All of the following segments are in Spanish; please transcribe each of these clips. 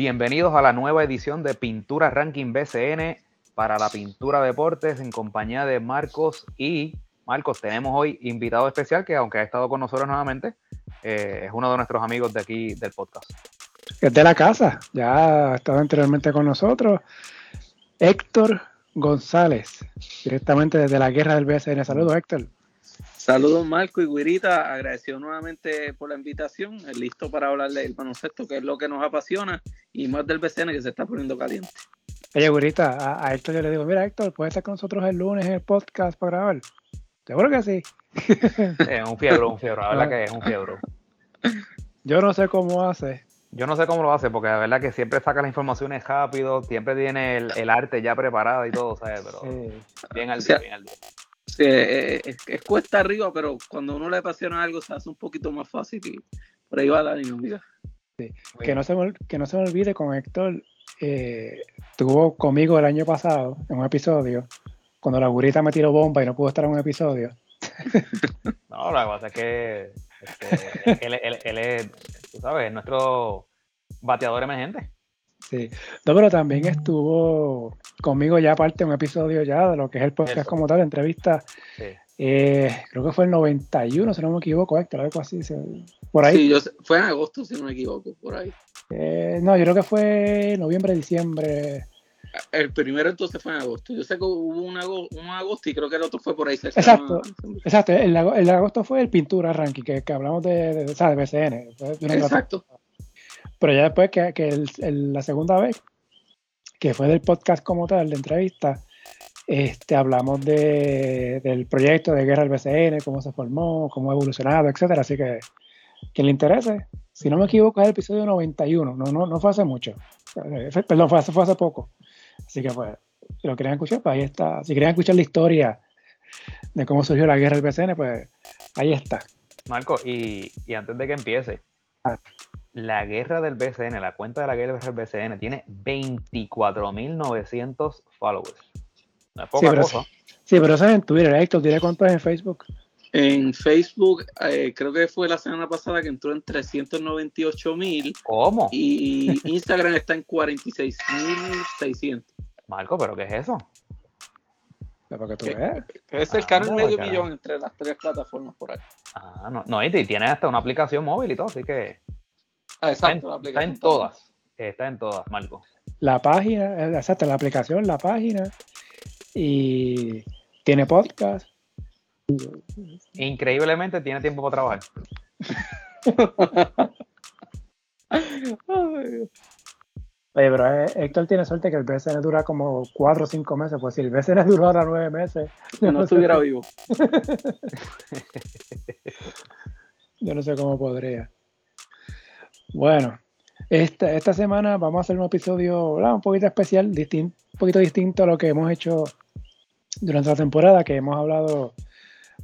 Bienvenidos a la nueva edición de Pintura Ranking BCN para la Pintura Deportes en compañía de Marcos y Marcos. Tenemos hoy invitado especial que aunque ha estado con nosotros nuevamente, eh, es uno de nuestros amigos de aquí del podcast. Es de la casa, ya ha estado anteriormente con nosotros. Héctor González, directamente desde la guerra del BCN. Saludos, Héctor. Saludos Marco y Guirita, agradecido nuevamente por la invitación, listo para hablar del baloncesto, que es lo que nos apasiona, y más del BCN que se está poniendo caliente. Oye, Guirita, a, Héctor yo le digo, mira Héctor, ¿puedes estar con nosotros el lunes en el podcast para grabar? Seguro que sí. Es un fiebre, un fiebre, la verdad que es un fiebre. Yo no sé cómo hace. Yo no sé cómo lo hace, porque la verdad que siempre saca las informaciones rápido, siempre tiene el, arte ya preparado y todo, ¿sabes? Pero bien al día, bien al día. Eh, es, cuesta arriba, pero cuando uno le apasiona algo se hace un poquito más fácil y por ahí va la dinámica. Que, no se me, que no se me olvide con Héctor, eh, estuvo conmigo el año pasado en un episodio, cuando la burita me tiró bomba y no pudo estar en un episodio. no, la cosa es que este, él, él, es, tú sabes, nuestro bateador emergente. Sí, no, pero también estuvo conmigo ya aparte un episodio ya de lo que es el podcast como tal, entrevista. Eh, creo que fue el 91, si no me equivoco, Héctor, algo así. Por ahí. Sí, yo, fue en agosto, si no me equivoco, por ahí. Eh, no, yo creo que fue noviembre, diciembre. El primero entonces fue en agosto. Yo sé que hubo un agosto, y creo que el otro fue por ahí. Exacto, exacto. El, el, agosto fue el pintura ranking, que, que hablamos de, de, de BCN. Exacto. Pero ya después que, que la segunda vez, que fue del podcast como tal, de entrevista, este, hablamos de, del proyecto de Guerra del BCN, cómo se formó, cómo ha evolucionado, etcétera. Así que quien le interese, si no me equivoco, es el episodio 91, no, no, no fue hace mucho, eh, perdón, fue hace, fue hace poco. Así que pues, si lo querían escuchar, pues ahí está. Si querían escuchar la historia de cómo surgió la guerra del BCN, pues ahí está. Marco, y, y antes de que empiece, ah la guerra del BCN, la cuenta de la guerra del BCN, tiene 24.900 followers. No es poca sí, pero, cosa. Sí, pero eso es en Twitter, Héctor. ¿Tiene cuánto es en Facebook? En Facebook, eh, creo que fue la semana pasada que entró en 398.000. ¿Cómo? Y Instagram está en 46.600. Marco, ¿pero qué es eso? Para que tú veas. Es el ah, medio millón entre las tres plataformas por ahí. Ah, no, no, y tiene hasta una aplicación móvil y todo, así que Ah, está, en, todas. Está en todas, Marco. La página, eh, exacto, la aplicación, la página. Y tiene podcast. Increíblemente tiene tiempo para trabajar. Oye, pero eh, Héctor tiene suerte que el BCN dura como 4 o 5 meses. Pues si el BCN duró ahora 9 meses. No, no estuviera vivo. Yo no sé cómo podría. Bueno, esta, esta semana vamos a hacer un episodio un poquito especial, un poquito distinto a lo que hemos hecho durante la temporada, que hemos hablado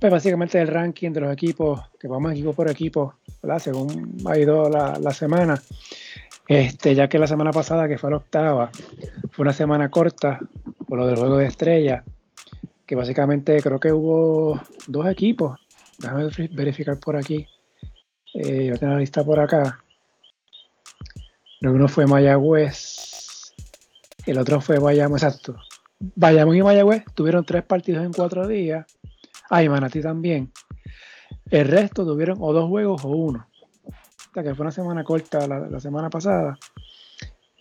pues básicamente del ranking de los equipos, que vamos equipo por equipo, según ha ido la, la, semana. Este, ya que la semana pasada, que fue la octava, fue una semana corta por lo del juego de estrella, que básicamente creo que hubo dos equipos. Déjame verificar por aquí. Eh, yo tengo la lista por acá uno fue Mayagüez, el otro fue Bayamón, exacto. Bayamón y Mayagüez tuvieron tres partidos en cuatro días. Ah, y Manatí también. El resto tuvieron o dos juegos o uno. O que fue una semana corta la, semana pasada.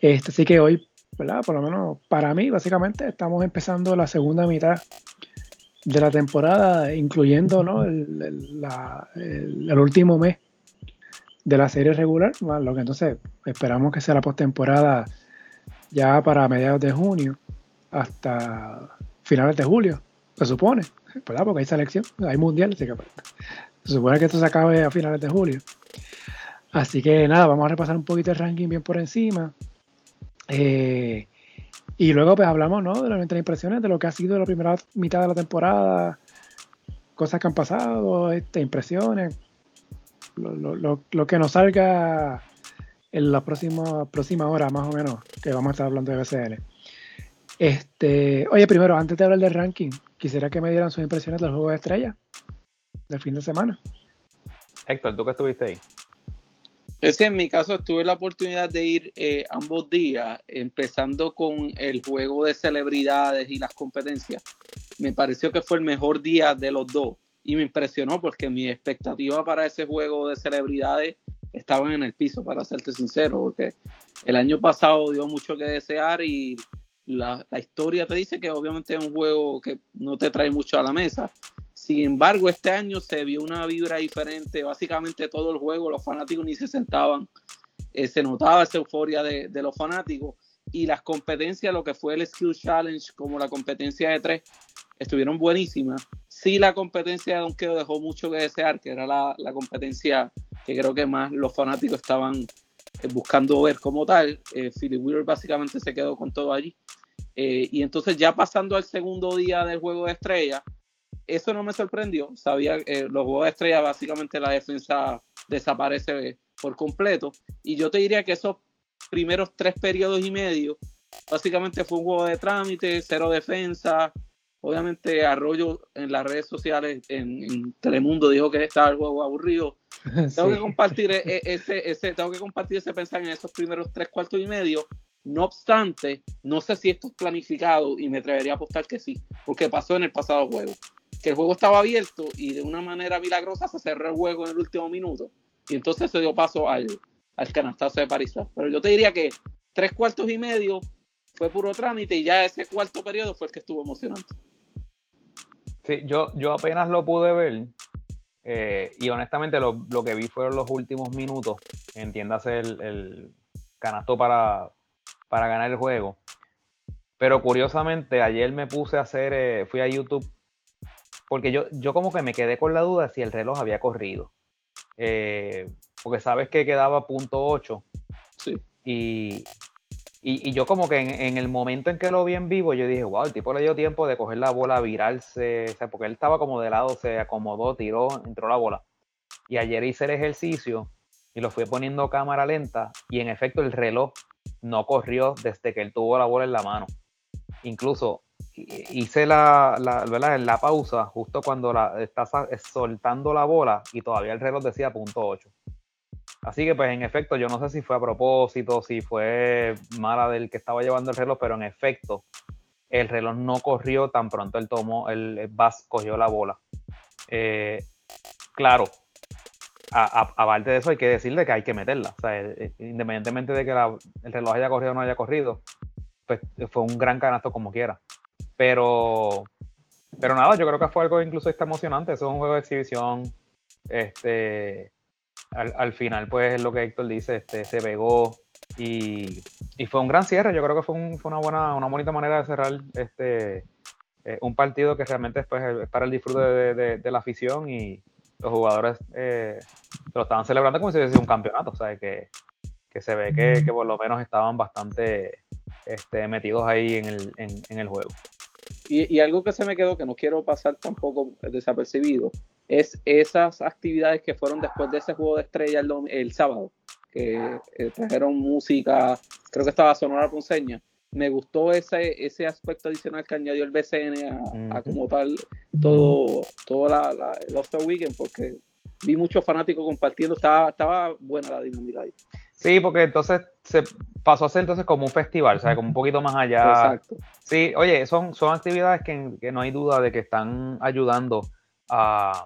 Este, así que hoy, ¿verdad? Por lo menos para mí, básicamente, estamos empezando la segunda mitad de la temporada, incluyendo ¿no? el, el último mes de la serie regular, lo que entonces esperamos que sea la postemporada ya para mediados de junio hasta finales de julio, se supone, ¿verdad? Porque hay selección, hay mundial, así que pues, se supone que esto se acabe a finales de julio. Así que nada, vamos a repasar un poquito el ranking bien por encima. Eh, y luego pues hablamos ¿no? de las impresiones de lo que ha sido la primera mitad de la temporada, cosas que han pasado, este, impresiones, lo, que nos salga en la próxima, próxima hora, más o menos, que vamos a estar hablando de BCN. Este, oye, primero, antes de hablar del ranking, quisiera que me dieran sus impresiones del juego de estrella del fin de semana. Héctor, ¿tú que estuviste ahí? Ese en mi caso tuve la oportunidad de ir eh, ambos días, empezando con el juego de celebridades y las competencias. Me pareció que fue el mejor día de los dos y me impresionó porque mi expectativa para ese juego de celebridades estaban en el piso, para serte sincero, porque el año pasado dio mucho que desear y la, la historia te dice que obviamente es un juego que no te trae mucho a la mesa, sin embargo, este año se vio una vibra diferente. Básicamente todo el juego, los fanáticos ni se sentaban. Eh, se notaba esa euforia de, los fanáticos. Y las competencias, lo que fue el Skill Challenge, como la competencia de tres, estuvieron buenísimas. Sí, la competencia de Donkeo dejó mucho que desear, que era la, competencia que creo que más los fanáticos estaban eh, buscando ver como tal. Eh, Philip Wheeler básicamente se quedó con todo allí. y entonces ya pasando al segundo día del juego de estrella, eso no me sorprendió. Sabía que eh, los juegos de estrella, básicamente la defensa desaparece por completo. Y yo te diría que esos primeros tres periodos y medio, básicamente fue un juego de trámite, cero defensa. Obviamente Arroyo en las redes sociales, en, Telemundo, dijo que estaba juego aburrido. Tengo que compartir e, e, ese, ese, tengo que compartir ese pensamiento en esos primeros tres cuartos y medio. No obstante, no sé si esto es planificado y me atrevería a apostar que sí, porque pasó en el pasado juego que el juego estaba abierto y de una manera milagrosa se cerró el juego en el último minuto. Y entonces se dio paso al, al canastazo de París. Pero yo te diría que tres cuartos y medio fue puro trámite y ya ese cuarto periodo fue el que estuvo emocionante. Sí, yo, yo apenas lo pude ver eh, y honestamente lo, que vi fueron los últimos minutos, entiéndase el, el canasto para, para ganar el juego. Pero curiosamente ayer me puse a hacer, eh, fui a YouTube porque yo, yo como que me quedé con la duda si el reloj había corrido. Eh, porque sabes que quedaba punto 8. Sí. Y, y, yo como que en, el momento en que lo vi en vivo, yo dije, wow, el tipo le dio tiempo de coger la bola, virarse, o sea, porque él estaba como de lado, se acomodó, tiró, entró la bola. Y ayer hice el ejercicio y lo fui poniendo cámara lenta y en efecto el reloj no corrió desde que él tuvo la bola en la mano. Incluso hice la, la, la pausa justo cuando la, está soltando la bola y todavía el reloj decía punto 8. Así que pues en efecto, yo no sé si fue a propósito, si fue mala del que estaba llevando el reloj, pero en efecto, el reloj no corrió tan pronto él tomó, el Bass cogió la bola. Eh, claro, aparte de eso hay que decirle que hay que meterla. O sea, eh, independientemente de que el reloj haya corrido o no haya corrido, pues fue un gran canasto como quiera. Pero, pero nada, yo creo que fue algo incluso está emocionante. Eso es un juego de exhibición. Este, al, final, pues es lo que Héctor dice, este, se pegó y, fue un gran cierre. Yo creo que fue, una buena, una bonita manera de cerrar este eh, un partido que realmente es, pues, para el disfrute de, la afición y los jugadores eh, lo estaban celebrando como si hubiese sido un campeonato. O sea, que, se ve que, que, por lo menos estaban bastante este, metidos ahí en el, en el juego. Y, algo que se me quedó que no quiero pasar tampoco desapercibido es esas actividades que fueron después de ese juego de estrella el, sábado, que eh, trajeron música, creo que estaba Sonora Ponceña. Me gustó ese, ese aspecto adicional que añadió el BCN a, como tal todo, todo la, la, el All Weekend, porque vi muchos fanáticos compartiendo, estaba, estaba buena la dinámica ahí. Sí, porque entonces se pasó a ser entonces como un festival, o sea, como un poquito más allá. Exacto. Sí, oye, son, son actividades que, no hay duda de que están ayudando a,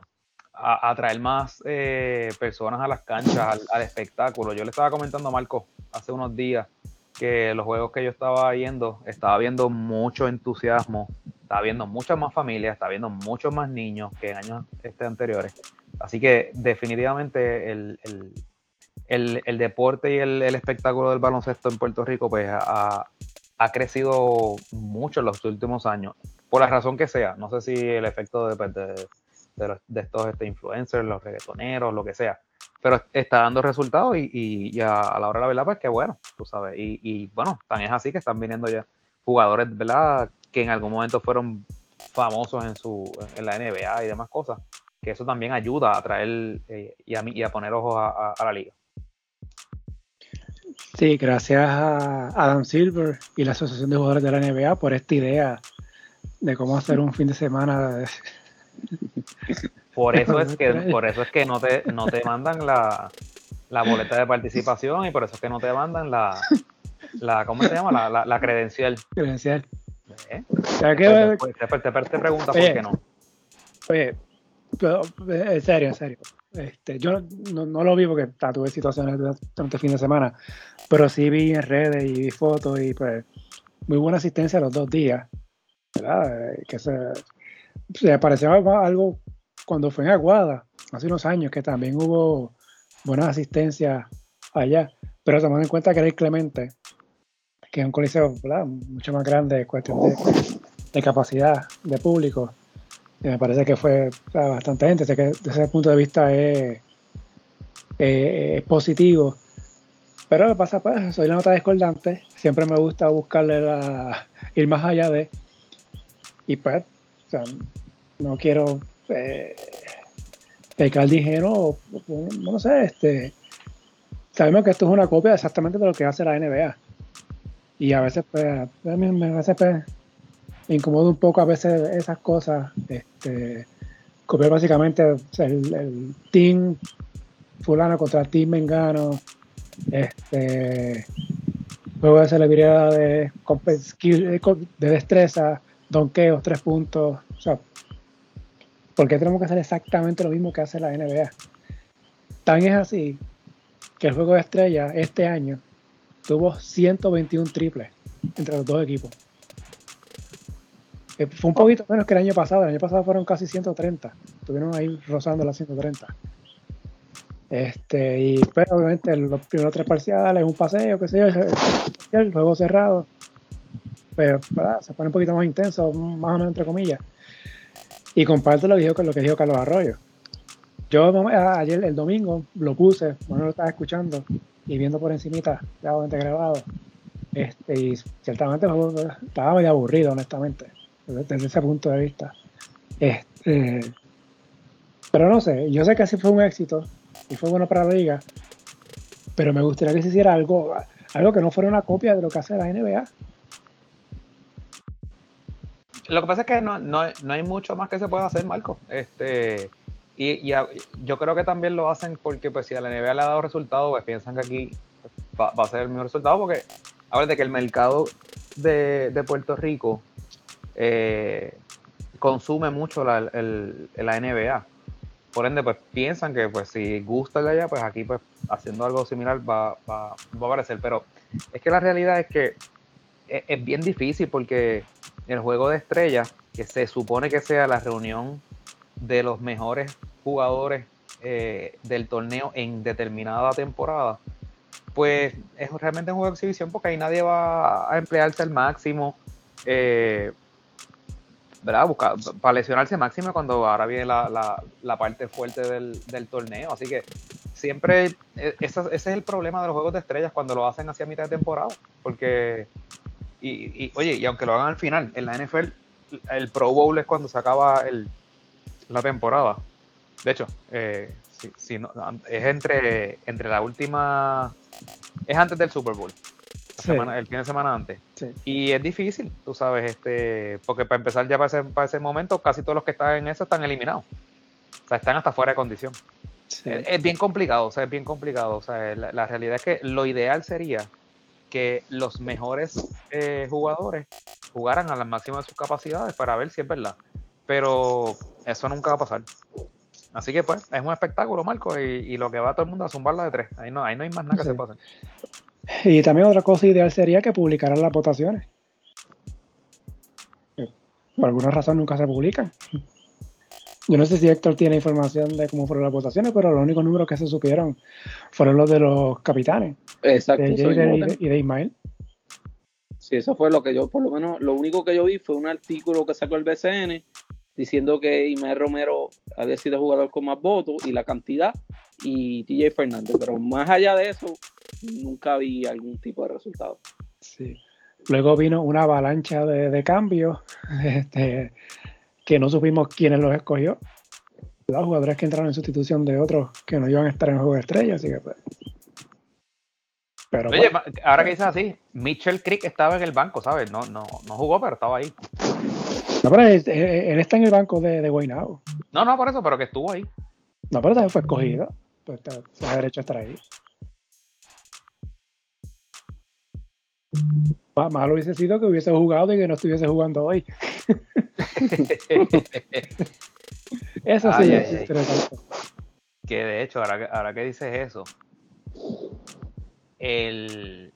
a atraer más eh, personas a las canchas, al, espectáculo. Yo le estaba comentando a Marco hace unos días que los juegos que yo estaba viendo, estaba viendo mucho entusiasmo, estaba viendo muchas más familias, estaba viendo muchos más niños que en años este, anteriores. Así que definitivamente el, el, deporte y el, espectáculo del baloncesto en Puerto Rico pues ha, crecido mucho en los últimos años, por la razón que sea. No sé si el efecto de, de, estos este, influencers, los reggaetoneros, lo que sea. Pero está dando resultados y, a, la hora de la verdad, pues que bueno, tú sabes. Y, bueno, también es así que están viniendo ya jugadores, ¿verdad? Que en algún momento fueron famosos en, su, en la NBA y demás cosas. Que eso también ayuda a traer eh, y, a, y a poner ojos a la liga. Sí, gracias a Adam Silver y la Asociación de Jugadores de la NBA por esta idea de cómo hacer un fin de semana. Por eso es que, por eso es que no te, no te mandan la, la boleta de participación y por eso es que no te mandan la, la ¿cómo se llama? La, la, la credencial. Credencial. ¿Eh? Pues después te, te, preguntas Oye. por qué no. Oye, pero, eh, en serio, en serio. Este, yo no, no lo vi porque tuve situaciones durante el fin de semana, pero sí vi en redes y vi fotos y pues muy buena asistencia los dos días. ¿verdad? Eh, Que se, se parecía algo cuando fue en Aguada, hace unos años, que también hubo buena asistencia allá, pero tomando en cuenta que era el Clemente, que es un coliseo mucho más grande cuestión de, capacidad de público. Y me parece que fue bastante gente, así que desde ese punto de vista es, positivo. Pero que pasa, pues, soy la nota discordante, siempre me gusta buscarle la, ir más allá de, y pues, o sea, no quiero eh, pecar ligero, no, no sé, este, sabemos que esto es una copia exactamente de lo que hace la NBA. Y a veces, pues, a mí me, a veces, pues, me incomoda un poco a veces esas cosas. Este, copiar básicamente o el, team fulano contra team mengano. Este, juego de celebridad de, de destreza, donkeos, tres puntos. O sea, ¿por qué tenemos que hacer exactamente lo mismo que hace la NBA? Tan es así que el juego de estrella este año tuvo 121 triples entre los dos equipos. Eh, Fue un poquito menos que el año pasado. El año pasado fueron casi 130. Estuvieron ahí rozando las 130. Este, y pues obviamente los primeros tres parciales, un paseo, qué sé yo, el juego cerrado. ¿Verdad? se pone un poquito más intenso, más o menos entre comillas. Y comparto lo que dijo, lo que dijo Carlos Arroyo. Yo a- ayer, el domingo, lo puse, bueno, lo estaba escuchando y viendo por encimita, ya obviamente grabado. Este, y ciertamente estaba medio aburrido, honestamente, desde, desde ese punto de vista. Este, pero no sé, yo sé que así fue un éxito y fue bueno para la liga, pero me gustaría que se hiciera algo, algo que no fuera una copia de lo que hace la NBA. Lo que pasa es que no, no, no hay mucho más que se pueda hacer, Marco. Este, y, a- yo creo que también lo hacen porque pues si a la NBA le ha dado resultado, pues piensan que aquí va, a ser el mismo resultado porque de que el mercado de, de Puerto Rico eh, consume mucho la, el- la NBA. Por ende, pues piensan que pues si gusta de allá, pues aquí pues haciendo algo similar va, va, va a aparecer. Pero es que la realidad es que es, es bien difícil porque el juego de estrellas, que se supone que sea la reunión de los mejores jugadores eh, del torneo en determinada temporada, pues es realmente un juego de exhibición porque ahí nadie va a emplearse al máximo, eh, ¿verdad? Para lesionarse máximo cuando ahora viene la, la- parte fuerte del, del torneo. Así que siempre, eh, ese es el problema de los juegos de estrellas cuando lo hacen hacia mitad de temporada, porque y, y, oye, y aunque lo hagan al final, en la NFL, el Pro Bowl es cuando se acaba el, la temporada. De hecho, eh, si- si no- es entre, entre la última. Es antes del Super Bowl. la Sí. semana- el fin de semana antes. Sí. Y es difícil, tú sabes, este porque para empezar ya para ese, para ese momento, casi todos los que están en eso están eliminados. O sea, están hasta fuera de condición. Sí. Es, es bien complicado, o sea, es bien complicado. O sea, la, la realidad es que lo ideal sería que los mejores eh, jugadores jugaran a la máxima de sus capacidades para ver si es verdad. Pero eso nunca va a pasar. Así que pues, es un espectáculo, Marco, y, y lo que va todo el mundo a zumbarla de tres. Ahí no, ahí no hay más nada que Sí. se pase. Y también otra cosa ideal sería que publicaran las votaciones. Por alguna razón nunca se publican. Yo no sé si Héctor tiene información de cómo fueron las votaciones, pero los únicos números que se supieron fueron los de los capitanes, Exacto. de Jader y de, y de Ismael. Sí, eso fue lo que yo, por lo menos, lo único que yo vi fue un artículo que sacó el BCN diciendo que Imer Romero había sido jugador con más votos y la cantidad y TJ Fernández, pero más allá de eso, nunca vi algún tipo de resultado. Sí. Luego vino una avalancha de, de cambios este, que no supimos quiénes los escogió. Los jugadores que entraron en sustitución de otros que no iban a estar en el juego de estrellas, así que pues. Pero Oye, pues, ahora que dices así, Mitchell Creek estaba en el banco, ¿sabes? No, no, no jugó, pero estaba ahí. no, pero él, él está en el banco de, de Guaynabo. No, no, por eso, pero que estuvo ahí. No, pero también fue escogido. pues está, tiene derecho a estar ahí. Malo hubiese sido que hubiese jugado y que no estuviese jugando hoy. Eso sí Ay, es ay, ay. interesante. Que de hecho, ahora, que- ahora que dices eso, el,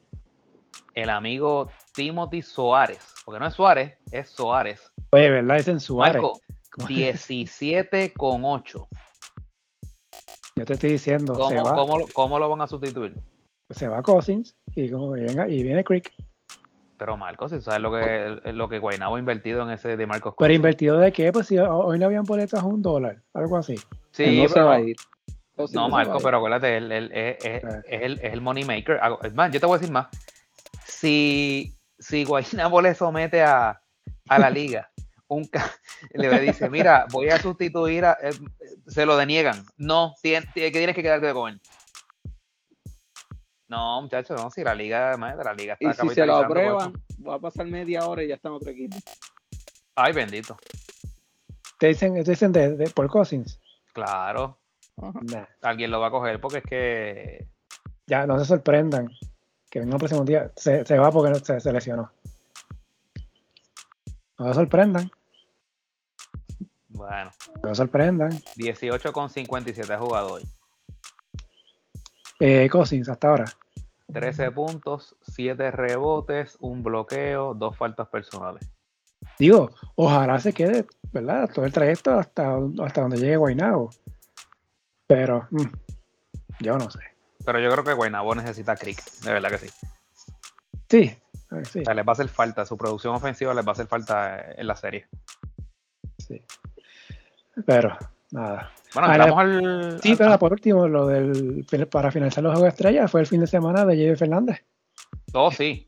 el amigo Timothy Soares, porque no es Suárez, es Soares. Oye, ¿verdad? Es en Suárez. Marco, ¿Cómo- 17 con 8. Yo te estoy diciendo, se ¿Cómo, va, cómo, lo- cómo lo van a sustituir? Se va Cousins y, como venga, y viene Creek. Pero Marcos, si sabes lo que, lo que Guaynabo ha invertido en ese de Marcos ¿Pero Cousins. invertido de qué? Pues si hoy no habían boletas a un dólar, algo así. Sí, Él no se pero- va a ir. No, va Marco, pero acuérdate, él, él- es, es- Ah. es el, es el money maker. Hago- Es más, yo te voy a decir más. Si, si Guaynabo le somete a, a la liga, un ca- le dice, mira, voy a sustituir a... eh, se lo deniegan. No, tien- tie- que tienes que quedarte con él. No, muchachos, no, si la liga, además, la liga está Y si se lo aprueban, va a pasar media hora y ya está en otro equipo. Ay, bendito. Te dicen, te dicen de, de- por Cousins. Claro. Nah, alguien lo va a coger porque es que... ya no se sorprendan que venga el próximo día. Se, se va porque se, se lesionó. No se sorprendan, Bueno, no se sorprendan. 18 con 57 ha jugado hoy. Eh, Cousins, hasta ahora. 13 puntos, 7 rebotes, un bloqueo, dos faltas personales. Digo, ojalá se quede, ¿verdad? Todo el trayecto hasta, hasta donde llegue Guaynabo. Pero, mm, yo no sé. Pero yo creo que Guaynabo necesita Crick, de verdad que sí. Sí, eh, sí, O sea, les va a hacer falta, su producción ofensiva les va a hacer falta en la serie. sí. Pero, nada. Bueno, entramos al. Sí, al- pero por último, lo del para finalizar los Juegos de Estrellas fue el fin de semana de Javier Fernández. Oh, sí,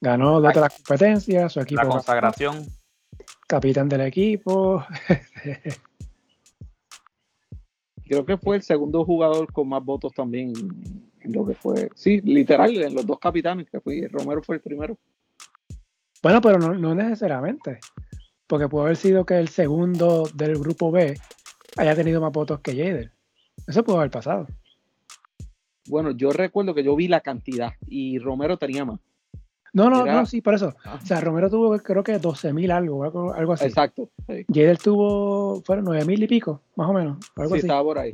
Ganó dos de las competencias, su equipo la ganó, consagración. capitán del equipo. Creo que fue el segundo jugador con más votos también en lo que fue. Sí, literal, en los dos capitanes, que fue Romero fue el primero. Bueno, pero no, no necesariamente. Porque puede haber sido que el segundo del grupo B haya tenido más votos que Jader. Eso pudo haber pasado. Bueno, yo recuerdo que yo vi la cantidad y Romero tenía más. No, no, Era- no, sí, por eso. Ah. O sea, Romero tuvo creo que 12 mil algo, algo, algo así. Exacto. Sí, Jader tuvo, fueron 9 mil y pico, más o menos, algo Sí, así. estaba por ahí.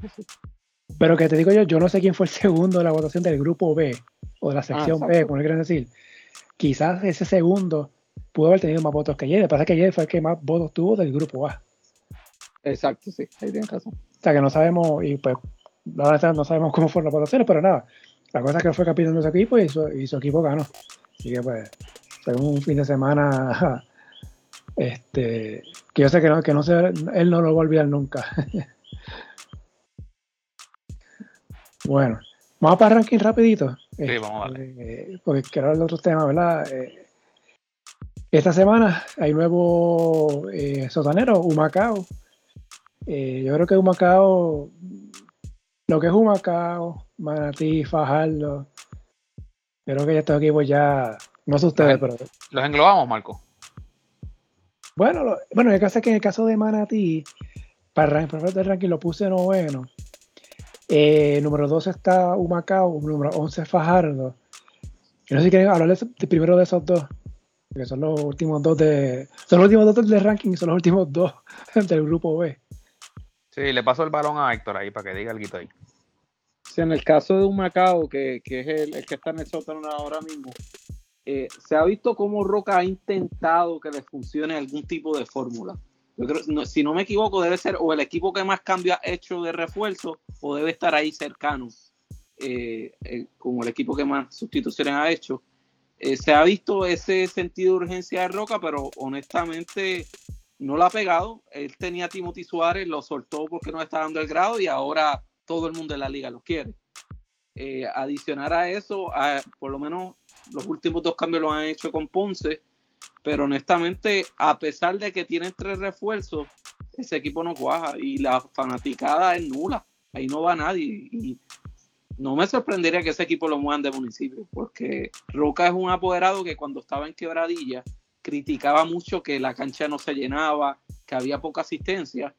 Pero que te digo yo, yo no sé quién fue el segundo de la votación del grupo B o de la sección B, Ah, como le quieren decir. Quizás ese segundo pudo haber tenido más votos que Jader. Pasa que Jader fue el que más votos tuvo del grupo A. Exacto, sí, ahí tienes razón. O sea que no sabemos, y pues la verdad no sabemos cómo fueron las votaciones, pero nada. La cosa es que fue capitán de su equipo y su, y su equipo ganó. Así que pues, fue un fin de semana este que yo sé que no, que no se, él no lo va a olvidar nunca. bueno, vamos para ranking rapidito. Sí, vamos a darle. Eh, porque quiero hablar de otros temas, ¿verdad? Eh, esta semana hay nuevo eh, sotanero, Humacao. Eh, yo creo que Humacao, lo que es Humacao, Manatí, Fajardo, creo que ya estos equipos ya, no sé ustedes, pero Los englobamos, Marco. bueno, lo- bueno, el caso es que en el caso de Manatí, para el para el ranking lo puse noveno. Eh, número 12 está Humacao, número 11 Fajardo. Y no sé si quieren hablar primero de esos dos, porque son los últimos dos de. Son los últimos dos del ranking y son los últimos dos del grupo B. Sí, le paso el balón a Héctor ahí para que diga algo ahí. Sí, en el caso de un Macao, que, que es el, que está en el sótano ahora mismo, eh, se ha visto cómo Roca ha intentado que le funcione algún tipo de fórmula. Yo creo, si no me equivoco, debe ser o el equipo que más cambio ha hecho de refuerzo o debe estar ahí cercano, eh, como el equipo que más sustituciones ha hecho. Eh, se ha visto ese sentido de urgencia de Roca, pero honestamente no lo ha pegado. Él tenía a Timothy Suárez, lo soltó porque no está dando el grado y ahora todo el mundo en la liga lo quiere. Eh, adicionar a eso, a- por lo menos los últimos dos cambios los han hecho con Ponce, pero honestamente, a pesar de que tienen tres refuerzos, ese equipo no cuaja y la fanaticada es nula. Ahí no va nadie. Y no me sorprendería que ese equipo lo muevan de municipio, porque Roca es un apoderado que cuando estaba en quebradilla criticaba mucho que la cancha no se llenaba, que había poca asistencia.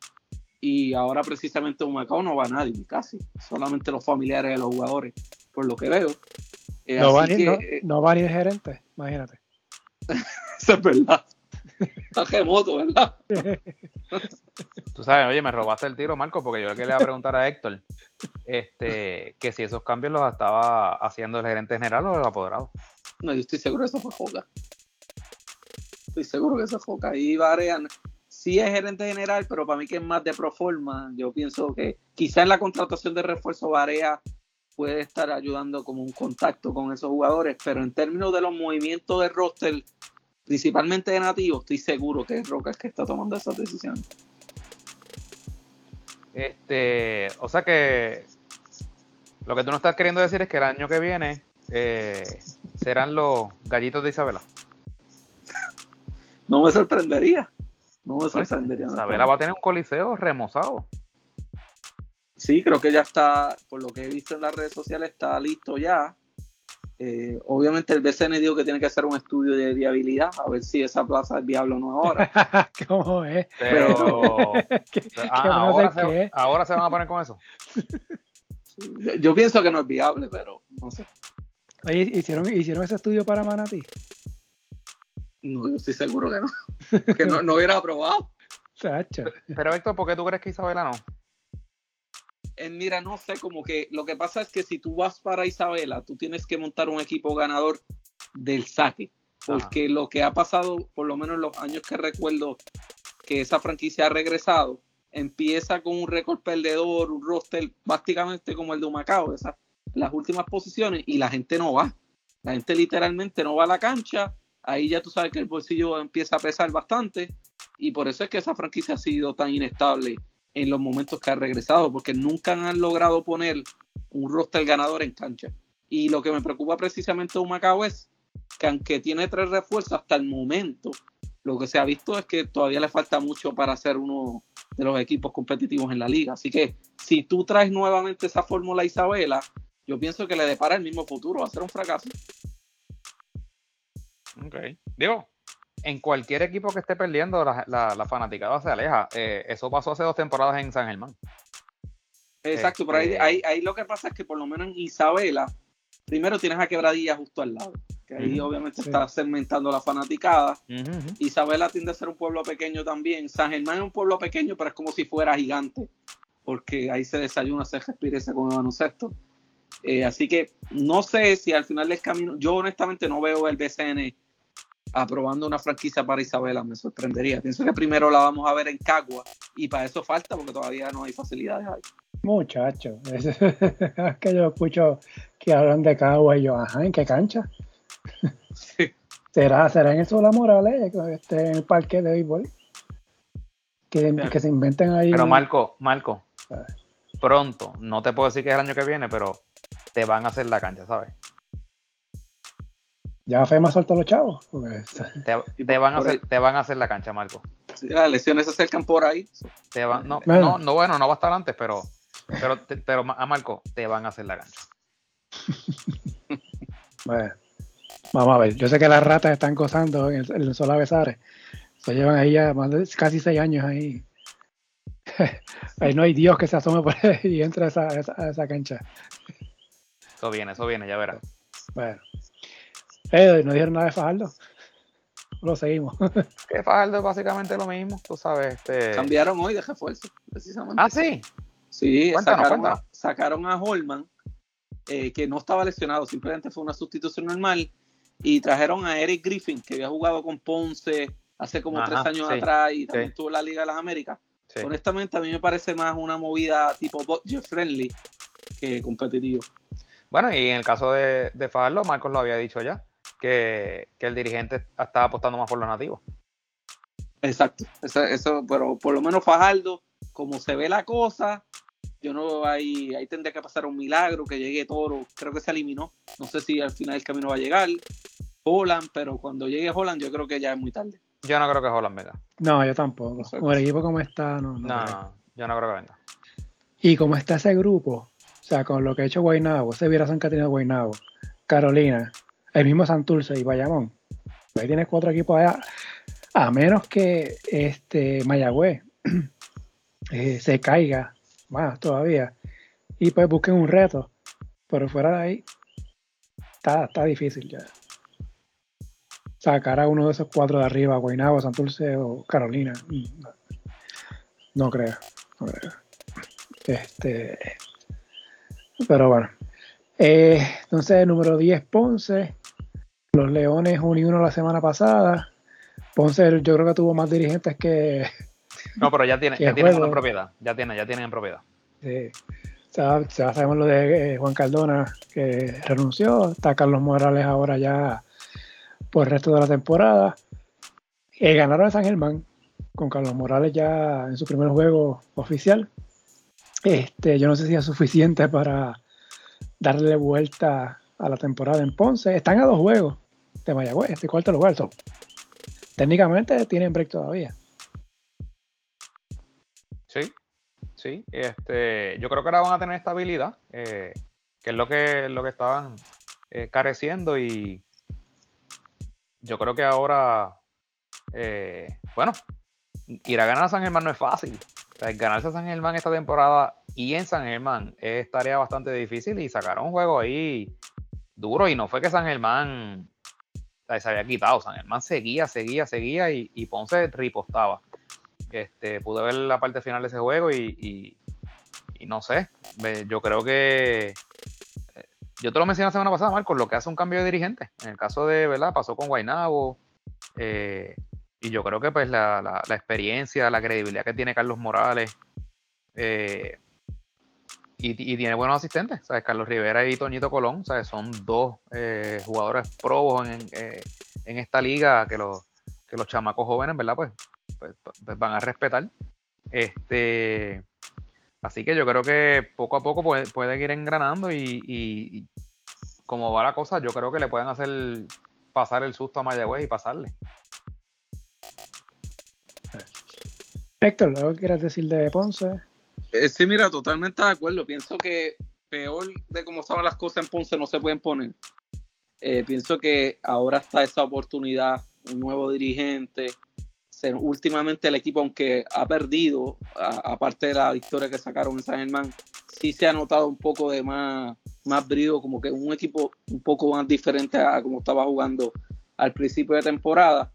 y ahora precisamente en Macao no va nadie, casi, solamente los familiares de los jugadores, por lo que veo. Eh, no, va ni, no, no, va ni el gerente, imagínate. Eso es verdad. Está remoto, ¿verdad? Tú sabes, oye, me robaste el tiro, Marco, porque yo le quería preguntar a Héctor este, que si esos cambios los estaba haciendo el gerente general o el apoderado. No, yo estoy seguro que eso fue Joca. Estoy seguro que eso Joca. Y Varean sí es gerente general, pero para mí que es más de pro forma. Yo pienso que quizá en la contratación de refuerzo Varea puede estar ayudando como un contacto con esos jugadores, pero en términos de los movimientos de roster, principalmente de nativos, estoy seguro que es Roca el que está tomando esas decisiones. Este, o sea que lo que tú no estás queriendo decir es que el año que viene eh, serán los gallitos de Isabela. No me sorprendería. No me sorprendería. Isabela va a tener un coliseo remozado. Sí, creo que ya está, por lo que he visto en las redes sociales, está listo ya. Eh, obviamente el BCN dijo que tiene que hacer un estudio de viabilidad, a ver si esa plaza es viable o no ahora. ¿Cómo es? Pero, ah, ahora, se, ahora, se, van a poner con eso. Yo pienso que no es viable, pero no sé. ¿hicieron, ¿hicieron ese estudio para Manatí? No, yo estoy seguro que no. que no, no hubiera aprobado. Pero Héctor, ¿por qué tú crees que Isabela no? mira, no sé, como que lo que pasa es que si tú vas para Isabela, tú tienes que montar un equipo ganador del saque. Porque lo que ha pasado, por lo menos los años que recuerdo que esa franquicia ha regresado, empieza con un récord perdedor, un roster básicamente como el de Humacao, esas las últimas posiciones, y la gente no va. La gente literalmente no va a la cancha. Ahí ya tú sabes que el bolsillo empieza a pesar bastante. Y por eso es que esa franquicia ha sido tan inestable en los momentos que ha regresado, porque nunca han logrado poner un roster ganador en cancha. Y lo que me preocupa precisamente de Macao es que aunque tiene tres refuerzos hasta el momento, lo que se ha visto es que todavía le falta mucho para ser uno de los equipos competitivos en la liga. Así que si tú traes nuevamente esa fórmula Isabela, yo pienso que le depara el mismo futuro, va a ser un fracaso. Ok. Digo, en cualquier equipo que esté perdiendo, la, la, fanaticada se aleja. Eh, eso pasó hace dos temporadas en San Germán. Exacto, pero este, ahí, ahí, lo que pasa es que por lo menos en Isabela, primero tienes a Quebradilla justo al lado, que ahí obviamente está segmentando la fanaticada. Isabela tiende a ser un pueblo pequeño también. San Germán es un pueblo pequeño, pero es como si fuera gigante, porque ahí se desayuna, se respira y se come baloncesto. Eh, así que no sé si al final del camino, yo honestamente no veo el BCN aprobando una franquicia para Isabela, me sorprendería. Pienso que primero la vamos a ver en Cagua y para eso falta porque todavía no hay facilidades ahí. Muchacho, es, que yo escucho que hablan de Cagua y yo, ajá, ¿en qué cancha? ¿Será, ¿Será en eso la Morales, que esté en el parque de béisbol? Que, que se inventen ahí. Pero Marco, Marco, pronto, no te puedo decir que es el año que viene, pero te van a hacer la cancha, ¿sabes? Ya FEMA suelto los chavos. Te, van a hacer, te van a hacer la cancha, Marco. las lesiones se acercan por ahí. no, bueno. no, bueno, no va a estar antes, pero, pero, pero a Marco, te van a hacer la cancha. bueno, vamos a ver. Yo sé que las ratas están gozando en el, el Besares. Se llevan ahí ya casi seis años ahí. ahí no hay Dios que se asome por ahí y entre a esa, esa cancha. Eso viene, eso viene, ya verás. Bueno. Eh, no dijeron nada de Fajardo. Lo seguimos. que Fajardo es básicamente lo mismo, tú sabes. Este... Cambiaron hoy de refuerzo, precisamente. Ah, sí. Sí, sacaron, A, sacaron, A, Holman, eh, que no estaba lesionado, simplemente fue una sustitución normal. Y trajeron a Eric Griffin, que había jugado con Ponce hace como tres años atrás y también estuvo en la Liga de las Américas. Honestamente, a mí me parece más una movida tipo budget friendly que competitivo. Bueno, y en el caso de, de Fajardo, Marcos lo había dicho ya que, el dirigente estaba apostando más por los nativos. Exacto, eso, pero por lo menos Fajardo, como se ve la cosa, yo no ahí, ahí tendría que pasar un milagro, que llegue Toro, creo que se eliminó, no sé si al final el camino va a llegar, Holland, pero cuando llegue Holland yo creo que ya es muy tarde. Yo no creo que Holland venga. No, yo tampoco. Como el equipo como está, no. No, yo no creo que venga. Y como está ese grupo, o sea, con lo que ha hecho Guaynabo, ese Viera San Catarina Guaynabo, Carolina, el mismo Santurce y Bayamón. Ahí tienes cuatro equipos allá. A menos que este Mayagüez eh, se caiga más todavía. Y pues busquen un reto. Pero fuera de ahí, está, está difícil ya. Sacar a uno de esos cuatro de arriba, Guaynabo, Santurce o Carolina. mm, No, creo, no creo. Este, pero bueno. Eh, entonces, número 10, Ponce. Los Leones 1 y 1 la semana pasada. Ponce, yo creo que tuvo más dirigentes que, No, pero ya tiene, ¿Qué ya tienen juego? una propiedad. Ya tiene, ya tienen en propiedad. Sí. Ya, ya sabemos lo de eh, Juan Cardona que renunció. Está Carlos Morales ahora ya por el resto de la temporada. Eh, ganaron a San Germán con Carlos Morales ya en su primer juego oficial. Este, yo no sé si es suficiente para darle vuelta a la temporada en Ponce. Están a dos juegos de Mayagüez, este cuarto lugar. So, técnicamente tienen break todavía. Sí, sí. Este, yo creo que ahora van a tener estabilidad, eh, que es lo que, lo que estaban eh, careciendo y yo creo que ahora, eh, bueno, ir a ganar a San Germán no es fácil. O ganarse a San Germán esta temporada y en San Germán es tarea bastante difícil y sacaron un juego ahí duro y no fue que San Germán sea, se había quitado, San Germán seguía, seguía, seguía y, y Ponce ripostaba. Este, pude ver la parte final de ese juego y, y- no sé, yo creo que eh, yo te lo mencioné la semana pasada, Marcos, lo que hace un cambio de dirigente. En el caso de, ¿verdad? Pasó con Guaynabo. eh, y yo creo que pues la, la- la experiencia, la credibilidad que tiene Carlos Morales. eh, y, tiene buenos asistentes, ¿sabes? Carlos Rivera y Toñito Colón, ¿sabes? Son dos eh, jugadores probos en, eh, en esta liga que los, que los chamacos jóvenes, ¿verdad? Pues, pues, pues van a respetar. Este, así que yo creo que poco a poco puede- pueden ir engranando y, como va la cosa, yo creo que le pueden hacer pasar el susto a Mayagüez y pasarle. Héctor, ¿algo quieras decir de Ponce? Eh, sí, mira, totalmente de acuerdo. Pienso que peor de cómo estaban las cosas en Ponce no se pueden poner. Eh, pienso que ahora está esa oportunidad, un nuevo dirigente. Se- últimamente el equipo, aunque ha perdido, aparte de la victoria que sacaron en San Germán, sí se ha notado un poco de más, más brío, como que un equipo un poco más diferente a como estaba jugando al principio de temporada.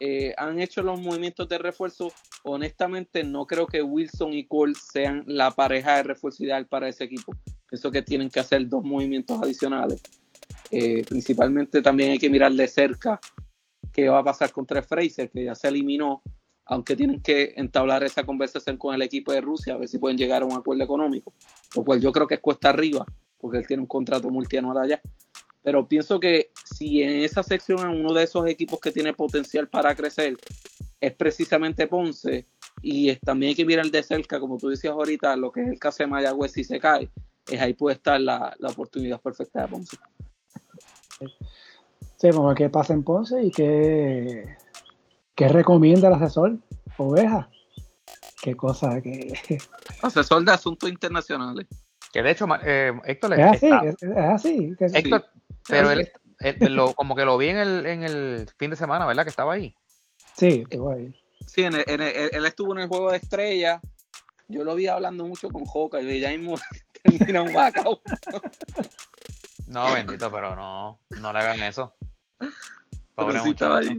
Eh, han hecho los movimientos de refuerzo honestamente no creo que Wilson y Cole sean la pareja de refuerzo ideal para ese equipo. Pienso que tienen que hacer dos movimientos adicionales. Eh, principalmente también hay que mirar de cerca qué va a pasar contra Fraser, que ya se eliminó, aunque tienen que entablar esa conversación con el equipo de Rusia, a ver si pueden llegar a un acuerdo económico, lo cual yo creo que es cuesta arriba, porque él tiene un contrato multianual allá. Pero pienso que si en esa sección a uno de esos equipos que tiene potencial para crecer es precisamente Ponce, y es- también hay que mirar de cerca, como tú decías ahorita, lo que es el caso de Mayagüez si se cae, es ahí puede estar la, la oportunidad perfecta de Ponce. Sí, vamos a ver qué pasa en Ponce y qué, qué recomienda el asesor Oveja. Qué cosa que Asesor de asuntos internacionales. Que de hecho, eh, Héctor, es así, está- es, así. que- Héctor, pero él, él- lo- como que lo vi en el, en el fin de semana, ¿verdad? Que estaba ahí. sí, estuvo ahí. Sí, en el- en el- él estuvo en el juego de estrellas. Yo lo vi hablando mucho con Joca y ya mismo termina un bacao. No, bendito, pero no, no le hagan eso. Pobre Pero sí muchacho. ahí.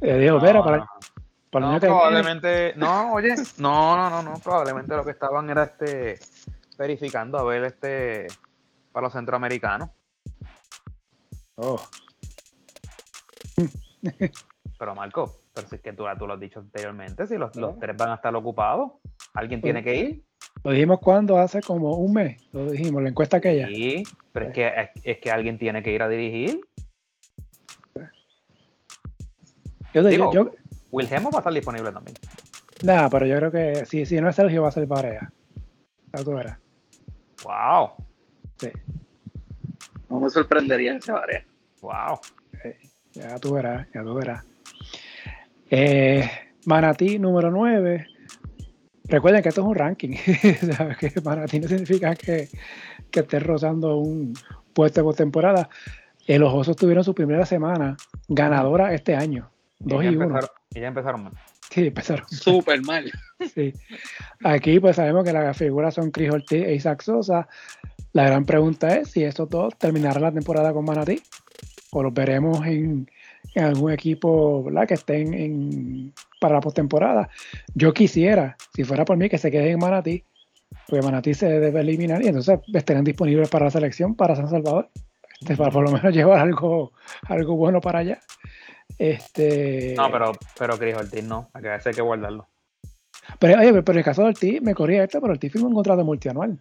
Eh, No, no, para, para probablemente, no, oye, no, no, no, no, probablemente lo que estaban era este verificando a ver este para los centroamericanos. Oh, Pero Marco, pero si es que tú, tú lo has dicho anteriormente, si los, los tres van a estar ocupados, alguien tiene que ir. lo dijimos cuando hace como un mes, lo dijimos, la encuesta aquella. Sí, pero es que, es, es que alguien tiene que ir a dirigir. Yo, te- Digo- yo, yo- Wilhelmo va a estar disponible también. nada, pero yo creo que si, si no es Sergio va a ser Barea. Ya tú verás. Wow, Sí, No me sorprendería esa área. Wow. ya tú verás, ya tú verás. Eh, Manatí número 9. Recuerden que esto es un ranking. ¿sabes? Que Manatí no significa que, que esté rozando un puesto por temporada. Eh, los Osos tuvieron su primera semana ganadora este año. 2 ya y 1. empezaron, y ya empezaron mal. Sí, empezaron. Súper mal. Sí. Aquí pues sabemos que las figuras son Chris Ortiz e Isaac Sosa. La gran pregunta es si estos dos terminarán la temporada con Manatí o los veremos en, en algún equipo ¿verdad? que estén en, para la postemporada. Yo quisiera, si fuera por mí, que se queden en Manatí, porque Manatí se debe eliminar y entonces estarán disponibles para la selección para San Salvador, este, para por lo menos llevar algo, algo bueno para allá. Este, No, pero, pero Chris Ortiz no, a que hay que guardarlo. Pero, oye, pero en el caso de Ortiz, me corría esto, pero Ortiz firmó un contrato multianual.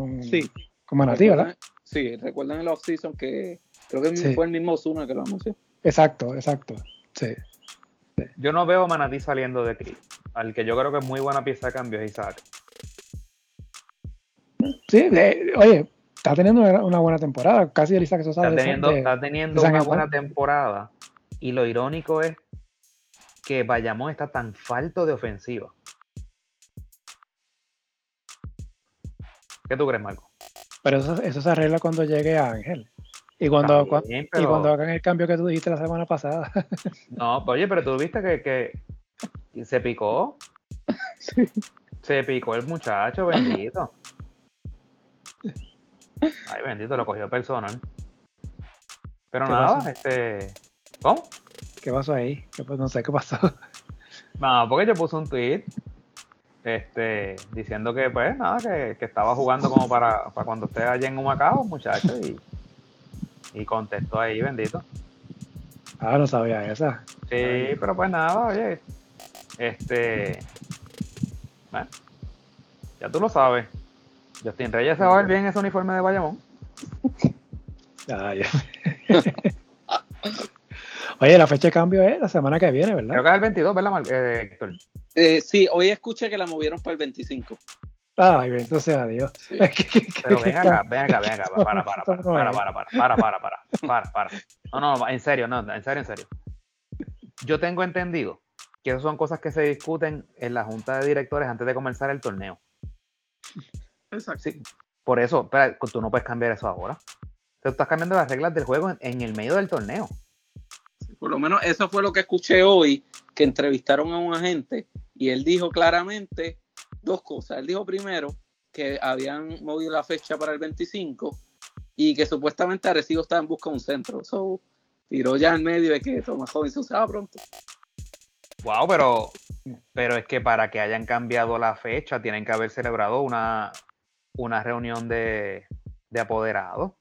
Con, Sí. Con Manatí, ¿verdad? Sí, recuerdan el off-season que creo que Sí. fue el mismo Osuna que lo anunció. Exacto, exacto. Sí. Yo no veo Manatí saliendo de Chris. Al que yo creo que es muy buena pieza de cambio es Isaac. Sí, de- oye, está teniendo una, buena temporada. Casi el Isaac Sosa Está de- teniendo, de- está teniendo de una buena temporada. Y lo irónico es que Bayamón está tan falto de ofensiva. ¿Qué tú crees, Marco? Pero eso, eso se arregla cuando llegue Ángel. Y cuando, y cuando hagan el cambio que tú dijiste la semana pasada. No, oye, pero tú viste que, que se picó. Se picó el muchacho, bendito. Ay, bendito, lo cogió personal. Pero ¿Qué nada, pasó? este. ¿Cómo? ¿Qué pasó ahí? Pues, no sé qué pasó. No, porque yo puse un tweet este, diciendo que, pues, nada, que, que estaba jugando como para, para cuando esté allá en Humacao, muchacho, y, y contestó ahí, bendito. Ah, no sabía esa. Sí, pero pues nada, oye. Este. Bueno, ya tú lo sabes. Justin Reyes se va a ver bien ese uniforme de Bayamón. Ah, ya. Oye, la fecha de cambio es la semana que viene, ¿verdad? Creo que es el 22, ¿verdad, eh, Héctor? Eh, sí, hoy escuché que la movieron para el 25. Ay, bendito sea Dios. Sí. Pero ven acá, ven acá, ven acá, para, para, para, para, para, para, para, para, para, para, para. No, no, en serio, no, en serio, en serio. Yo tengo entendido que esas son cosas que se discuten en la junta de directores antes de comenzar el torneo. Exacto. Sí, por eso, pero tú no puedes cambiar eso ahora. Tú estás cambiando las reglas del juego en, en el medio del torneo. Por lo menos eso fue lo que escuché hoy, que entrevistaron a un agente y él dijo claramente dos cosas. Él dijo primero que habían movido la fecha para el 25 y que supuestamente Arecibo estaba en busca de un centro. So, tiró ya en medio de que Tomás Joven se usaba pronto. Wow, pero, pero es que para que hayan cambiado la fecha tienen que haber celebrado una, una reunión de, de apoderados.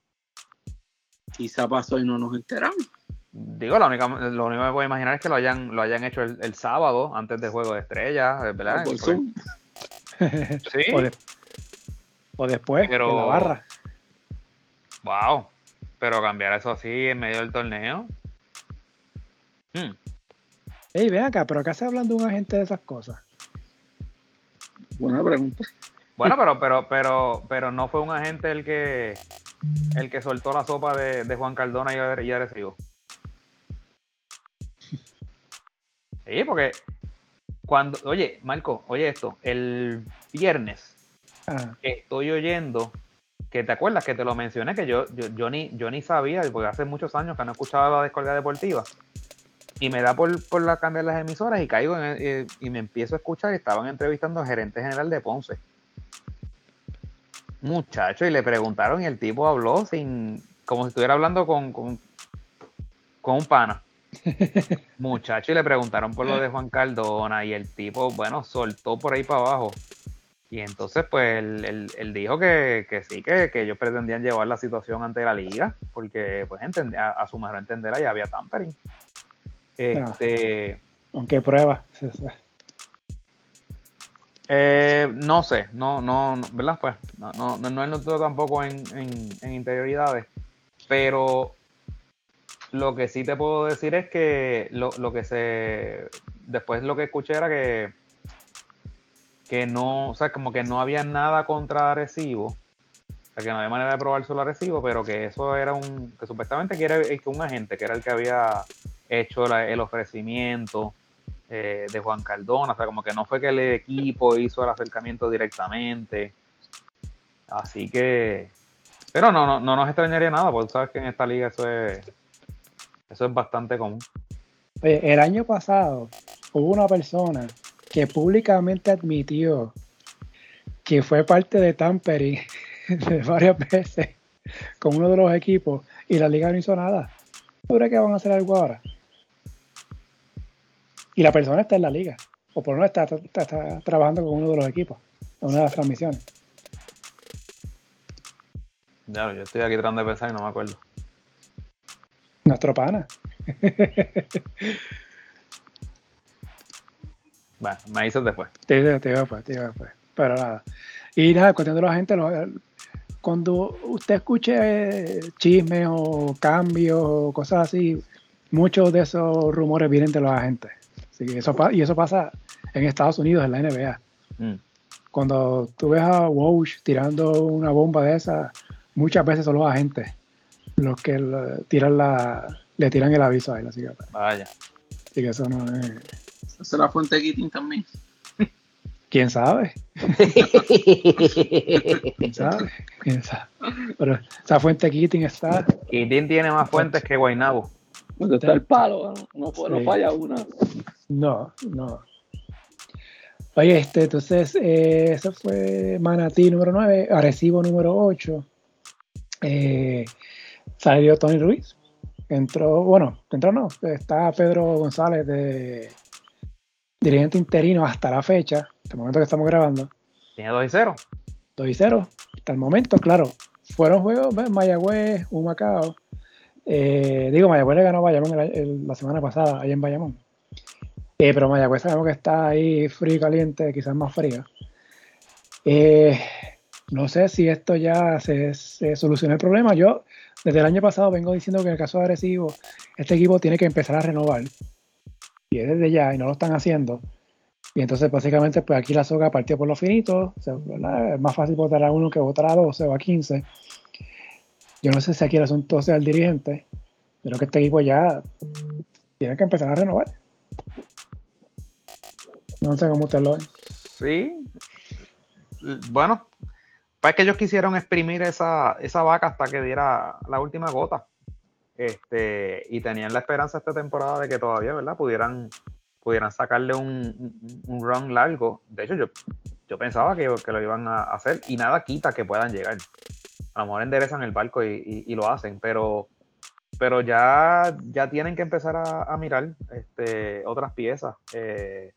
Quizá pasó y no nos enteramos. Digo, la única, lo único que me puedo imaginar es que lo hayan, lo hayan hecho el, el sábado, antes del juego de estrellas, ¿verdad? Por Zoom. Sí. o, de- o después, Pero- en la barra. Wow. Pero cambiar eso así en medio del torneo. Hmm. Ey, ven acá, pero acá se hablan de un agente de esas cosas. Buena pregunta. Bueno, pero, pero, pero, pero no fue un agente el que el que soltó la sopa de, de Juan Cardona y, y Arecibo. Sí, porque cuando, oye, Marco, oye esto, el viernes Ah, estoy oyendo que te acuerdas que te lo mencioné que yo, yo, yo ni, yo ni sabía, porque hace muchos años que no escuchaba la descarga deportiva. Y me da por, por la cambiar las emisoras y caigo en el- y me empiezo a escuchar y estaban entrevistando al gerente general de Ponce. Muchacho, y le preguntaron y el tipo habló sin, como si estuviera hablando con, con, con un pana. Muchacho, y le preguntaron por lo de Juan Cardona y el tipo, bueno, soltó por ahí para abajo. Y entonces, pues, él, él- él dijo que, que sí, que, que ellos pretendían llevar la situación ante la liga, porque, pues, entendí- a, su mejor entender, ahí había tampering. Este, aunque prueba. eh, no sé, no, no, no, ¿verdad? Pues, no, no, no, no es todo tampoco en, en, en interioridades, pero lo que sí te puedo decir es que lo, lo que se, después lo que escuché era que, que no, o sea, como que no había nada contra Arecibo, o sea, que no había manera de probar solo Arecibo, pero que eso era un, que supuestamente que era eh, que un agente, que era el que había hecho el ofrecimiento eh, de Juan Cardona, o sea, como que no fue que el equipo hizo el acercamiento directamente. Así que, pero no, no, no nos extrañaría nada, porque sabes que en esta liga eso es, eso es bastante común. El año pasado, hubo una persona que públicamente admitió que fue parte de tampering de varias veces con uno de los equipos y la liga no hizo nada. ¿Tú crees que van a hacer algo ahora? Y la persona está en la liga, o por lo menos está, está trabajando con uno de los equipos, en una de las transmisiones. Ya, yo estoy aquí tratando de pensar y no me acuerdo. Nuestro pana. bueno, me dices después. Te, te, después, te después. Pero nada. Y nada, cuestión de la gente, cuando usted escuche eh, chismes o cambios o cosas así, muchos de esos rumores vienen de los agentes. Así que eso, y eso pasa en Estados Unidos, en la NBA. Mm. Cuando tú ves a Walsh tirando una bomba de esa, muchas veces son los agentes los que le tiran, la, le tiran el aviso a él. Así que, Vaya. Así que eso no es. Esa es la fuente de Keating también. ¿Quién sabe? ¿Quién sabe? ¿Quién sabe? Pero esa fuente Keating está. Keating tiene más fuentes que Guaynabo. Donde está el palo, no, no, falla una. No, no. Oye, este, entonces, eh, eso fue Manatí número 9, Arecibo número 8. Eh, salió Tony Ruiz. Entró, bueno, entró no, está Pedro González de dirigente interino hasta la fecha, hasta el momento que estamos grabando. Tiene 2 y 0. 2 y 0. Hasta el momento, claro. Fueron juegos, ¿ves? Mayagüez, Humacao. Eh, digo, Mayagüez le ganó a Bayamón la semana pasada, ahí en Bayamón. Eh, pero Mayagüez sabemos que está ahí frío y caliente, quizás más frío. Eh, no sé si esto ya se, se soluciona el problema. Yo desde el año pasado vengo diciendo que en el caso de Agresivo, este equipo tiene que empezar a renovar. Y es desde ya, y no lo están haciendo. Y entonces, básicamente, pues aquí la soga partió por los finitos. es más fácil votar a uno que votar a 12 o a 15. Yo no sé si aquí el asunto sea el dirigente, pero que este equipo ya tiene que empezar a renovar. No sé cómo usted lo ve. Sí. Bueno, pues que ellos quisieron exprimir esa, esa vaca hasta que diera la última gota. Este, y tenían la esperanza esta temporada de que todavía, ¿verdad? Pudieran, pudieran sacarle un, un, run largo. De hecho, yo, yo pensaba que, que, lo iban a hacer y nada quita que puedan llegar. A lo mejor enderezan el barco y, y, lo hacen, pero, pero ya, ya tienen que empezar a, a mirar este, otras piezas. Eh,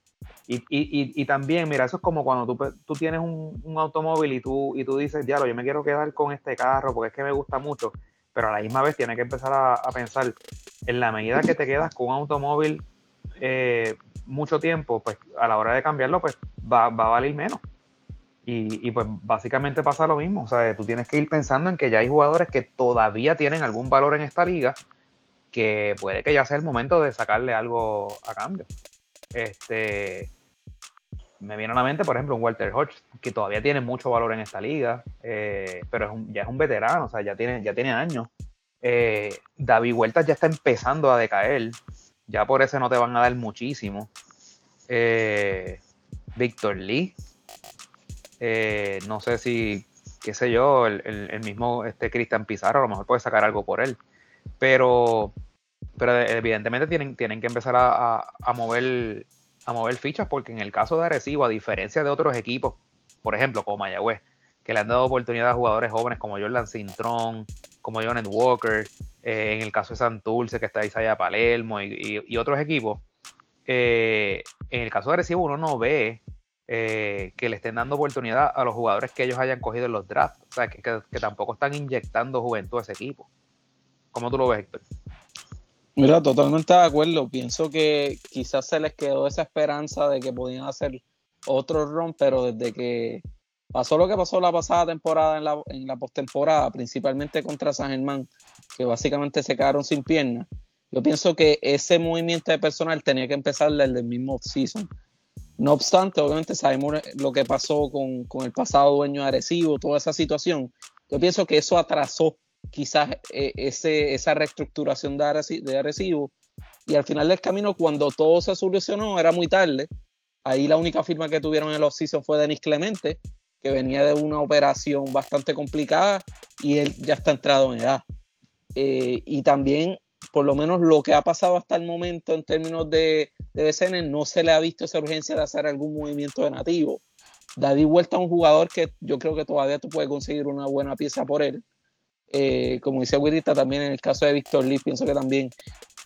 y, y, y, también, mira, eso es como cuando tú, tú tienes un, automóvil y tú, y tú dices, diablo, yo me quiero quedar con este carro porque es que me gusta mucho, pero a la misma vez tienes que empezar a, a pensar, en la medida que te quedas con un automóvil eh, mucho tiempo, pues a la hora de cambiarlo, pues va, va a valer menos. Y, y, pues básicamente pasa lo mismo, o sea, tú tienes que ir pensando en que ya hay jugadores que todavía tienen algún valor en esta liga, que puede que ya sea el momento de sacarle algo a cambio. Este, me viene a la mente, por ejemplo, un Walter Hodge, que todavía tiene mucho valor en esta liga, eh, pero ya es un veterano, o sea, ya tiene, ya tiene años. Eh, David Huertas ya está empezando a decaer, ya por eso no te van a dar muchísimo. Eh, Víctor Lee, no sé si, qué sé yo, el, mismo este Cristian Pizarro, a lo mejor puede sacar algo por él, pero pero evidentemente tienen, tienen que empezar a, mover a mover fichas porque en el caso de Arecibo, a diferencia de otros equipos, por ejemplo, como Mayagüez, que le han dado oportunidad a jugadores jóvenes como Jordan Cintrón, como Jonet Walker, eh, en el caso de Santurce, que está Isaiah Palermo y, otros equipos, eh, en el caso de Arecibo uno no ve eh, que le estén dando oportunidad a los jugadores que ellos hayan cogido en los drafts, o sea, que, que tampoco están inyectando juventud a ese equipo. ¿Cómo tú lo ves, Héctor? Mira, totalmente de acuerdo. Pienso que quizás se les quedó esa esperanza de que podían hacer otro run, pero desde que pasó lo que pasó la pasada temporada en la, en la postemporada, principalmente contra San Germán, que básicamente se quedaron sin piernas, yo pienso que ese movimiento de personal tenía que empezar desde el mismo season. No obstante, obviamente sabemos lo que pasó con, con el pasado dueño agresivo, toda esa situación. Yo pienso que eso atrasó quizás eh, ese, esa reestructuración de, Arecibo, y al final del camino, cuando todo se solucionó, era muy tarde. Ahí la única firma que tuvieron en el off-season fue Denis Clemente, que venía de una operación bastante complicada y él ya está entrado en edad. Eh, y también, por lo menos, lo que ha pasado hasta el momento en términos de de BCN no se le ha visto esa urgencia de hacer algún movimiento de nativo. Daddy vuelta a un jugador que yo creo que todavía tú puedes conseguir una buena pieza por él. Eh, como dice Wirita, también en el caso de Víctor Lee, pienso que también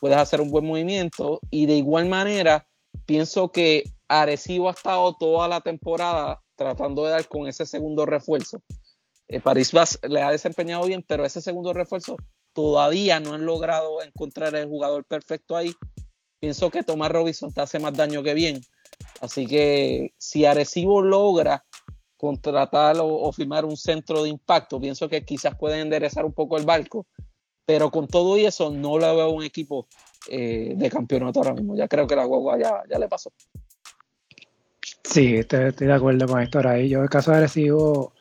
puedes hacer un buen movimiento. Y de igual manera, pienso que Arecibo ha estado toda la temporada tratando de dar con ese segundo refuerzo. Eh, París le ha desempeñado bien, pero ese segundo refuerzo todavía no han logrado encontrar el jugador perfecto ahí. Pienso que Tomás Robinson te hace más daño que bien. Así que si Arecibo logra contratar o, firmar un centro de impacto, pienso que quizás pueden enderezar un poco el barco. Pero con todo y eso, no lo veo un equipo eh, de campeonato ahora mismo. Ya creo que la guagua ya, ya le pasó. Sí, estoy, de acuerdo con esto ahí. Yo, en el caso de Arecibo,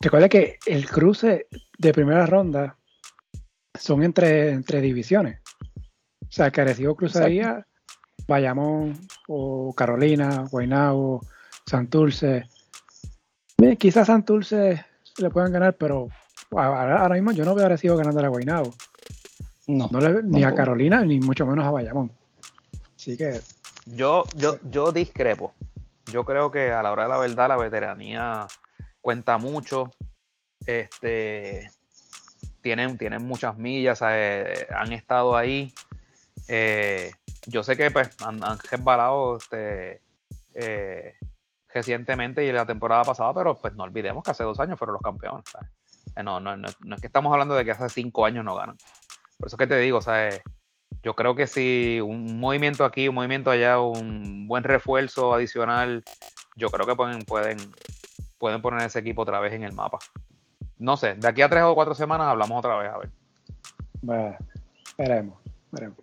recuerda que el cruce de primera ronda son entre, entre divisiones. O sea, que Arecibo cruzaría Bayamón o Carolina, Guaynabo, Santurce. Quizás Santurce le puedan ganar, pero ahora, mismo yo no veo a Arecibo ganando a Guaynabo. No, ni a Carolina, ni mucho menos a Bayamón. Así que. Yo, yo, yo discrepo. Yo creo que a la hora de la verdad la veteranía cuenta mucho. Este tienen, tienen muchas millas, eh, han estado ahí. Eh, yo sé que pues, han, han resbalado este, eh, recientemente y la temporada pasada, pero pues no olvidemos que hace dos años fueron los campeones. No, no, no, es que estamos hablando de que hace cinco años no ganan. Por eso que te digo, ¿sabes? yo creo que si un movimiento aquí, un movimiento allá, un buen refuerzo adicional, yo creo que pueden, pueden, pueden poner ese equipo otra vez en el mapa no sé, de aquí a tres o cuatro semanas hablamos otra vez, a ver. Bueno, veremos, veremos.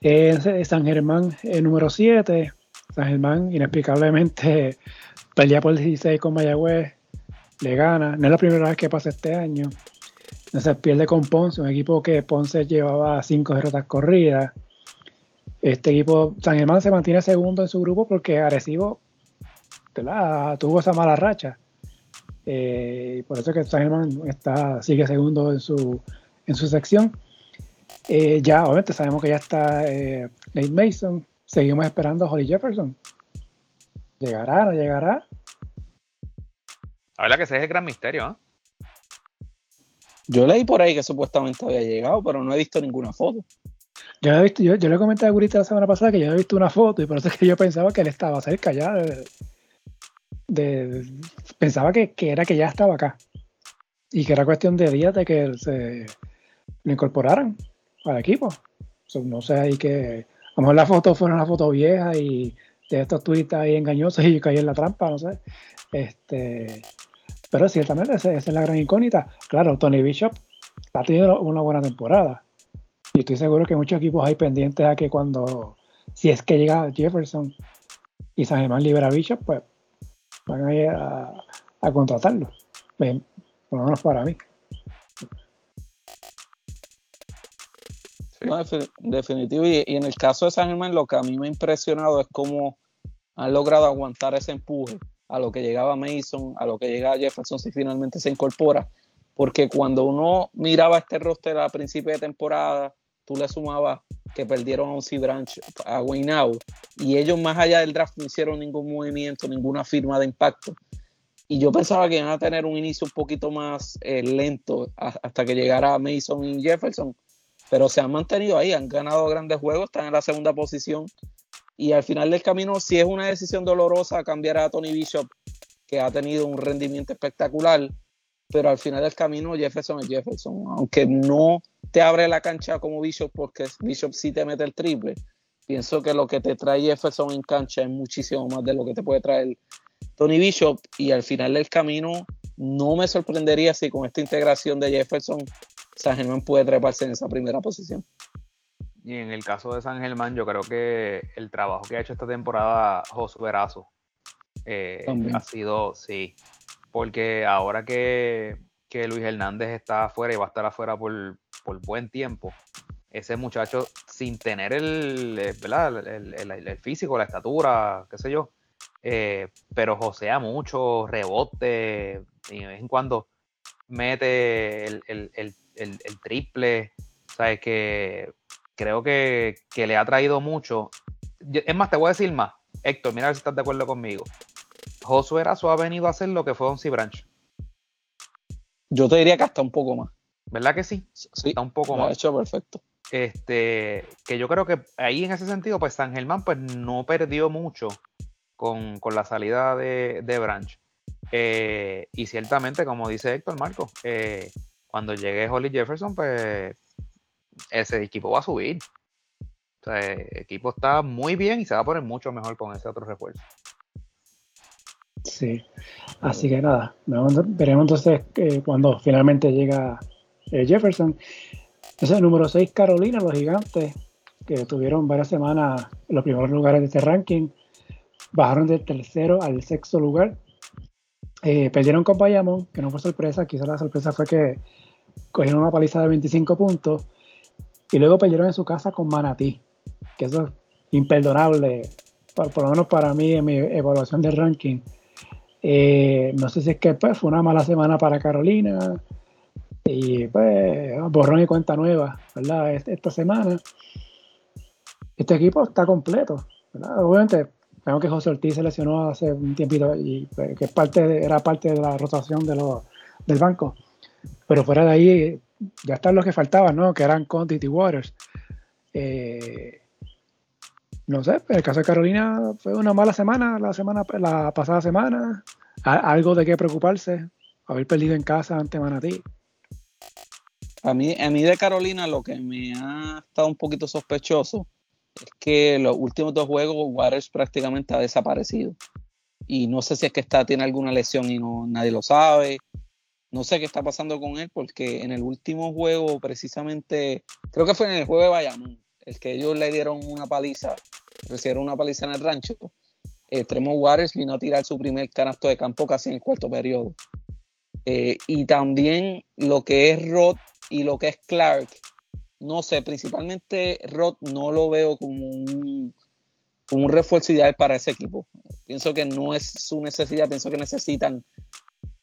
Eh, San Germán, el número 7. San Germán, inexplicablemente, pelea por el 16 con Mayagüez, le gana. No es la primera vez que pasa este año. Entonces pierde con Ponce, un equipo que Ponce llevaba cinco derrotas corridas. Este equipo, San Germán se mantiene segundo en su grupo porque Arecibo tuvo esa mala racha. Eh, por eso que San Germán está, sigue segundo en su, en su sección. Eh, ya, obviamente, sabemos que ya está eh, Nate Mason. Seguimos esperando a Holly Jefferson. ¿Llegará? ¿No llegará? La verdad que ese es el gran misterio. Yo leí por ahí que supuestamente había llegado, pero no he visto ninguna foto. Yo, he visto, yo, le comenté a Gurita la semana pasada que yo he visto una foto y por eso es que yo pensaba que él estaba cerca ya de, pensaba que, era que ya estaba acá y que era cuestión de días de que se lo incorporaran al equipo. no sé, ahí que a lo mejor la foto fue una foto vieja y de estos tweets ahí engañosos y caí en la trampa, no sé. Este, pero ciertamente esa, esa es la gran incógnita. Claro, Tony Bishop ha tenido una buena temporada. Y estoy seguro que muchos equipos hay pendientes a que cuando, si es que llega Jefferson y San Germán libera a Bishop, pues van a ir a, contratarlo. por lo menos para mí. Definitivo. Y, en el caso de San Germán, lo que a mí me ha impresionado es cómo han logrado aguantar ese empuje a lo que llegaba Mason, a lo que llegaba Jefferson si finalmente se incorpora. Porque cuando uno miraba este roster a principio de temporada, tú le sumabas que perdieron a un Branch, a Waynau, y ellos más allá del draft no hicieron ningún movimiento, ninguna firma de impacto. Y yo pensaba que iban a tener un inicio un poquito más eh, lento hasta que llegara Mason y Jefferson, pero se han mantenido ahí, han ganado grandes juegos, están en la segunda posición. Y al final del camino, si es una decisión dolorosa cambiar a Tony Bishop, que ha tenido un rendimiento espectacular, pero al final del camino Jefferson es Jefferson, aunque no te abre la cancha como Bishop porque Bishop sí te mete el triple. Pienso que lo que te trae Jefferson en cancha es muchísimo más de lo que te puede traer Tony Bishop y al final del camino no me sorprendería si con esta integración de Jefferson San Germán puede treparse en esa primera posición. Y en el caso de San Germán, yo creo que el trabajo que ha hecho esta temporada Josué Verazo eh, ha sido, sí, porque ahora que, Luis Hernández está afuera y va a estar afuera por, buen tiempo, ese muchacho sin tener el, eh, el, físico, la estatura, qué sé yo, eh, pero josea mucho, rebote, y de vez en cuando mete el, triple, sabes que creo que, le ha traído mucho es más, te voy a decir más. Héctor, mira a ver si estás de acuerdo conmigo. Josué Erazo ha venido a hacer lo que fue Onsi Branch. Yo te diría que hasta un poco más. ¿Verdad que sí? Sí. Está un poco Lo ha más. hecho perfecto. Este, que yo creo que ahí en ese sentido, pues San Germán pues no perdió mucho con, con la salida de, de Branch. Eh, y ciertamente, como dice Héctor Marco, eh, cuando llegue Holly Jefferson, pues ese equipo va a subir. O sea, el equipo está muy bien y se va a poner mucho mejor con ese otro refuerzo. Sí. Así que nada, veremos entonces eh, cuando finalmente llega eh, Jefferson. Ese es el número 6, Carolina, los gigantes, que tuvieron varias semanas en los primeros lugares de este ranking. Bajaron del tercero al sexto lugar. Eh, perdieron con Bayamón, que no fue sorpresa. Quizás la sorpresa fue que cogieron una paliza de 25 puntos. Y luego perdieron en su casa con Manatí, que eso es imperdonable, por, por lo menos para mí en mi evaluación del ranking. Eh, no sé si es que pues, fue una mala semana para Carolina y pues borrón y cuenta nueva, ¿verdad? Est- Esta semana. Este equipo está completo. Obviamente, vemos que José Ortiz se lesionó hace un tiempito y pues, que parte de- era parte de la rotación de los, del banco. Pero fuera de ahí, ya están los que faltaban, ¿no? Que eran Condit y Waters. Eh, no sé, el caso de Carolina fue una mala semana, la semana, la pasada semana. Algo de qué preocuparse. Haber perdido en casa ante Manatí. A mí, a mí de Carolina lo que me ha estado un poquito sospechoso es que los últimos dos juegos Waters prácticamente ha desaparecido. Y no sé si es que está, tiene alguna lesión y no, nadie lo sabe. No sé qué está pasando con él porque en el último juego precisamente, creo que fue en el juego de Bayamón, el que ellos le dieron una paliza, recibieron una paliza en el rancho. Eh, Waters vino a tirar su primer canasto de campo casi en el cuarto periodo. Eh, y también lo que es Rod y lo que es Clark, no sé, principalmente Rod no lo veo como como un refuerzo ideal para ese equipo. Pienso que no es su necesidad, pienso que necesitan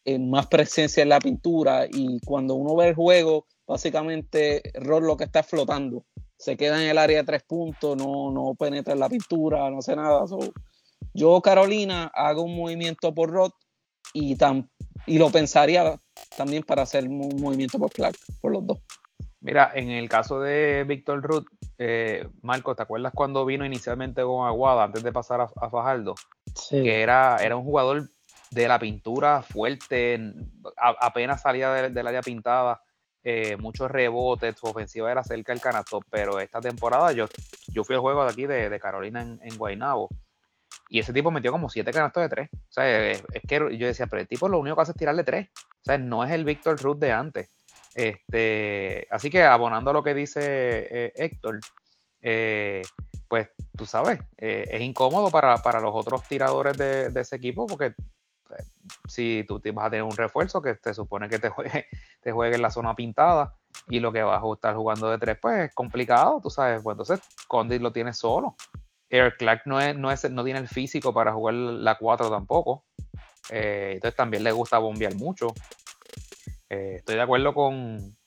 eh, más presencia en la pintura y cuando uno ve el juego, básicamente Rod lo que está es flotando. Se queda en el área de tres puntos, no, no penetra en la pintura, no hace nada. So, yo, Carolina, hago un movimiento por Rod y, tam- y lo pensaría también para hacer un movimiento por Clark, por los dos. Mira, en el caso de Víctor Ruth, eh, Marco, ¿te acuerdas cuando vino inicialmente con Aguada antes de pasar a, a Fajardo? Sí. Que era, era un jugador de la pintura fuerte, apenas salía de- del área pintada, eh, muchos rebotes, su ofensiva era cerca del canasto, pero esta temporada yo, yo fui al juego de aquí de, Carolina en, Guaynabo y ese tipo metió como siete canastos de tres. O sea, es, que yo decía, pero el tipo lo único que hace es tirarle tres. O sea, no es el Víctor Ruth de antes. Este, así que abonando a lo que dice eh, Héctor, eh, pues tú sabes, es incómodo para, para los otros tiradores de, ese equipo porque si tú te vas a tener un refuerzo que te supone que te juegue, te juegue en la zona pintada y lo que vas a estar jugando de tres, pues es complicado, tú sabes, pues entonces Condit lo tiene solo. Eric Clark no, es, no, es, no tiene el físico para jugar la 4 tampoco. Eh, entonces también le gusta bombear mucho. Eh, estoy de acuerdo con,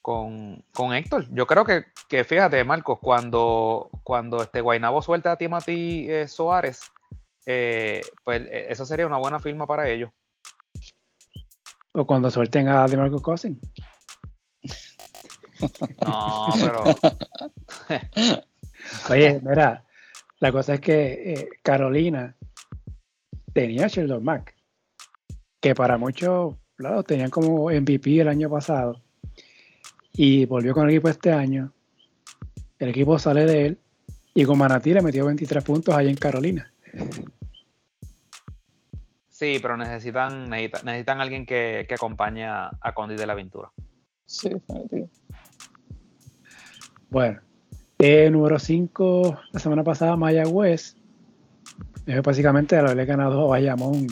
con, con Héctor. Yo creo que, que, fíjate, Marcos, cuando, cuando este Guainabo suelta a Timothy eh, Soares, eh, pues eh, eso sería una buena firma para ellos. O cuando suelten a DeMarcus Cousins. No, pero. Oye, mira, la cosa es que eh, Carolina tenía a Sheldon Mack, que para muchos lados tenían como MVP el año pasado, y volvió con el equipo este año. El equipo sale de él, y con Manatí le metió 23 puntos ahí en Carolina. Sí, pero necesitan, necesitan, necesitan alguien que, que acompañe a, a Condi de la aventura. Sí, definitivo. Bueno, eh, número 5, la semana pasada, Mayagüez. Es básicamente haberle ganado a Bayamón.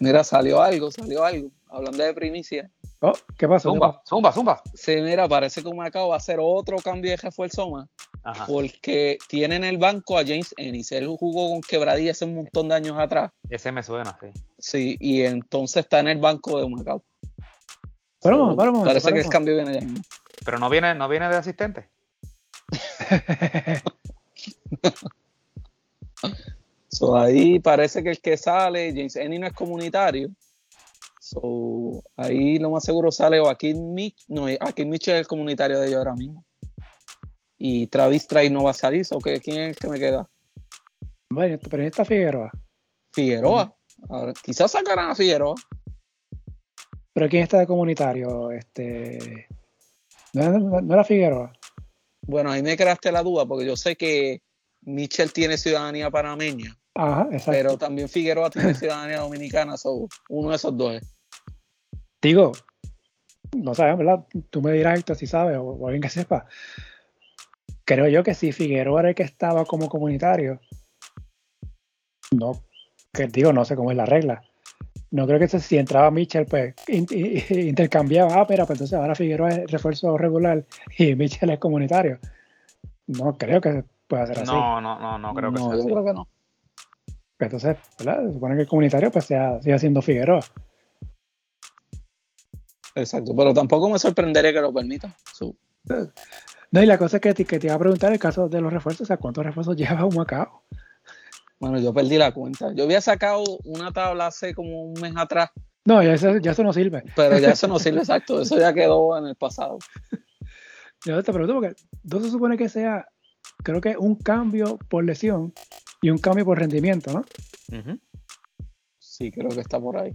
Mira, salió algo, salió algo. Hablando de primicia. Oh, ¿qué pasó? Zumba, zumba, zumba. Sí, mira, parece que Humacao va a hacer otro cambio de refuerzo más. Ajá. Porque tiene en el banco a James Ennis. Él jugó con quebradilla hace un montón de años atrás. Ese me suena, sí. Sí, y entonces está en el banco de momento, para un momento, Parece que el cambio viene de ahí. Pero no viene, no viene de asistente. So, ahí parece que el que sale, James Eni no es comunitario. So, ahí lo más seguro sale o aquí Mitch, no, aquí Mitch es el comunitario de ellos ahora mismo. Y Travis Tray no va a salir, so, ¿quién es el que me queda? Bueno, pero está Figueroa. Figueroa. Ahora, quizás sacarán a Figueroa. Pero ¿quién está de comunitario? Este. ¿No, no era Figueroa? Bueno, ahí me creaste la duda, porque yo sé que Michel tiene ciudadanía panameña. Ajá, exacto. Pero también Figueroa tiene ciudadanía dominicana, so, uno de esos dos. Digo, no sabes, ¿verdad? Tú me dirás esto si sabes, o, alguien que sepa. Creo yo que si Figueroa era el que estaba como comunitario, no, que digo, no sé cómo es la regla. No creo que si entraba Michel, pues intercambiaba, ah, pero pues entonces ahora Figueroa es refuerzo regular y Michel es comunitario. No creo que pueda ser así. No, no, no, no creo que sea yo así. creo que no. Entonces, ¿verdad? Se supone que el comunitario pues sea, siga siendo Figueroa. Exacto, pero tampoco me sorprendería que lo permita. So, No, y la cosa es que te, que te iba a preguntar el caso de los refuerzos, o sea, ¿cuántos refuerzos lleva un Macao? bueno, yo perdí la cuenta. Yo había sacado una tabla hace como un mes atrás, No, ya eso, ya eso no sirve. pero ya eso no sirve exacto. Eso ya quedó en el pasado. Yo te pregunto porque no se supone que sea, creo que un cambio por lesión y un cambio por rendimiento, ¿no? Sí, creo que está por ahí.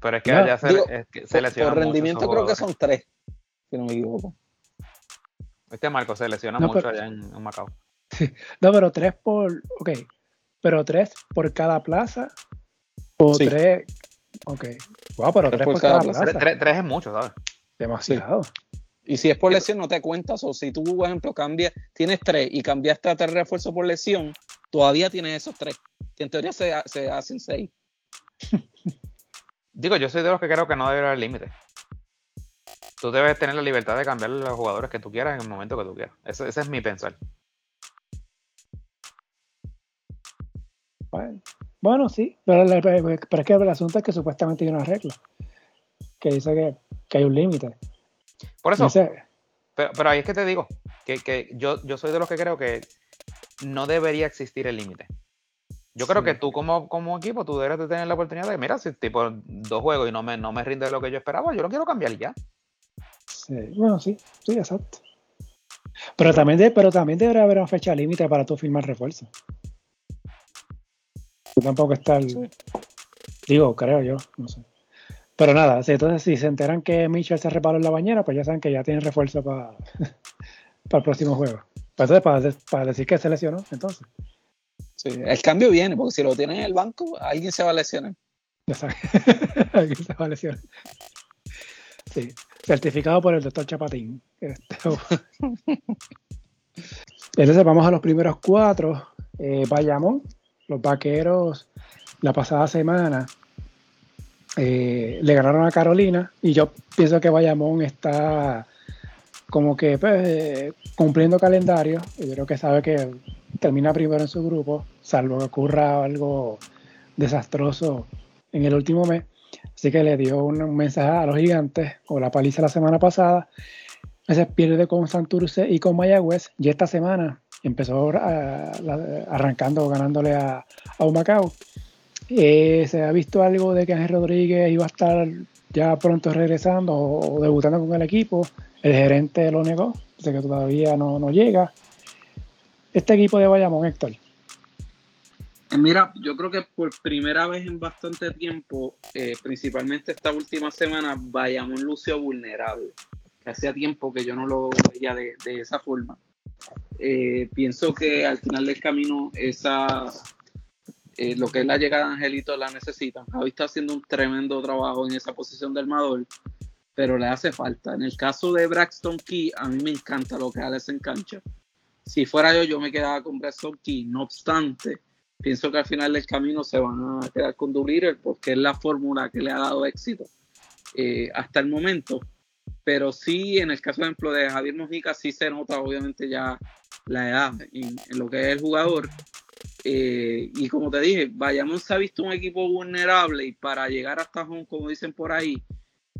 Pero es que No, allá se, digo, es que se Por, rendimiento creo que son tres, si no me equivoco. Este Marco se lesiona No, mucho pero- allá en, en Macao. No, pero tres por, ok, pero tres por cada plaza o Sí. tres, ok, wow, pero tres, por cada, plaza, Tres, tres- tres es mucho, ¿sabes? demasiado. Y si es por lesión, no te cuentas. O si tú, por ejemplo, cambias, tienes tres y cambiaste a tres refuerzos por lesión, todavía tienes esos tres. Que en teoría se, se hacen seis. Digo, yo soy de los que creo que no debe haber límite. Tú debes tener la libertad de cambiar los jugadores que tú quieras en el momento que tú quieras. Ese, ese es mi pensar. Bueno, bueno, sí, pero, es que el asunto es que supuestamente hay una regla que dice que, que hay un límite. Por eso, pero, pero ahí es que te digo, que, que yo, yo soy de los que creo que no debería existir el límite. Yo creo Sí. que tú como, como equipo, tú debes de tener la oportunidad de, mira, si tipo dos juegos y no me, no me rinde lo que yo esperaba, yo lo quiero cambiar ya. Sí, bueno, sí, sí, exacto. Pero también, de- pero también debería haber una fecha límite para tú firmar refuerzo. Tampoco está el. Sí. Digo, creo yo, no sé. Pero nada, entonces si se enteran que Mitchell se reparó en la bañera, pues ya saben que ya tienen refuerzo para el próximo juego. Pues entonces, para, para decir que se lesionó, entonces. Sí, el cambio viene, porque si lo tienes en el banco, alguien se va a lesionar. Ya saben. Alguien se va a lesionar. Sí, certificado por el doctor Chapatín. Este, Entonces vamos a los primeros cuatro. Eh, Bayamón, los vaqueros, la pasada semana eh, le ganaron a Carolina y yo pienso que Bayamón está como que pues, cumpliendo calendario. Yo creo que sabe que termina primero en su grupo, salvo que ocurra algo desastroso en el último mes. Así que le dio un, mensaje a los gigantes, o la paliza la semana pasada. Ese pierde con Santurce y con Mayagüez. Y esta semana empezó a- la- arrancando, ganándole a, a Humacao. Eh, se ha visto algo de que Ángel Rodríguez iba a estar ya pronto regresando o, o debutando con el equipo. El gerente lo negó, dice que todavía no, no llega. Este equipo de Bayamón, Héctor. Eh, Mira, yo creo que por primera vez en bastante tiempo, eh, principalmente esta última semana, Bayamón lució vulnerable. Hacía tiempo que yo no lo veía de, esa forma. Eh, pienso que al final del camino, esa, eh, lo que es la llegada de Angelito la necesitan. Javi está haciendo un tremendo trabajo en esa posición de armador, pero le hace falta. En el caso de Braxton Key, a mí me encanta lo que hace en cancha. Si fuera yo, yo me quedaba con Braxton Key. No obstante, pienso que al final del camino se van a quedar con Doolittle porque es la fórmula que le ha dado éxito eh, hasta el momento. Pero sí, en el caso, por ejemplo, de Javier Mojica, sí se nota, obviamente, ya la edad en, en lo que es el jugador. Eh, y como te dije, Bayamón se ha visto un equipo vulnerable y para llegar hasta home, como dicen por ahí,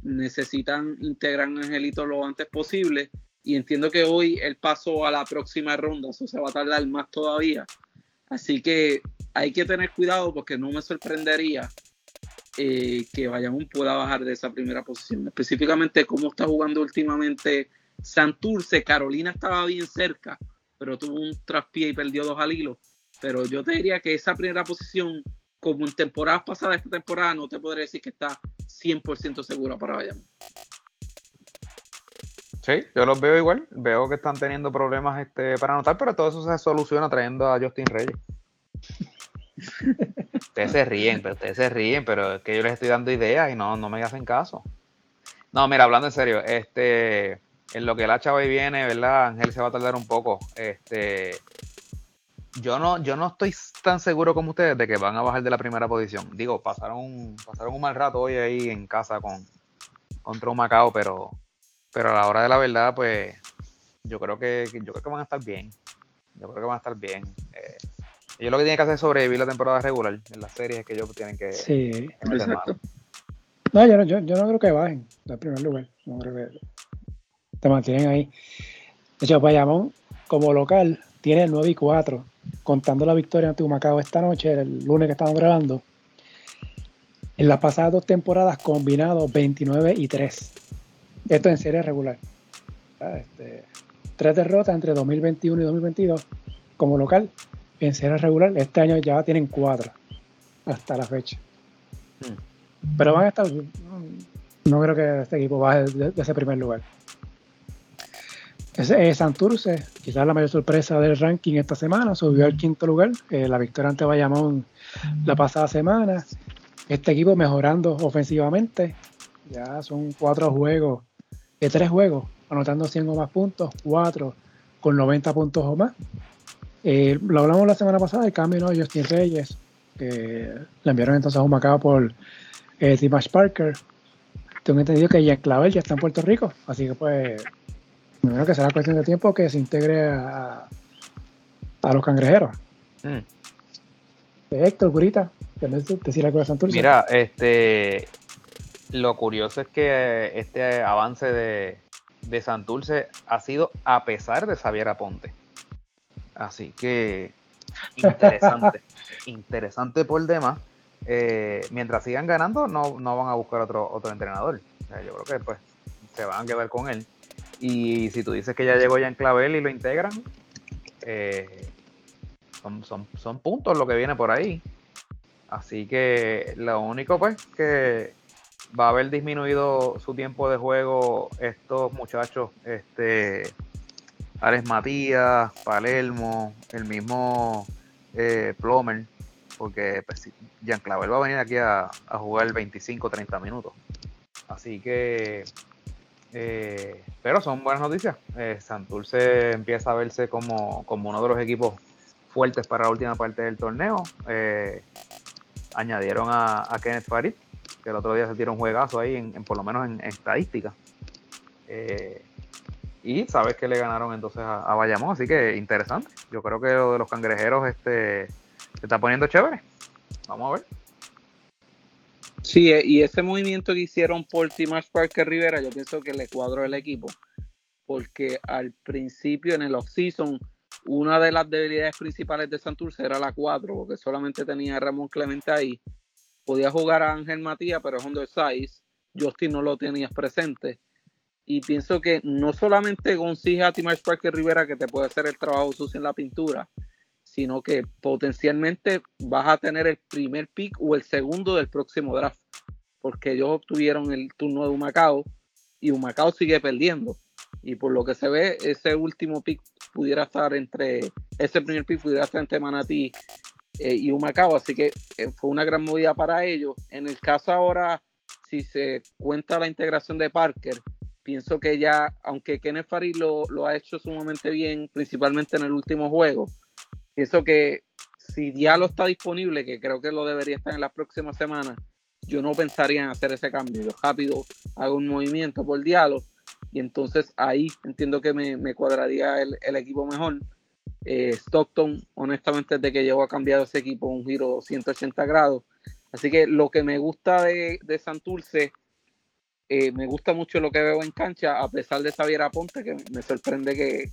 necesitan integrar a Angelito lo antes posible. Y entiendo que hoy el paso a la próxima ronda, eso se va a tardar más todavía. Así que hay que tener cuidado porque no me sorprendería eh, que Bayamón pueda bajar de esa primera posición. Específicamente cómo está jugando últimamente Santurce. Carolina estaba bien cerca, pero tuvo un traspié y perdió dos al hilo. Pero yo te diría que esa primera posición, como en temporadas pasadas, esta temporada no te podría decir que está 100% segura para Bayamón. Sí, yo los veo igual. Veo que están teniendo problemas este, para anotar, pero todo eso se soluciona trayendo a Justin Reyes. ustedes se ríen, pero ustedes se ríen, pero es que yo les estoy dando ideas y no, no me hacen caso. No, mira, hablando en serio, este, en lo que la chava y viene, ¿verdad? Ángel se va a tardar un poco. Este, yo no, yo no estoy tan seguro como ustedes de que van a bajar de la primera posición. Digo, pasaron, pasaron un mal rato hoy ahí en casa con contra un Macao, pero pero a la hora de la verdad, pues yo creo que, yo creo que van a estar bien. Yo creo que van a estar bien. Eh, ellos lo que tienen que hacer es sobrevivir la temporada regular en las series es que ellos tienen que. Sí, exacto. No, yo no, yo, no creo que bajen del primer lugar. No creo que te mantienen ahí. De hecho, Bayamón, como local, tiene 9 y 4, contando la victoria ante Humacao esta noche, el lunes que estamos grabando. En las pasadas dos temporadas combinados 29 y 3. Esto en serie regular. Este, tres derrotas entre 2021 y 2022 como local en serie regular. Este año ya tienen cuatro hasta la fecha. Hmm. Pero van a estar. No creo que este equipo baje de, ese primer lugar. Ese, Santurce, quizás la mayor sorpresa del ranking esta semana, subió al quinto lugar. Eh, la victoria ante Bayamón la pasada semana. Este equipo mejorando ofensivamente. Ya son cuatro juegos de tres juegos, anotando 100 o más puntos, cuatro con 90 puntos o más. Eh, lo hablamos la semana pasada, el cambio de Justin Reyes, que le enviaron entonces a un Macao por eh, Dimash Parker. Tengo entendido que Ian Clavel ya está en Puerto Rico, así que pues, me imagino que será cuestión de tiempo que se integre a, a los cangrejeros. Mm. Héctor, Curita, decir algo de Santurce? Mira, este, lo curioso es que este avance de, de Santurce ha sido a pesar de Xavier Aponte. Así que interesante, interesante por demás. Eh, mientras sigan ganando, no, no, van a buscar otro, otro entrenador. yo creo que pues se van a quedar con él. Y si tú dices que ya llegó ya en Clavel y lo integran, eh, son, son, son puntos lo que viene por ahí. Así que lo único pues que va a haber disminuido su tiempo de juego estos muchachos, este Ares Matías, Palermo, el mismo eh, Plomer, porque pues, Jean Clavel va a venir aquí a, jugar 25-30 minutos. Así que, eh, pero son buenas noticias. Eh, Santurce empieza a verse como, como uno de los equipos fuertes para la última parte del torneo. Eh, añadieron a, a Kenneth Farid, que el otro día se tiró un juegazo ahí, en, por lo menos en, estadística. Eh, y sabes que le ganaron entonces a, Bayamón, así que interesante. Yo creo que lo de los cangrejeros este, se está poniendo chévere. Vamos a ver. Sí, eh, y ese movimiento que hicieron por Timash Parker Rivera, yo pienso que le cuadró el equipo. Porque al principio, en el off-season, una de las debilidades principales de Santurce era la 4, porque solamente tenía a Ramón Clemente ahí podía jugar a Ángel Matías, pero es undersize. Justin no lo tenías presente. Y pienso que no solamente consigue a Timar Parker Rivera que te puede hacer el trabajo sucio en la pintura, sino que potencialmente vas a tener el primer pick o el segundo del próximo draft. Porque ellos obtuvieron el turno de Humacao y Humacao sigue perdiendo. Y por lo que se ve, ese último pick pudiera estar entre, ese primer pick pudiera estar entre Manatí eh, y Humacao, así que eh, fue una gran movida para ellos. En el caso ahora, si se cuenta la integración de Parker, pienso que ya, aunque Kenneth Farid lo, lo, ha hecho sumamente bien, principalmente en el último juego, pienso que si Diallo está disponible, que creo que lo debería estar en las próximas semanas, yo no pensaría en hacer ese cambio. Yo rápido hago un movimiento por Diallo y entonces ahí entiendo que me, me cuadraría el, el equipo mejor eh, Stockton, honestamente, desde que llegó ha cambiado ese equipo un giro 180 grados. Así que lo que me gusta de, de Santurce, eh, me gusta mucho lo que veo en cancha, a pesar de Xavier Aponte, que me sorprende que,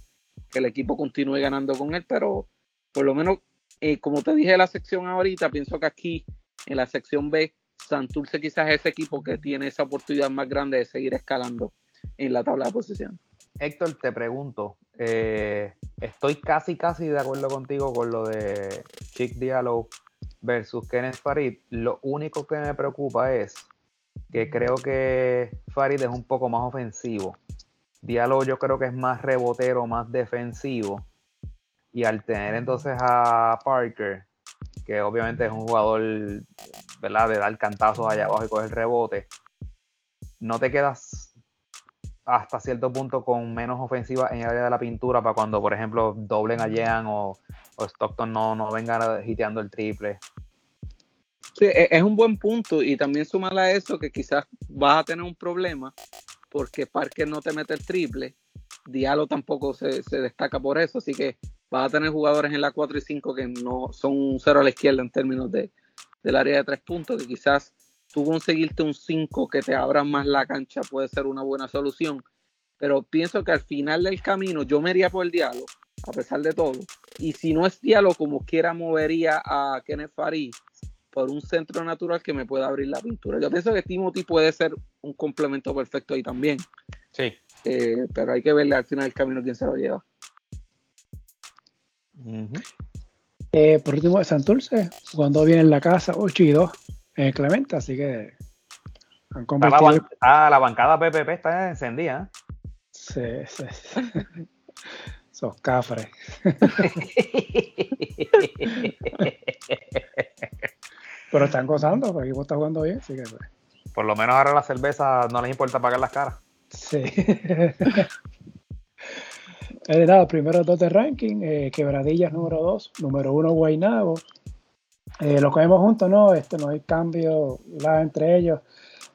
el equipo continúe ganando con él, pero por lo menos Eh, como te dije en la sección ahorita, pienso que aquí en la sección B, Santurce quizás es ese equipo que tiene esa oportunidad más grande de seguir escalando en la tabla de posición. Héctor, te pregunto, eh, estoy casi casi de acuerdo contigo con lo de Chick Diallo versus Kenneth Farid. Lo único que me preocupa es que creo que Farid es un poco más ofensivo. Diallo yo creo que es más rebotero, más defensivo. Y al tener entonces a Parker, que obviamente es un jugador ¿verdad? de dar cantazos allá abajo y coger rebote, no te quedas hasta cierto punto con menos ofensiva en el área de la pintura para cuando, por ejemplo, doblen a Jean o, Stockton no, no vengan hiteando el triple. Sí, e, es un buen punto y también sumarle a eso que quizás vas a tener un problema porque Parker no te mete el triple, Diallo tampoco se, destaca por eso, así que vas a tener jugadores en la 4 y 5 que no son un cero a la izquierda en términos de, del área de tres puntos, que quizás tú conseguirte un 5 que te abra más la cancha puede ser una buena solución. Pero pienso que al final del camino yo me iría por el diálogo, a pesar de todo. Y si no es diálogo, como quiera movería a Kenneth Farid por un centro natural que me pueda abrir la pintura. Yo pienso que Timothy puede ser un complemento perfecto ahí también. Sí. Eh, pero hay que verle al final del camino quién se lo lleva. Eh, por último, Santurce, cuando viene en la casa 8 y 2 en Clemente, así que han convertido... Ah, la, bancada PPP está encendida. Sí, sí. Esos cafres. Pero están gozando, porque el equipo está jugando bien, así que... Pues. Por lo menos ahora la cerveza no les importa pagar las caras. Sí. He dado primero dos de ranking, eh, Quebradillas número dos, número uno Guaynabo. Eh, lo cogemos juntos, ¿no? Este, no hay cambio entre ellos.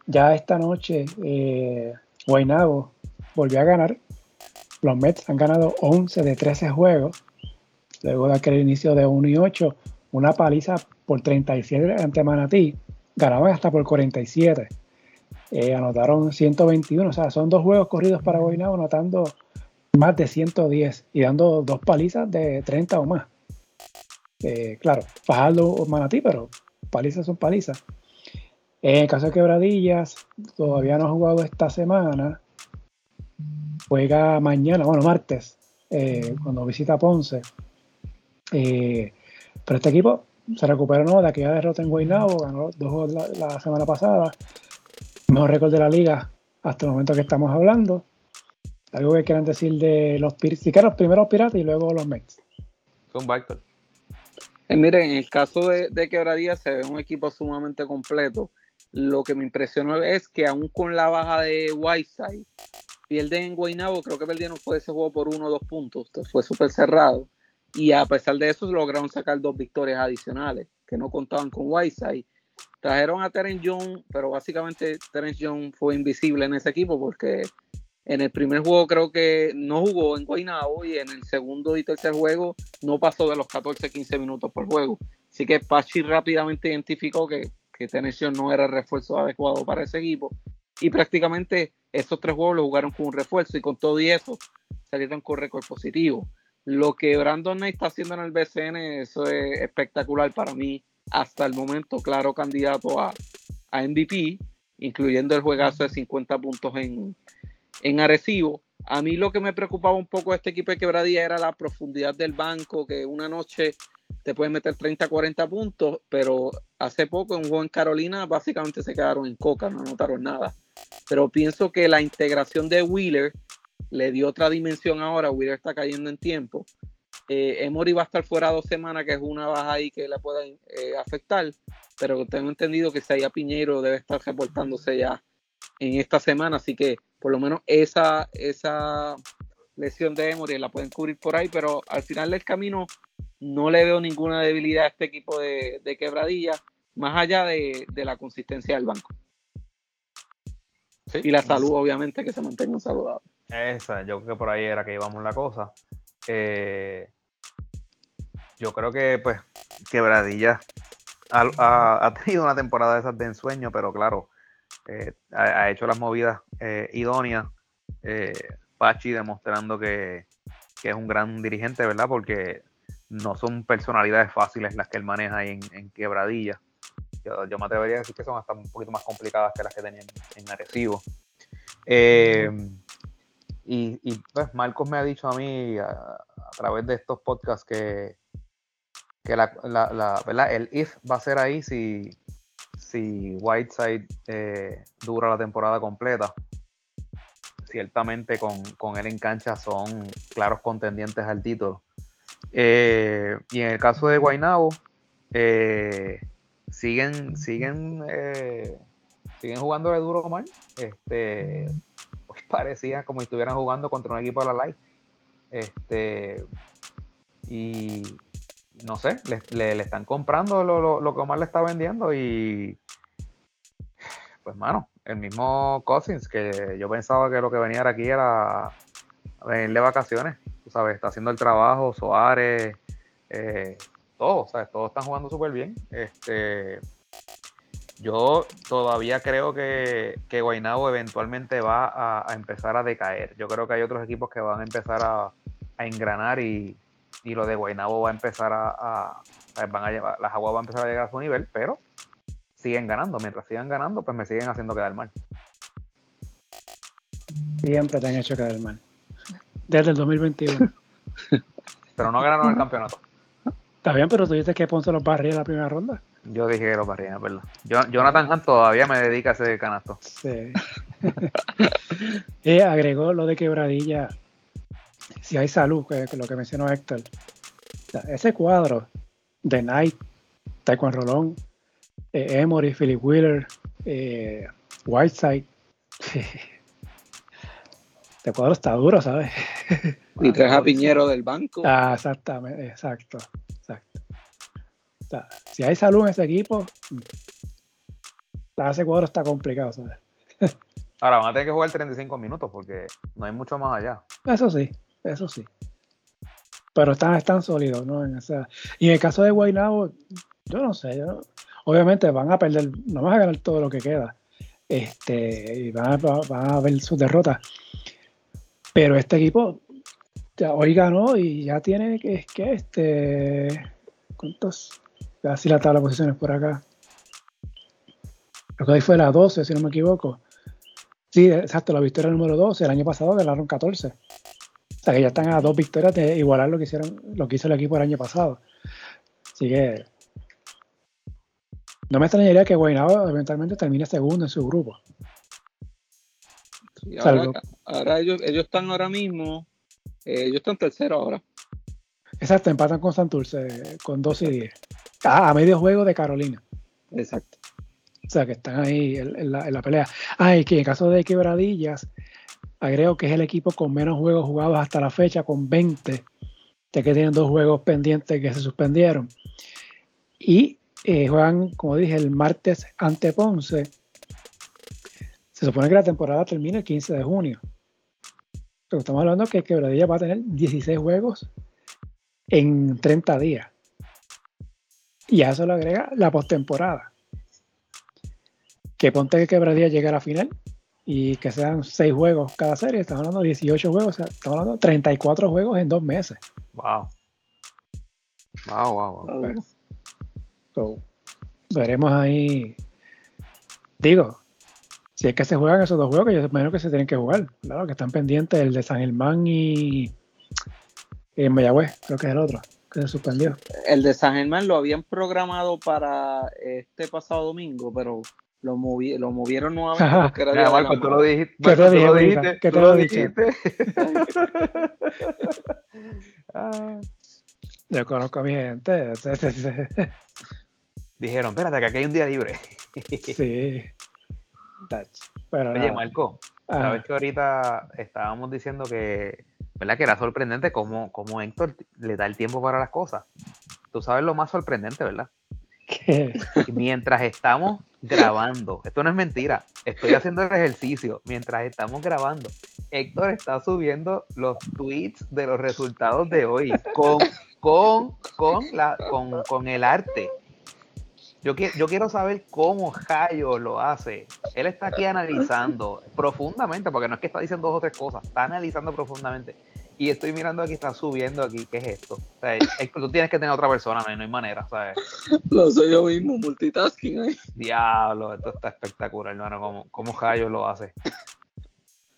Ya esta noche eh, Guaynabo volvió a ganar. Los Mets han ganado 11 de 13 juegos. Luego de aquel inicio de 1 y 8, una paliza por 37 ante Manatí. Ganaban hasta por 47. Eh, anotaron 121, o sea, son dos juegos corridos para Guaynabo, anotando más de 110 y dando dos palizas de 30 o más. Eh, claro, Fajardo o Manatí, pero palizas son palizas. En el caso de Quebradillas, todavía no ha jugado esta semana. Juega mañana, bueno, martes, eh, cuando visita Ponce. pero este equipo se recuperó de aquella derrota en Guaynabo, ganó dos juegos la semana pasada mejor récord de la liga hasta el momento que estamos hablando. Algo que quieran decir de los si los primeros piratas y luego los Mets. Son eh, miren, en el caso de, de Quebradía se ve un equipo sumamente completo. Lo que me impresionó es que aún con la baja de Whiteside, pierden en Guaynabo, creo que perdieron fue ese juego por uno o dos puntos, fue súper cerrado. Y a pesar de eso lograron sacar dos victorias adicionales que no contaban con Whiteside Trajeron a Terence Young, pero básicamente Terence Young fue invisible en ese equipo porque en el primer juego creo que no jugó en Guaynabo y en el segundo y tercer juego no pasó de los 14-15 minutos por juego. Así que Pachi rápidamente identificó que, que Young no era el refuerzo adecuado para ese equipo y prácticamente esos tres juegos lo jugaron con un refuerzo y con todo y eso salieron con récord positivo. Lo que Brandon Knight está haciendo en el BCN, eso es espectacular para mí hasta el momento claro candidato a, a MVP, incluyendo el juegazo de 50 puntos en, en Arecibo. A mí lo que me preocupaba un poco de este equipo de quebradía era la profundidad del banco, que una noche te puede meter 30, 40 puntos, pero hace poco en en Carolina básicamente se quedaron en coca, no anotaron nada. Pero pienso que la integración de Wheeler le dio otra dimensión ahora, Wheeler está cayendo en tiempo eh, Emory va a estar fuera dos semanas, que es una baja ahí que la pueda eh, afectar, pero tengo entendido que Saya Piñero debe estar reportándose ya en esta semana, así que por lo menos esa, esa lesión de Emory la pueden cubrir por ahí, pero al final del camino no le veo ninguna debilidad a este equipo de, quebradilla, más allá de, la consistencia del banco. y la salud, obviamente, que se mantenga saludable. Esa, yo creo que por ahí era que íbamos la cosa. Eh, yo creo que pues Quebradilla ha, tenido una temporada de esas de ensueño, pero claro, eh, ha, hecho las movidas eh, idóneas. Pachi demostrando que, es un gran dirigente, ¿verdad? Porque no son personalidades fáciles las que él maneja en, en quebradilla. Yo, yo, me atrevería a decir que son hasta un poquito más complicadas que las que tenían en Arecibo. Eh, y, y, pues Marcos me ha dicho a mí a, través de estos podcasts que, que la, la, ¿verdad? el if va a ser ahí si, si Whiteside eh, dura la temporada completa. Ciertamente con, con, él en cancha son claros contendientes al título. Eh, y en el caso de Guaynabo, eh, siguen, siguen, eh, siguen jugando de duro mal. Este, pues parecía como si estuvieran jugando contra un equipo de la Light. Este, y no sé, le, le, están comprando lo, lo, lo, que Omar le está vendiendo y pues mano, el mismo Cousins, que yo pensaba que lo que venía aquí era venirle vacaciones, tú sabes, está haciendo el trabajo, Soares, eh, todos, ¿sabes? Todos están jugando súper bien. Este, yo todavía creo que, que eventualmente va a, empezar a decaer. Yo creo que hay otros equipos que van a empezar a engranar y, y, lo de Guaynabo va a empezar a, a van a llevar, las aguas van a empezar a llegar a su nivel, pero siguen ganando. Mientras sigan ganando, pues me siguen haciendo quedar mal. Siempre te han hecho quedar mal. Desde el 2021. pero no ganaron el campeonato. Está bien, pero tú dices que Ponce los barría en la primera ronda. Yo dije que los barría, es verdad. Yo, Jonathan Hunt todavía me dedica a ese canasto. Sí. y agregó lo de quebradilla. Si hay salud, que, que lo que mencionó Héctor. O sea, ese cuadro de Knight, Taekwondo Rolón, eh, Emory, Philip Wheeler, eh, Whiteside. este cuadro está duro, ¿sabes? Y traes a Piñero del banco. Ah, exactamente, exacto, exacto. O sea, si hay salud en ese equipo, ese cuadro está complicado, ¿sabes? Ahora van a tener que jugar 35 minutos porque no hay mucho más allá. Eso sí, eso sí. Pero están, están sólidos, ¿no? En esa... Y en el caso de Guaynabo, yo no sé, obviamente van a perder, no van a ganar todo lo que queda. Este, y van a, ver sus derrotas. Pero este equipo ya hoy ganó y ya tiene que, es que este. ¿Cuántos? Así la tabla de posiciones por acá. Lo que hoy fue la 12, si no me equivoco. Sí, exacto, la victoria número 12. El año pasado ganaron 14. Sea que ya están a dos victorias de igualar lo que hicieron, lo que hizo el equipo el año pasado. Así que no me extrañaría que Guaynabo eventualmente termine segundo en su grupo. Sí, ahora, ahora ellos, ellos, están ahora mismo, eh, ellos están terceros ahora. Exacto, empatan con Santurce con 12 y 10. Ah, a medio juego de Carolina. Exacto. O sea, que están ahí en, en, la, en la, pelea. Ah, y que en caso de Quebradillas, agrego que es el equipo con menos juegos jugados hasta la fecha, con 20, ya que tienen dos juegos pendientes que se suspendieron. Y eh, juegan, como dije, el martes ante Ponce. Se supone que la temporada termina el 15 de junio. Pero estamos hablando que Quebradilla va a tener 16 juegos en 30 días. Y a eso le agrega la postemporada. Que ponte que Quebradilla llegue a la final y que sean 6 juegos cada serie. Estamos hablando de 18 juegos, estamos hablando de 34 juegos en dos meses. Wow. Wow, wow, wow. So, veremos ahí. Digo, si es que se juegan esos dos juegos, yo imagino que se tienen que jugar. Claro, que están pendientes el de San Germán y, y Mayagüez, creo que es el otro, que se suspendió. El de San Germán lo habían programado para este pasado domingo, pero lo, movi lo movieron nuevamente. Porque era Mira, Marco, tú lo dijiste. ¿Qué te dije, lo dijiste. ¿Qué tú te lo lo dije? dijiste. Ah. Yo conozco a mi gente. Dijeron, espérate, que aquí hay un día libre. sí. Pero Oye. Marco, Ah, sabes que ahorita estábamos diciendo que, ¿verdad? Que era sorprendente cómo, cómo Héctor le da el tiempo para las cosas. Tú sabes lo más sorprendente, ¿verdad? Mientras estamos grabando, esto no es mentira, estoy haciendo el ejercicio, mientras estamos grabando, Héctor está subiendo los tweets de los resultados de hoy con, con, con, la, con, con el arte. Yo, yo quiero saber cómo Jayo lo hace. Él está aquí analizando profundamente, porque no es que está diciendo dos o tres cosas, está analizando profundamente. Y estoy mirando aquí, está subiendo aquí, ¿qué es esto? O sea, es- tú tienes que tener otra persona, no hay, no hay manera, ¿sabes? Lo soy yo mismo, multitasking ahí. Diablo, esto está espectacular, hermano, cómo, cómo Jayo lo hace.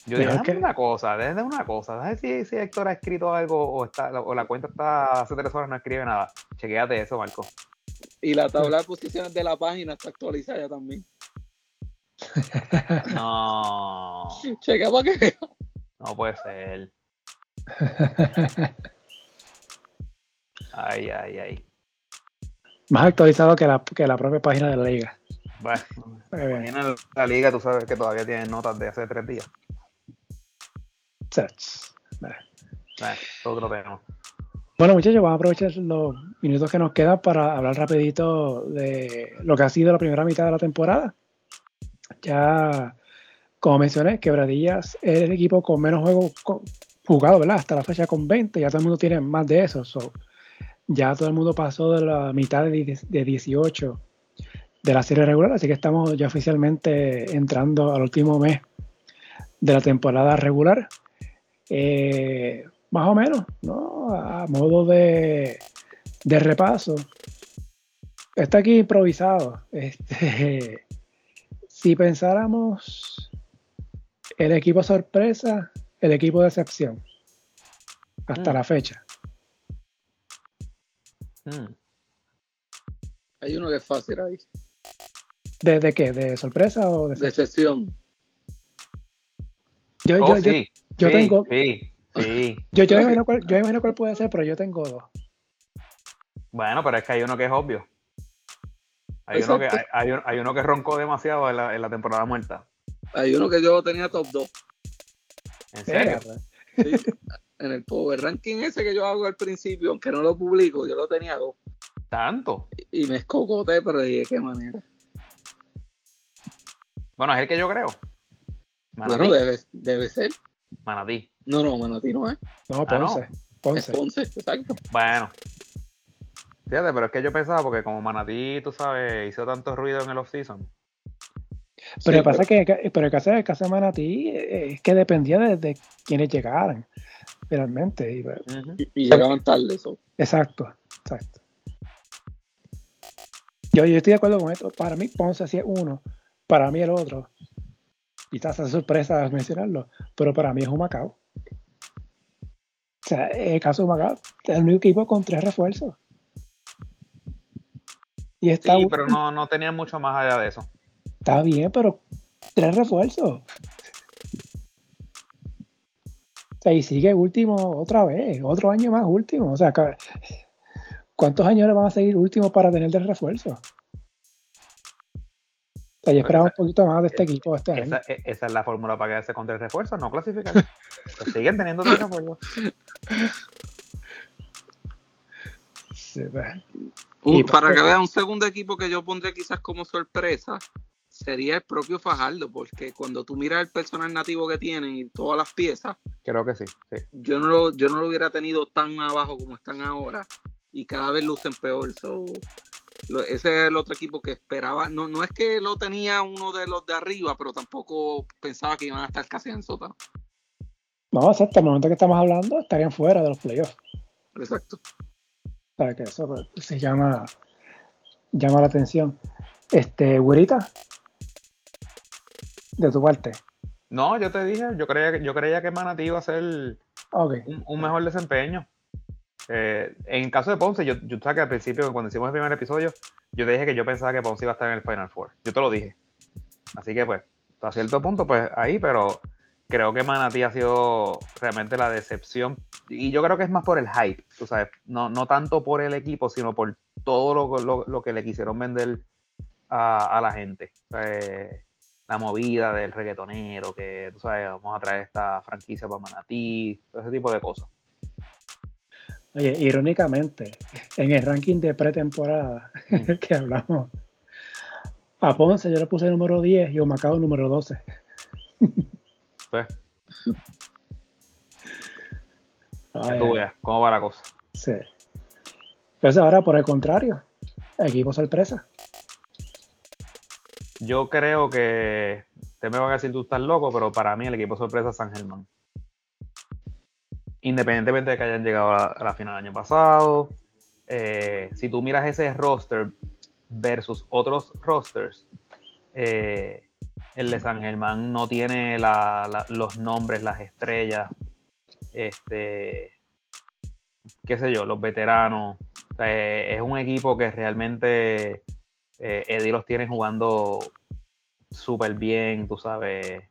Yo digo, es déjame que- una cosa, déjame una cosa, déjame si, si Héctor ha escrito algo o, está, o la cuenta está hace tres horas no escribe nada. Chequéate eso, Marco. Y la tabla de posiciones de la página está actualizada ya también. No, Checa para que no puede ser. Ay, ay, ay. Más actualizado que la, que la propia página de la liga. Bueno, en la liga tú sabes que todavía tienen notas de hace tres días. Bueno, es otro tema. Bueno, muchachos, vamos a aprovechar los minutos que nos quedan para hablar rapidito de lo que ha sido la primera mitad de la temporada. Ya, como mencioné, Quebradillas es el equipo con menos juegos jugados, ¿verdad? Hasta la fecha con 20, ya todo el mundo tiene más de eso. so, ya todo el mundo pasó de la mitad de, de 18 de la serie regular, así que estamos ya oficialmente entrando al último mes de la temporada regular. Eh, más o menos, ¿no? A modo de, de repaso. Está aquí improvisado. Este, si pensáramos el equipo sorpresa, el equipo de excepción, hasta Mm. la fecha. Mm. Hay uno que es fácil ahí. ¿De, de qué? ¿De sorpresa o de De excepción? excepción. Yo, Oh, yo, sí, yo sí, tengo, Sí, sí. yo, yo, imagino cuál, yo imagino cuál puede ser, pero yo tengo dos. Bueno, pero es que hay uno que es obvio. Hay, uno que, hay, uno que roncó demasiado en la, en la temporada muerta. Hay uno que yo tenía top 2. ¿En serio? Sí. en el Power Ranking ese que yo hago al principio, aunque no lo publico, yo lo tenía 2. ¿Tanto? Y me escocoté, pero de qué manera. Bueno, es el que yo creo. Manatí. Bueno, debe, debe ser. Manatí. No, no, Manatí no es. No, Ah, no. Ponce. Es Ponce. Ponce, exacto. Bueno. Fíjate, pero es que yo pensaba, porque como Manatí, tú sabes, hizo tanto ruido en el off-season. Pero Sí, lo que pasa es que, pero el caso, de Manatí eh, es que dependía de, de quienes llegaran, realmente. y, pues, Y, y llegaban tarde eso. Exacto, exacto. Yo, yo estoy de acuerdo con esto. Para mí, Ponce sí es uno, para mí el otro. Quizás es sorpresa mencionarlo, pero para mí es un Macao. O sea, el caso de Macao, es el único equipo con tres refuerzos. Y está, Sí, pero no, no tenían mucho más allá de eso. Está bien, pero tres refuerzos. O sea, y sigue último otra vez, otro año más último. O sea, ¿cuántos años le van a seguir último para tener de refuerzo? O sea, yo esperaba un poquito más de este equipo este año. Esa, e- esa es la fórmula para quedarse con tres refuerzos, no clasificar. Pues siguen teniendo tres refuerzos. Sí, pues. Un- Y- para que vean un segundo equipo que yo pondré quizás como sorpresa, sería el propio Fajardo, porque cuando tú miras el personal nativo que tienen y todas las piezas, Creo que sí. sí. yo no lo, yo no lo hubiera tenido tan abajo como están ahora y cada vez lucen peor. So, lo- ese es el otro equipo que esperaba. No, no es que lo tenía uno de los de arriba, pero tampoco pensaba que iban a estar casi en sótano. No, exacto, al momento que estamos hablando estarían fuera de los playoffs. Exacto. Sea, que eso pues, se llama, llama la atención. Este, Güerita, de tu parte. No, yo te dije, yo creía, que- yo creía que Manatí iba a ser un, un mejor desempeño. Eh, en el caso de Ponce, yo, yo sabes que al principio, cuando hicimos el primer episodio, yo te dije que yo pensaba que Ponce iba a estar en el Final Four. Yo te lo dije. Así que, pues, a cierto punto, pues ahí, pero creo que Manatí ha sido realmente la decepción. Y yo creo que es más por el hype, tú sabes, no, no tanto por el equipo, sino por todo lo, lo- lo que le quisieron vender a, a la gente. Eh, la movida del reggaetonero, que tú sabes, vamos a traer esta franquicia para Manatí, todo ese tipo de cosas. Oye, irónicamente, en el ranking de pretemporada que hablamos, a Ponce yo le puse número 10 y a Macao número 12. Pues, Ay, tú veas cómo va la cosa. sí. Entonces ahora, por el contrario, equipo sorpresa. Yo creo que, te me van a decir tú estás loco, pero para mí el equipo sorpresa es San Germán. independientemente de que hayan llegado a la, final del año pasado. Eh, si tú miras ese roster versus otros rosters, eh, el de San Germán no tiene los nombres, las estrellas, este, qué sé yo, los veteranos. es un equipo que realmente eh, Eddie los tiene jugando súper bien, tú sabes.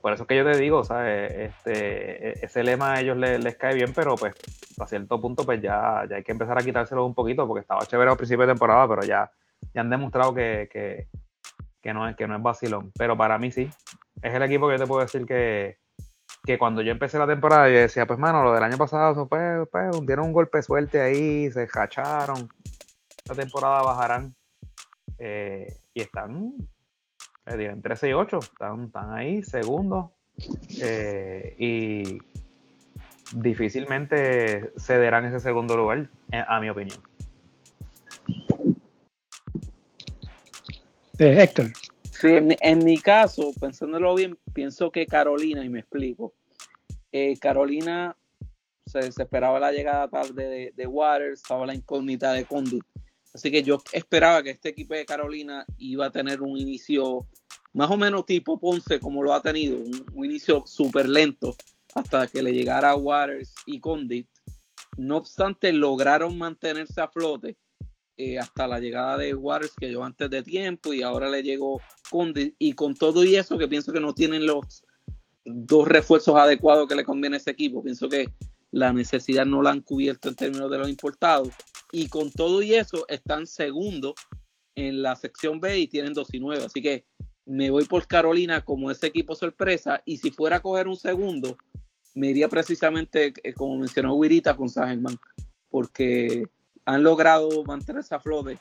Por eso es que yo te digo, ¿sabes? Este, e-, ese lema a ellos les, cae bien, pero pues a cierto punto pues ya, ya hay que empezar a quitárselo un poquito porque estaba chévere al principio de temporada, pero ya, ya han demostrado que, que, no es, que no es vacilón. Pero para mí sí, es el equipo que yo te puedo decir que, que cuando yo empecé la temporada yo decía, pues mano, lo del año pasado, pues, pues dieron un golpe de suerte ahí, se cacharon. Esta temporada bajarán eh, y están eh, en 13 y 8, están, están ahí, segundos. Eh, y difícilmente cederán ese segundo lugar, a mi opinión. Héctor. Sí, en mi, caso, pensándolo bien, pienso que Carolina, y me explico, Carolina se, esperaba la llegada tarde de, de Waters, estaba la incógnita de Condit. Así que yo esperaba que este equipo de Carolina iba a tener un inicio más o menos tipo Ponce, como lo ha tenido, un, inicio súper lento hasta que le llegara Waters y Condit. No obstante, lograron mantenerse a flote eh, hasta la llegada de Waters, que llegó antes de tiempo, y ahora le llegó Condit. Y con todo y eso, que pienso que no tienen los dos refuerzos adecuados que le conviene a ese equipo. Pienso que la necesidad no la han cubierto en términos de los importados. Y con todo y eso, están segundo en la sección B y tienen 2 y 9. Así que me voy por Carolina como ese equipo sorpresa. Y si fuera a coger un segundo, me iría precisamente, eh, como mencionó Wirita, con Sagelman, porque han logrado mantenerse a flote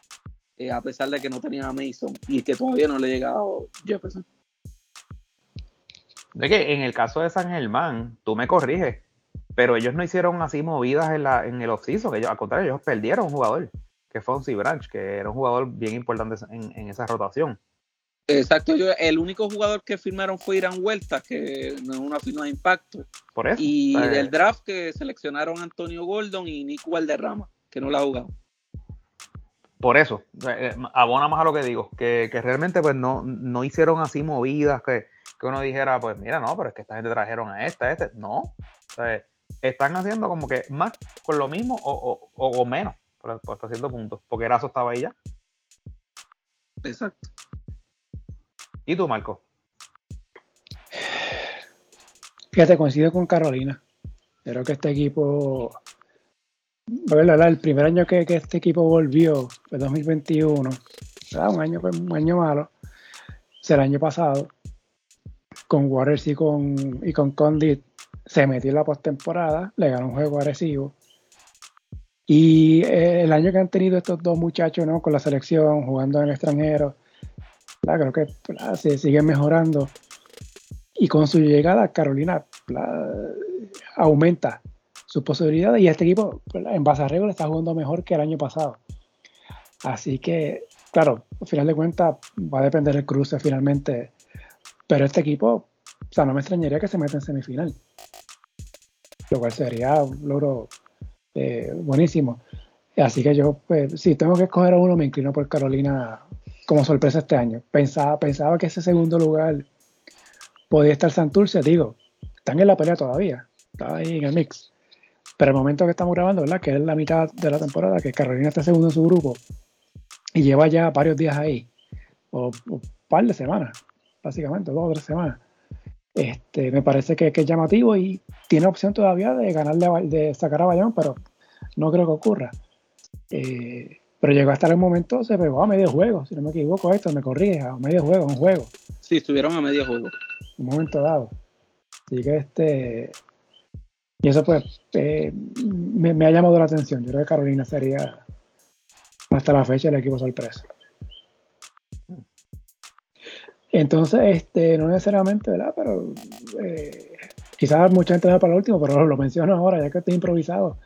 eh, a pesar de que no tenían a Mason y que todavía no le ha llegado Jefferson. De que en el caso de San Germán, tú me corriges, pero ellos no hicieron así movidas en, la, en el que ellos, al contrario, ellos perdieron un jugador, que fue un Branch, que era un jugador bien importante en, esa rotación. Exacto, yo, el único jugador que firmaron fue Irán Huerta, que no es una firma de impacto. Por eso. Y del draft que seleccionaron Antonio Gordon y Nico Valderrama, que no la ha jugado. Por eso, eh, abona más a lo que digo, que, realmente pues no, no hicieron así movidas que, uno dijera, pues mira, no, pero es que esta gente trajeron a esta, a este. No. O sea, están haciendo como que más con lo mismo o, menos, por, hasta cierto punto, porque Erazo estaba ahí ya. Exacto. ¿Y tú, Marco? Fíjate, coincido con Carolina. Creo que este equipo, el primer año que, este equipo volvió fue 2021, un año, un año malo, el año pasado, con Waters y con, y con Condit se metió en la postemporada, le ganó un juego agresivo. Y eh, el año que han tenido estos dos muchachos ¿no? con la selección, jugando en el extranjero, creo que se siguen mejorando. Y con su llegada, Carolina aumenta sus posibilidades y este equipo en base a reglas está jugando mejor que el año pasado. Así que, claro, al final de cuentas va a depender el cruce finalmente. Pero este equipo, o sea, no me extrañaría que se meta en semifinal lo cual sería un logro eh, buenísimo. Así que yo, pues, si tengo que escoger a uno, me inclino por Carolina como sorpresa este año. Pensaba, pensaba que ese segundo lugar podía estar Santurce, digo, están en la pelea todavía, está ahí en el mix. Pero el momento que estamos grabando, ¿verdad? Que es la mitad de la temporada, que Carolina está segundo en su grupo y lleva ya varios días ahí, o un par de semanas, básicamente, dos o tres semanas. Este, me parece que, es llamativo y tiene opción todavía de ganarle de sacar a Bayón, pero no creo que ocurra. Eh, pero llegó hasta el momento, se pegó a medio juego, si no me equivoco, esto me corrige, a medio juego, un juego. Sí, estuvieron a medio juego. Un momento dado. Así que este. Y eso pues eh, me, me, ha llamado la atención. Yo creo que Carolina sería hasta la fecha el equipo sorpresa. Entonces, este, no necesariamente, ¿verdad? Pero eh, quizás mucha gente va para el último, pero lo menciono ahora, ya que estoy improvisado.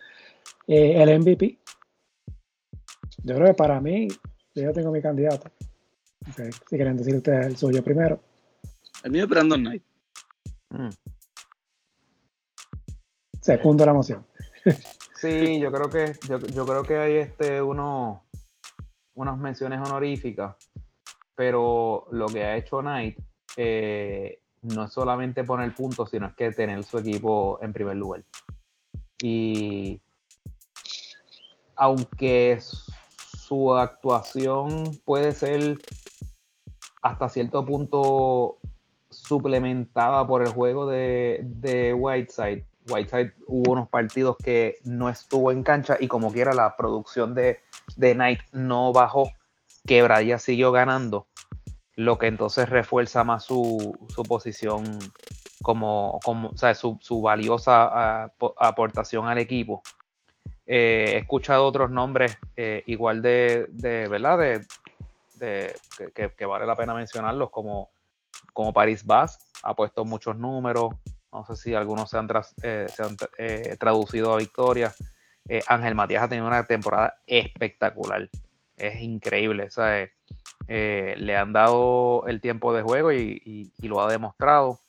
Eh, el MVP. Yo creo que para mí, yo tengo mi candidato. si quieren decir ustedes el suyo primero. El mío es Brandon Knight. Mm. Segundo la moción. Sí, yo creo que, yo, creo que hay este uno, unas menciones honoríficas, pero lo que ha hecho Knight eh, no es solamente poner puntos, sino es que tener su equipo en primer lugar. Y aunque su actuación puede ser hasta cierto punto suplementada por el juego de, de Whiteside, Whiteside hubo unos partidos que no estuvo en cancha y como quiera la producción de, de Knight no bajó, Quebradilla siguió ganando, lo que entonces refuerza más su, posición como, como o sea, su, valiosa aportación al equipo. Eh, he escuchado otros nombres eh, igual de, de, ¿verdad? De, que, vale la pena mencionarlos, como, como Paris Bass, ha puesto muchos números, no sé si algunos se han, eh, eh, traducido a victoria. Eh, Ángel Matías ha tenido una temporada espectacular. Es increíble. le han dado el tiempo de juego y, lo ha demostrado.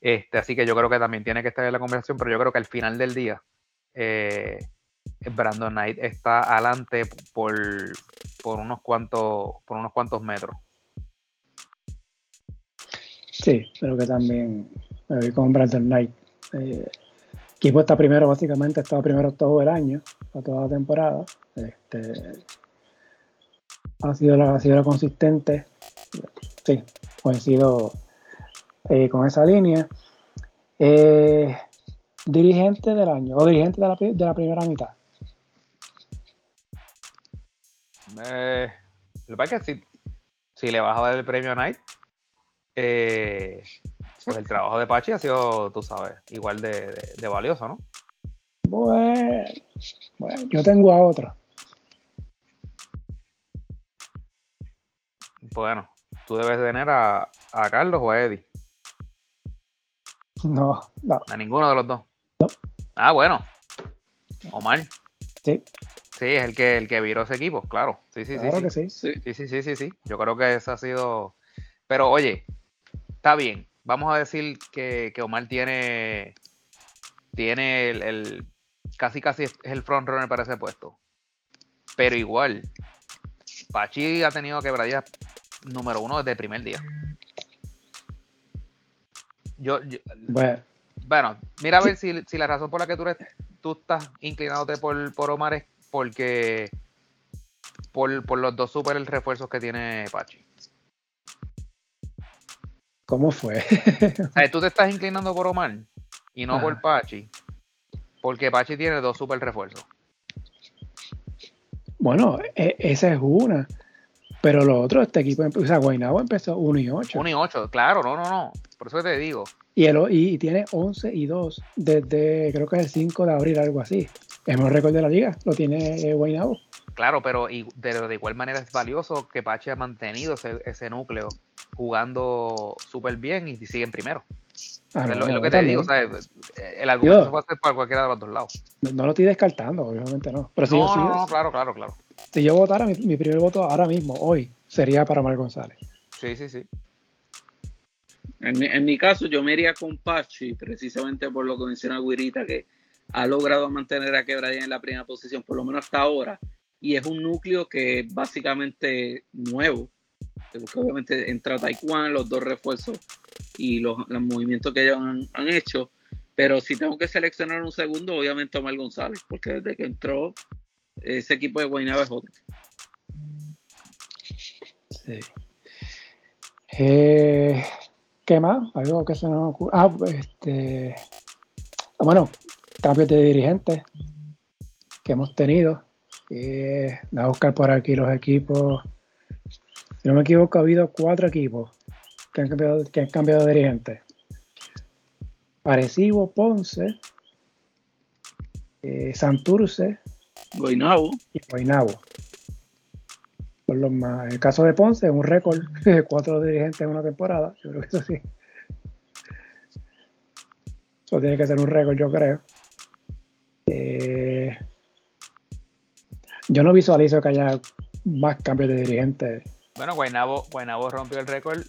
Este, así que yo creo que también tiene que estar en la conversación, pero yo creo que al final del día, Brandon Knight está adelante por, por, unos cuantos, por unos cuantos metros. Sí, pero que también vi con Brandon Knight. Eh, equipo está primero, básicamente, ha estado primero todo el año, toda la temporada. Este, ha sido la, ha sido consistente. Sí, coincido eh, con esa línea. Eh, dirigente del año, o dirigente de la, de la primera mitad. Eh, lo que pasa es que si, si le vas a dar el premio a Knight, eh, pues el trabajo de Pachi ha sido, tú sabes, igual de, valioso, ¿no? Bueno, yo tengo a otro. Bueno, tú debes tener a, a Carlos o a Eddie. No, no. A ninguno de los dos. No. Ah, bueno. Omar. Sí. Sí, es el que, el que viró ese equipo, claro. Sí, sí, claro sí. que sí. Sí. sí. sí, sí, sí, sí. Yo creo que ese ha sido. Pero oye, está bien vamos a decir que, Omar tiene, tiene el, casi casi es el frontrunner para ese puesto. Pero igual, Pachi ha tenido quebradillas número uno desde el primer día. Yo, bueno. mira a ver si, la razón por la que tú, tú estás inclinándote por, por Omar es porque por, por los dos super refuerzos que tiene Pachi. ¿Cómo fue? tú te estás inclinando por Omar y no por Pachi, porque Pachi tiene dos super refuerzos. Bueno, e, esa es una. Pero lo otro, este equipo, o sea, Guaynabo empezó 1 y 8. 1 y 8, claro, no, no, no. Por eso te digo. Y, el, y, tiene 11 y 2 desde, creo que es el 5 de abril, algo así. Es el récord de la liga, lo tiene eh, Guaynabo. Claro, pero de, de, igual manera es valioso que Pachi ha mantenido ese núcleo jugando súper bien y siguen primero. Ah, es, lo, que te digo, el argumento se puede hacer para cualquiera de los dos lados. No, lo estoy descartando, obviamente no. Pero si no, no, claro, claro, claro. Si yo votara, mi, primer voto ahora mismo, hoy, sería para Mar González. Sí, sí, sí. En mi, caso, yo me iría con Pachi, precisamente por lo que menciona Guirita, que ha logrado mantener a Quebradilla en la primera posición, por lo menos hasta ahora, y es un núcleo que es básicamente nuevo porque obviamente entra Taekwondo, los dos refuerzos y los, movimientos que ellos han, hecho. Pero si tengo que seleccionar un segundo, obviamente Omar González, porque desde que entró ese equipo de Guaynabo es otro. Sí. Eh, ¿Qué más? Algo que se nos ocurre. Ah, este. Bueno, cambios de dirigentes que hemos tenido. Eh, voy a buscar por aquí los equipos si no me equivoco, ha habido cuatro equipos que han cambiado, que han cambiado de dirigente. Parecibo, Ponce, eh, Santurce Guaynabo y Guaynabo. Por lo más, en el caso de Ponce, un récord de cuatro dirigentes en una temporada. Yo creo que eso sí. Eso tiene que ser un récord, yo creo. Eh, yo no visualizo que haya más cambios de dirigentes bueno, Guaynabo, rompió el récord,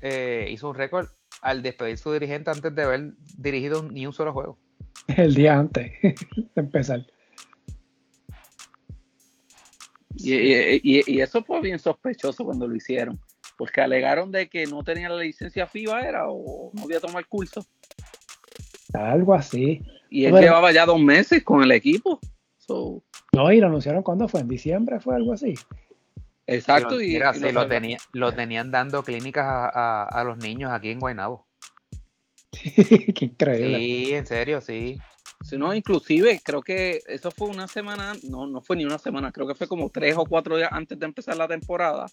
eh, hizo un récord al despedir su dirigente antes de haber dirigido ni un solo juego. el día antes de empezar. Y, eso fue bien sospechoso cuando lo hicieron, porque alegaron de que no tenía la licencia FIBA, era, o no había tomado el curso. Algo así. Y él llevaba ya dos meses con el equipo. No, y lo anunciaron cuando fue, en diciembre fue algo así. Exacto. y, lo, tenía, lo, tenían dando clínicas a, los niños aquí en Guaynabo. Qué increíble. Sí, en serio, sí. Si no, inclusive creo que eso fue una semana, no, no fue ni una semana, creo que fue como tres o cuatro días antes de empezar la temporada.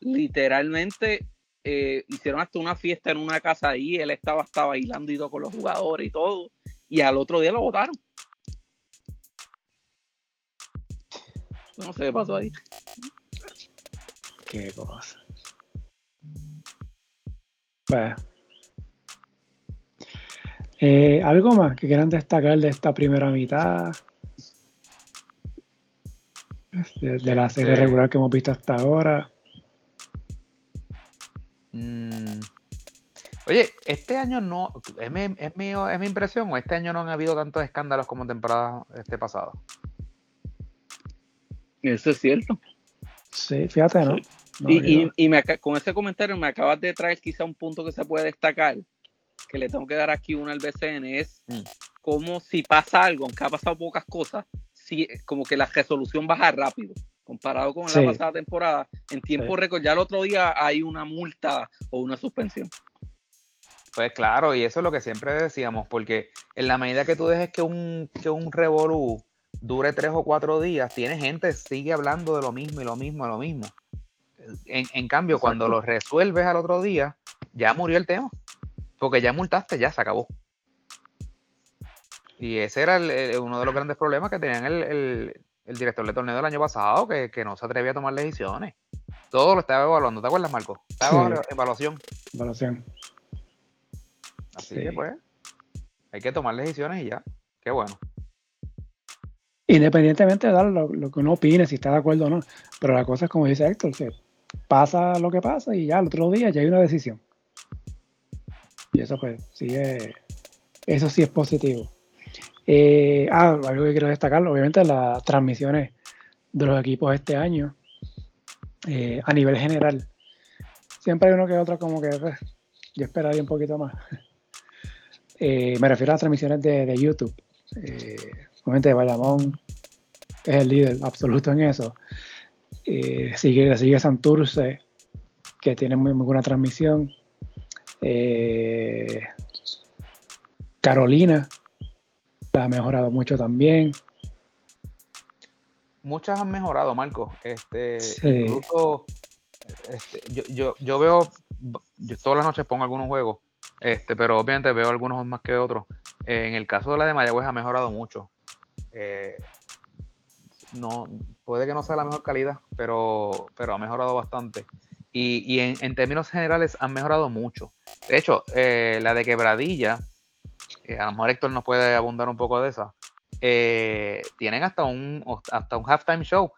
Literalmente eh, hicieron hasta una fiesta en una casa ahí, él estaba, estaba bailando y todo con los jugadores y todo, y al otro día lo votaron. No sé qué pasó ahí. Qué cosa. Pues, eh, ¿Algo más que quieran destacar de esta primera mitad? De, la serie regular que hemos visto hasta ahora. Mm. Oye, este año no, ¿es mi, es, mi, impresión o este año no han habido tantos escándalos como temporada este pasado? Eso es cierto. Sí, fíjate, ¿no? y, con ese comentario me acabas de traer quizá un punto que se puede destacar, que le tengo que dar aquí uno al BCN, es mm. como si pasa algo, aunque ha pasado pocas cosas, si, como que la resolución baja rápido, comparado con la pasada temporada. En tiempo récord, ya el otro día hay una multa o una suspensión. Pues claro, y eso es lo que siempre decíamos, porque en la medida que tú dejes que un, que un revolú dure tres o cuatro días, tiene gente, sigue hablando de lo mismo y lo mismo y lo mismo. En, cambio, cuando lo resuelves al otro día, ya murió el tema. Porque ya multaste, ya se acabó. Y ese era uno de los grandes problemas que tenían el, director de torneo del año pasado, que, no se atrevía a tomar decisiones. Todo lo estaba evaluando, ¿te acuerdas, Marco? Estaba evaluación. Evaluación. Así que pues, hay que tomar decisiones y ya. Qué bueno. Independientemente de dar lo, que uno opine, si está de acuerdo o no. Pero la cosa es como dice Héctor, que pasa lo que pasa y ya el otro día ya hay una decisión. Y eso pues sí es, eso sí es positivo. Eh, ah, algo que quiero destacar, obviamente las transmisiones de los equipos este año eh, a nivel general. Siempre hay uno que otro como que pues, yo esperaría un poquito más. Eh, me refiero a las transmisiones de, YouTube. obviamente Bayamón es el líder absoluto en eso. sigue, sigue Santurce, que tiene muy, muy buena transmisión. Eh, Carolina ha mejorado mucho también. Muchas han mejorado, Marco. Este, incluso, este, yo, yo, veo, yo todas las noches pongo algunos juegos, este, pero obviamente veo algunos más que otros. en el caso de la de Mayagüez ha mejorado mucho. Eh, no, puede que no sea la mejor calidad, pero, pero ha mejorado bastante. Y, en, términos generales han mejorado mucho. De hecho, eh, la de Quebradilla, eh, a lo mejor Héctor nos puede abundar un poco de esa, eh, tienen hasta un, hasta un halftime show.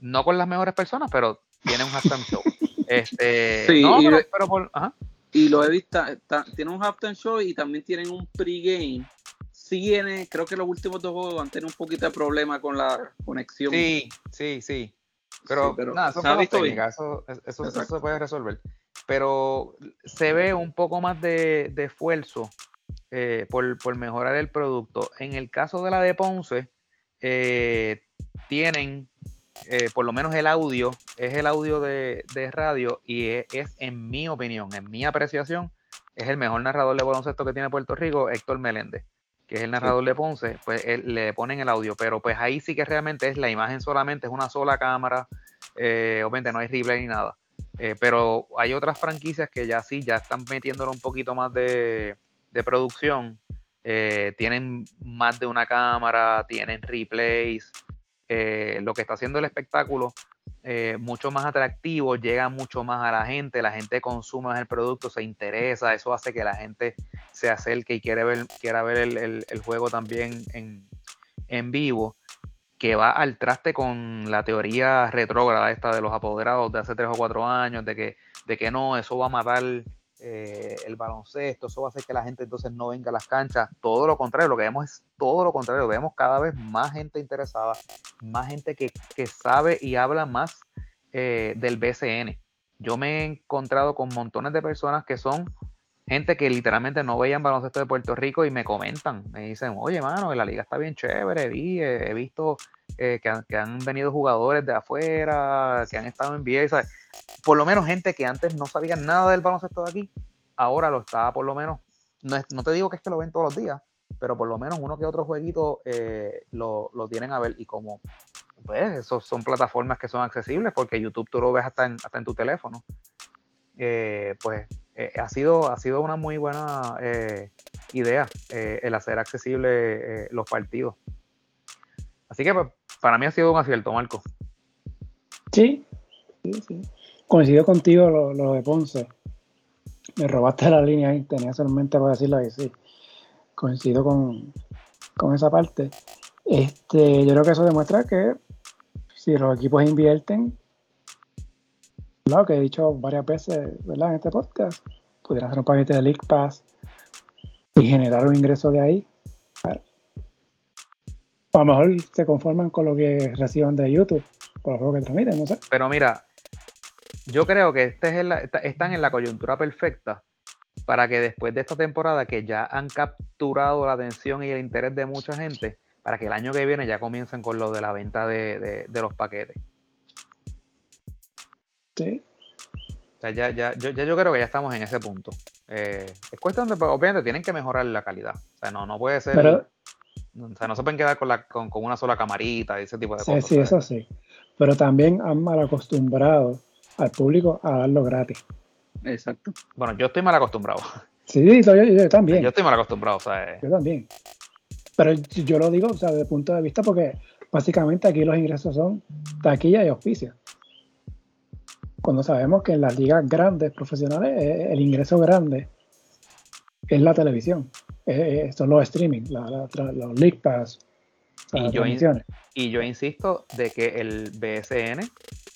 No con las mejores personas, pero tienen un halftime show. Este, sí, y, pero, y lo he visto, tienen un halftime show y también tienen un pregame creo que los últimos dos juegos han tenido un poquito de problema con la conexión. Sí, sí, sí. Pero, nada, eso, eso, se puede resolver. Pero se ve un poco más de, esfuerzo eh, por, mejorar el producto. En el caso de la de Ponce, eh, tienen eh, por lo menos el audio, es el audio de, radio y es, es, en mi opinión, en mi apreciación, es el mejor narrador de baloncesto que tiene Puerto Rico, Héctor Meléndez que es el narrador de Ponce, pues le ponen el audio, pero pues ahí sí que realmente es la imagen solamente, es una sola cámara, eh, obviamente no hay replay ni nada, eh, pero hay otras franquicias que ya sí, ya están metiéndole un poquito más de, producción, eh, tienen más de una cámara, tienen replays, lo que está haciendo el espectáculo eh, mucho más atractivo, llega mucho más a la gente, la gente consume el producto, se interesa, eso hace que la gente se acerque y quiere ver, quiera ver el, juego también en, vivo, que va al traste con la teoría retrógrada esta de los apoderados de hace tres o cuatro años, de que, de que no, eso va a matar eh, el baloncesto, eso va a hacer que la gente entonces no venga a las canchas. Todo lo contrario, lo que vemos es todo lo contrario. Vemos cada vez más gente interesada, más gente que, sabe y habla más eh, del BCN. Yo me he encontrado con montones de personas que son gente que literalmente no veían baloncesto de Puerto Rico y me comentan, me dicen, oye, mano, la liga está bien chévere, vi, he visto eh, que, han, que, han, venido jugadores de afuera, que han estado en NBA, por lo menos gente que antes no sabía nada del baloncesto de aquí, ahora lo está por lo menos, no, no te digo que es que lo ven todos los días, pero por lo menos uno que otro jueguito eh, lo, lo, tienen a ver. Y como pues esos son plataformas que son accesibles porque YouTube tú lo ves hasta en, hasta en tu teléfono. Eh, pues eh, ha, sido, ha sido una muy buena eh, idea el hacer accesible los partidos. Así que pues, para mí ha sido un acierto, Marco. Sí, sí, sí. Coincido contigo lo, de Ponce. Me robaste la línea ahí, tenía solamente para decirlo ahí, sí. Coincido con, con esa parte. Este, yo creo que eso demuestra que si los equipos invierten, lo que he dicho varias veces ¿verdad? en este podcast, pudieran hacer un paquete de League Pass y generar un ingreso de ahí. A lo mejor se conforman con lo que reciban de YouTube, por lo que transmiten, no sé. Pero mira, yo creo que este es están en la coyuntura perfecta para que después de esta temporada que ya han capturado la atención y el interés de mucha gente, para que el año que viene ya comiencen con lo de la venta de los paquetes. Sí. O sea, ya, ya, yo, ya yo creo que ya estamos en ese punto. Eh, es cuestión de, obviamente, tienen que mejorar la calidad. O sea, no, no puede ser. O sea, no se pueden quedar con, la, con, una sola camarita y ese tipo de cosas. Sí, eso sí. Pero también han mal acostumbrado al público a darlo gratis. Exacto. Bueno, yo estoy mal acostumbrado. Sí, yo, también. Yo estoy mal acostumbrado, o sea, eh. Yo también. Pero yo lo digo, o sea, desde el punto de vista, porque básicamente aquí los ingresos son taquilla y auspicio cuando sabemos que en las ligas grandes profesionales eh, el ingreso grande es la televisión, son los streaming, los League Pass, y yo, y yo insisto de que el BSN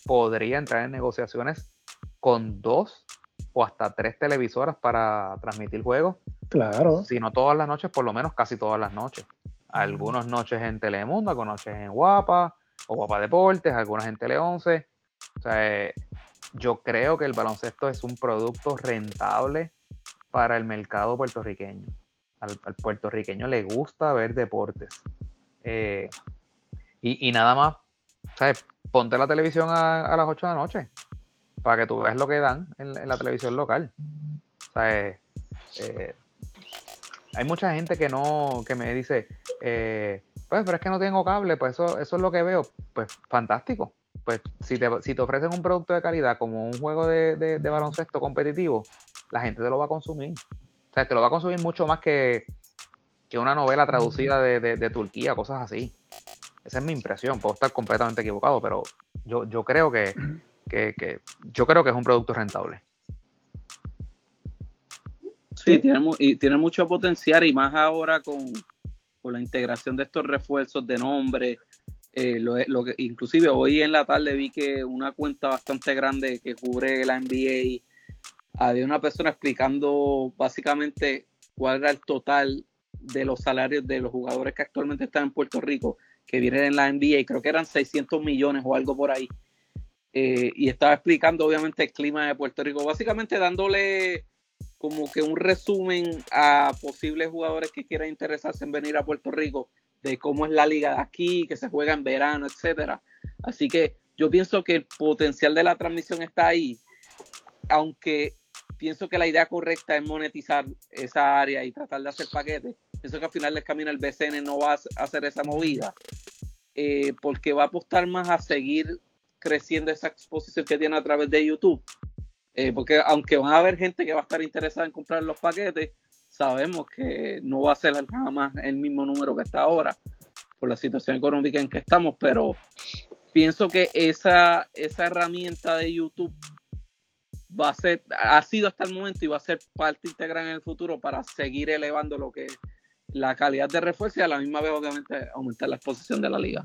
podría entrar en negociaciones con dos o hasta tres televisoras para transmitir juegos. Claro. Si no todas las noches, por lo menos casi todas las noches. Algunas noches en Telemundo, algunas noches en Guapa o Guapa Deportes, algunas en Tele 11. O sea, eh, yo creo que el baloncesto es un producto rentable para el mercado puertorriqueño. Al, puertorriqueño le gusta ver deportes. Eh, y, nada más, ¿sabes? Ponte la televisión a, las 8 de la noche para que tú veas lo que dan en, la televisión local. ¿Sabes? Eh, hay mucha gente que no, que me dice, eh, pues, pero es que no tengo cable, pues eso, eso es lo que veo. Pues fantástico pues si te, si te ofrecen un producto de calidad como un juego de, baloncesto competitivo, la gente te lo va a consumir. O sea, te lo va a consumir mucho más que, una novela traducida de, Turquía, cosas así. Esa es mi impresión, puedo estar completamente equivocado, pero yo, yo creo que, yo creo que es un producto rentable. Sí, tiene mucho potencial y más ahora con, con la integración de estos refuerzos de nombre, eh, lo, lo, que, inclusive hoy en la tarde vi que una cuenta bastante grande que cubre la NBA había una persona explicando básicamente cuál era el total de los salarios de los jugadores que actualmente están en Puerto Rico, que vienen en la NBA, creo que eran 600 millones o algo por ahí. Eh, y estaba explicando obviamente el clima de Puerto Rico, básicamente dándole como que un resumen a posibles jugadores que quieran interesarse en venir a Puerto Rico de cómo es la liga de aquí, que se juega en verano, etcétera. Así que yo pienso que el potencial de la transmisión está ahí, aunque pienso que la idea correcta es monetizar esa área y tratar de hacer paquetes. Pienso que al final del camino el BCN no va a hacer esa movida, eh, porque va a apostar más a seguir creciendo esa exposición que tiene a través de YouTube. Eh, porque aunque van a haber gente que va a estar interesada en comprar los paquetes, sabemos que no va a ser nada más el mismo número que está ahora por la situación económica en que estamos, pero pienso que esa, esa herramienta de YouTube va a ser, ha sido hasta el momento y va a ser parte integral en el futuro para seguir elevando lo que es la calidad de refuerzo y a la misma vez obviamente aumentar la exposición de la liga.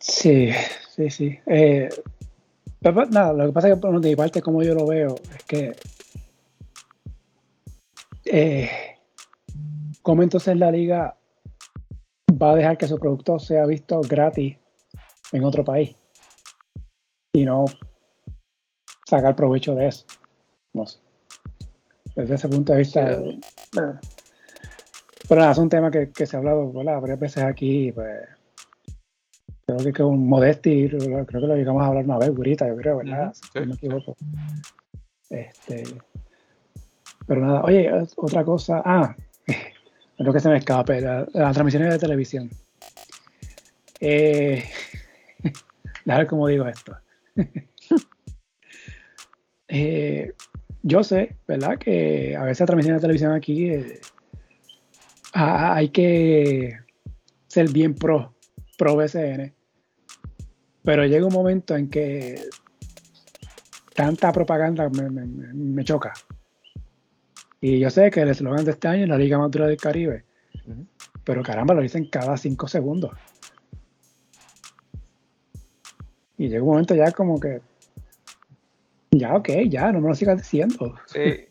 Sí, sí, sí. Eh, Pero, nada, lo que pasa es que de mi parte, como yo lo veo, es que eh, ¿cómo entonces la liga va a dejar que su producto sea visto gratis en otro país y no sacar provecho de eso? No sé. Desde ese punto de vista. pero nada, es un tema que, se ha hablado varias veces aquí. Pues, creo que con Modesti, creo que lo llegamos a hablar una vez, Burita, yo creo, ¿verdad? Si no me equivoco. Este, pero nada, oye, otra cosa. Ah, es lo que se me escape, las transmisiones de televisión. Eh, a ver cómo digo esto. eh, yo sé, ¿verdad? Que a veces la transmisión de televisión aquí eh, hay que ser bien pro, pro BCN. Pero llega un momento en que tanta propaganda me, choca. Y yo sé que el eslogan de este año es la Liga Madura del Caribe. Pero caramba, lo dicen cada cinco segundos. Y llega un momento ya como que ya, ok, ya, no me lo sigas diciendo. Sí,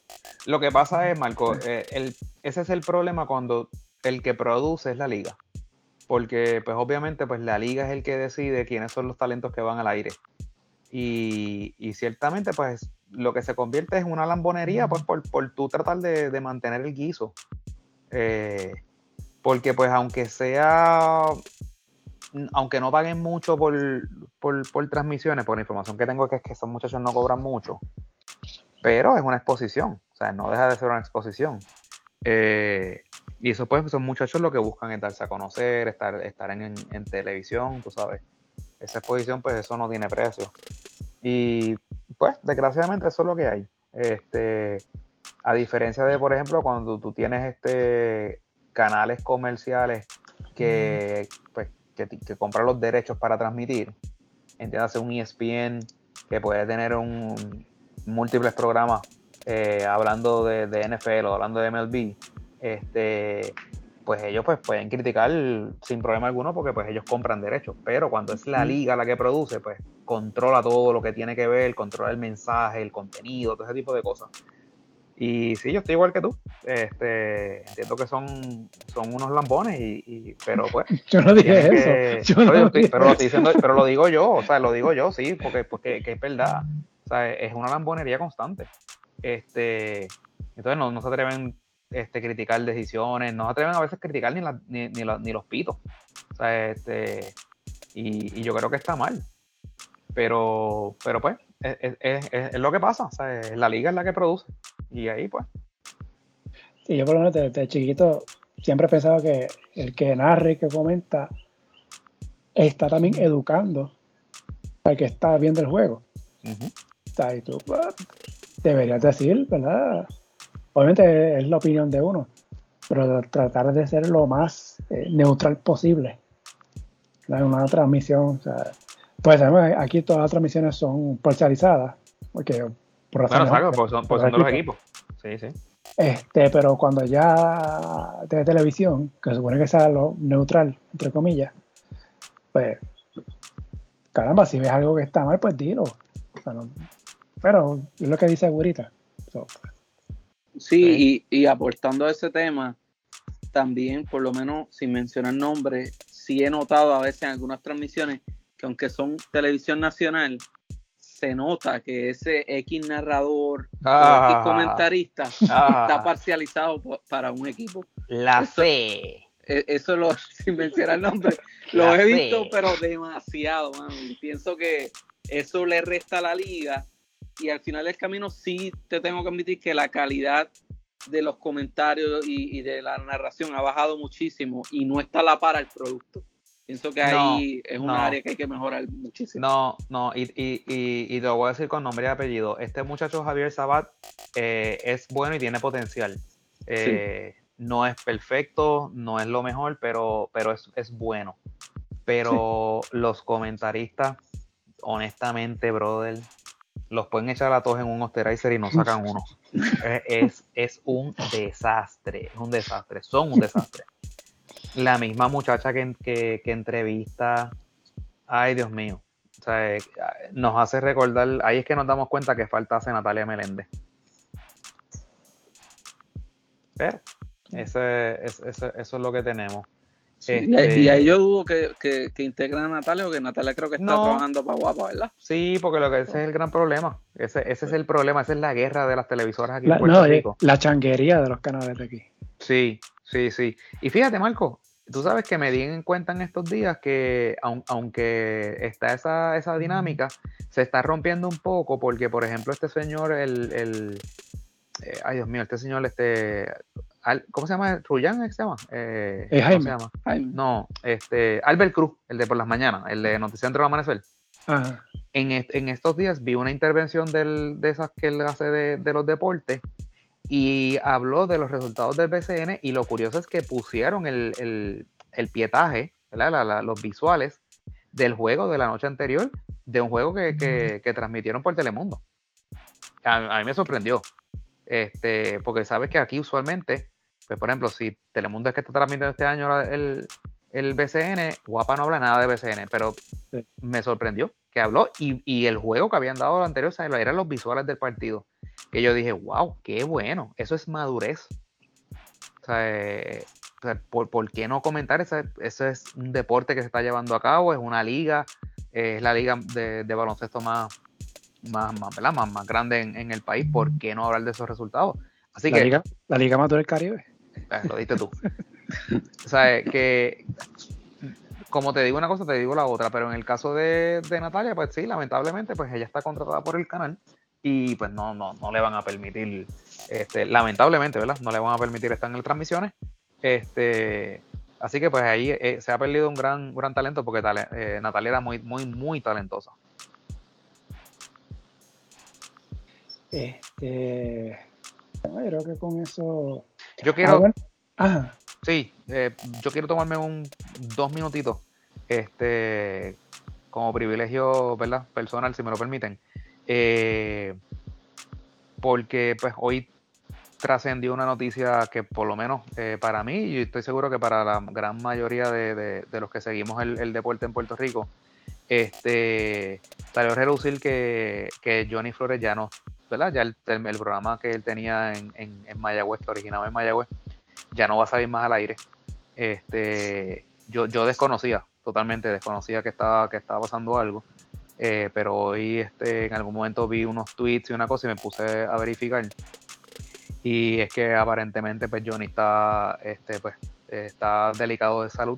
lo que pasa es, Marco, eh, ese es el problema cuando el que produce es la liga. Porque, pues obviamente, pues la liga es el que decide quiénes son los talentos que van al aire. Y, ciertamente, pues lo que se convierte es una lambonería, pues por, por tú tratar de, mantener el guiso. Eh, porque, pues, aunque sea aunque no paguen mucho por, transmisiones, por la información que tengo que es que esos muchachos no cobran mucho, pero es una exposición, o sea, no deja de ser una exposición. Eh, y eso pues son muchachos lo que buscan es darse a conocer, estar, estar en, televisión, tú sabes. Esa exposición pues eso no tiene precio. Y pues desgraciadamente eso es lo que hay. Este, a diferencia de, por ejemplo, cuando tú tienes este canales comerciales que pues que, compra los derechos para transmitir, entiéndase un ESPN que puede tener un, múltiples programas eh, hablando de, NFL o hablando de MLB, este, pues ellos pues pueden criticar sin problema alguno porque pues ellos compran derechos, pero cuando es la liga la que produce, pues controla todo lo que tiene que ver, controla el mensaje, el contenido, todo ese tipo de cosas. Y sí, yo estoy igual que tú. Este, entiendo que son, son unos lambones, y, pero pues. Yo no dije eso. pero, lo digo yo, o sea, lo digo yo, sí, porque, porque es verdad. O sea, es una lambonería constante. Este, entonces no, no se atreven este, criticar decisiones, no se atreven a veces a criticar ni, ni, ni, los pitos. O sea, este, y, y yo creo que está mal. Pero, pero pues, es, lo que pasa. O sea, la liga es la que produce. Y ahí, pues. Sí, yo por lo menos desde, chiquito siempre he pensado que el que narre y que comenta está también educando al que está viendo el juego. o sea, y tú pues, deberías decir, ¿verdad? Obviamente es la opinión de uno, pero tratar de ser lo más eh, neutral posible. en Una transmisión, o sea, pues aquí todas las transmisiones son parcializadas, porque por razones claro, pues son, pues son de los equipos. Sí, sí. Este, pero cuando ya de televisión, que se supone que sea lo neutral, entre comillas, pues, caramba, si ves algo que está mal, pues dilo. pero es lo que dice Gurita. sí, y, y aportando a ese tema, también, por lo menos sin mencionar nombre, sí he notado a veces en algunas transmisiones que aunque son televisión nacional, se nota que ese X narrador o X comentarista ah. está parcializado para un equipo. La fe. E, eso lo, sin mencionar el nombre, lo he visto, pero demasiado, Y pienso que eso le resta a la liga. Y al final del camino, sí te tengo que admitir que la calidad de los comentarios y, y de la narración ha bajado muchísimo y no está a la para el producto. Pienso que ahí es un área que hay que mejorar muchísimo. No, no, y, y, y, te lo voy a decir con nombre y apellido. Este muchacho Javier Sabat eh, es bueno y tiene potencial. Eh, no es perfecto, no es lo mejor, pero, pero es, es bueno. Pero los comentaristas, honestamente, brother, los pueden echar a todos en un osterizer y no sacan uno. es, es un desastre, es un desastre, son un desastre la misma muchacha que, que, entrevista. Ay, Dios mío. O sea, eh, nos hace recordar, ahí es que nos damos cuenta que faltase Natalia Meléndez. Pero ese, eso es lo que tenemos. Este, y ahí yo dudo que, que, integren a Natalia, porque Natalia creo que está trabajando para guapa, ¿verdad? Sí, porque lo que ese es el gran problema. Ese, ese es el problema, esa es la guerra de las televisoras aquí en Puerto eh, Rico. La changuería de los canales de aquí. Sí, sí, sí. Y fíjate, Marco, tú sabes que me di en cuenta en estos días que aunque está esa, esa dinámica, se está rompiendo un poco porque, por ejemplo, este señor, el, el eh, ay Dios mío, este señor, este ¿cómo se llama? ¿Ruyán se llama? Eh, Jaime. se llama? No, este, Albert Cruz, el de por las mañanas, el de Noticiero Amanecer. En, en, estos días vi una intervención del, de esas que él hace de, los deportes y habló de los resultados del BCN y lo curioso es que pusieron el, pietaje, los visuales del juego de la noche anterior, de un juego que, transmitieron por Telemundo. A, a, mí me sorprendió, este, porque sabes que aquí usualmente pues, por ejemplo, si Telemundo es que está transmitiendo este año el, el BCN, Guapa no habla nada de BCN, pero me sorprendió que habló y, el juego que habían dado anterior o eran los visuales del partido. Que yo dije, wow, qué bueno, eso es madurez. O sea, eh, ¿por, qué no comentar? Ese, ese, es un deporte que se está llevando a cabo, es una liga, es la liga de, baloncesto más, más, más, más, grande en, en, el país. ¿Por qué no hablar de esos resultados? Así la que, liga, la Liga Amateur del Caribe. Ah, lo diste tú. o sea, que como te digo una cosa, te digo la otra, pero en el caso de, Natalia, pues sí, lamentablemente, pues ella está contratada por el canal y pues no, no, no le van a permitir, este, lamentablemente, ¿verdad? No le van a permitir estar en las transmisiones. Este, así que pues ahí eh, se ha perdido un gran, gran talento porque eh, Natalia era muy, muy, muy talentosa. Este, creo que con eso yo quiero. Ah, Sí, eh, yo quiero tomarme un dos minutitos. Este, como privilegio, ¿verdad? Personal, si me lo permiten. Eh, porque pues hoy trascendió una noticia que por lo menos eh, para mí, y estoy seguro que para la gran mayoría de, los que seguimos el, deporte en Puerto Rico, este salió a reducir que, que Johnny Flores ya no ¿verdad? Ya el, programa que él tenía en, en, en Mayagüez, que originaba en Mayagüez, ya no va a salir más al aire. Este, yo, yo desconocía, totalmente desconocía que estaba, que estaba pasando algo. Eh, pero hoy este, en algún momento vi unos tweets y una cosa y me puse a verificar. Y es que aparentemente pues Johnny está, este, pues, está delicado de salud.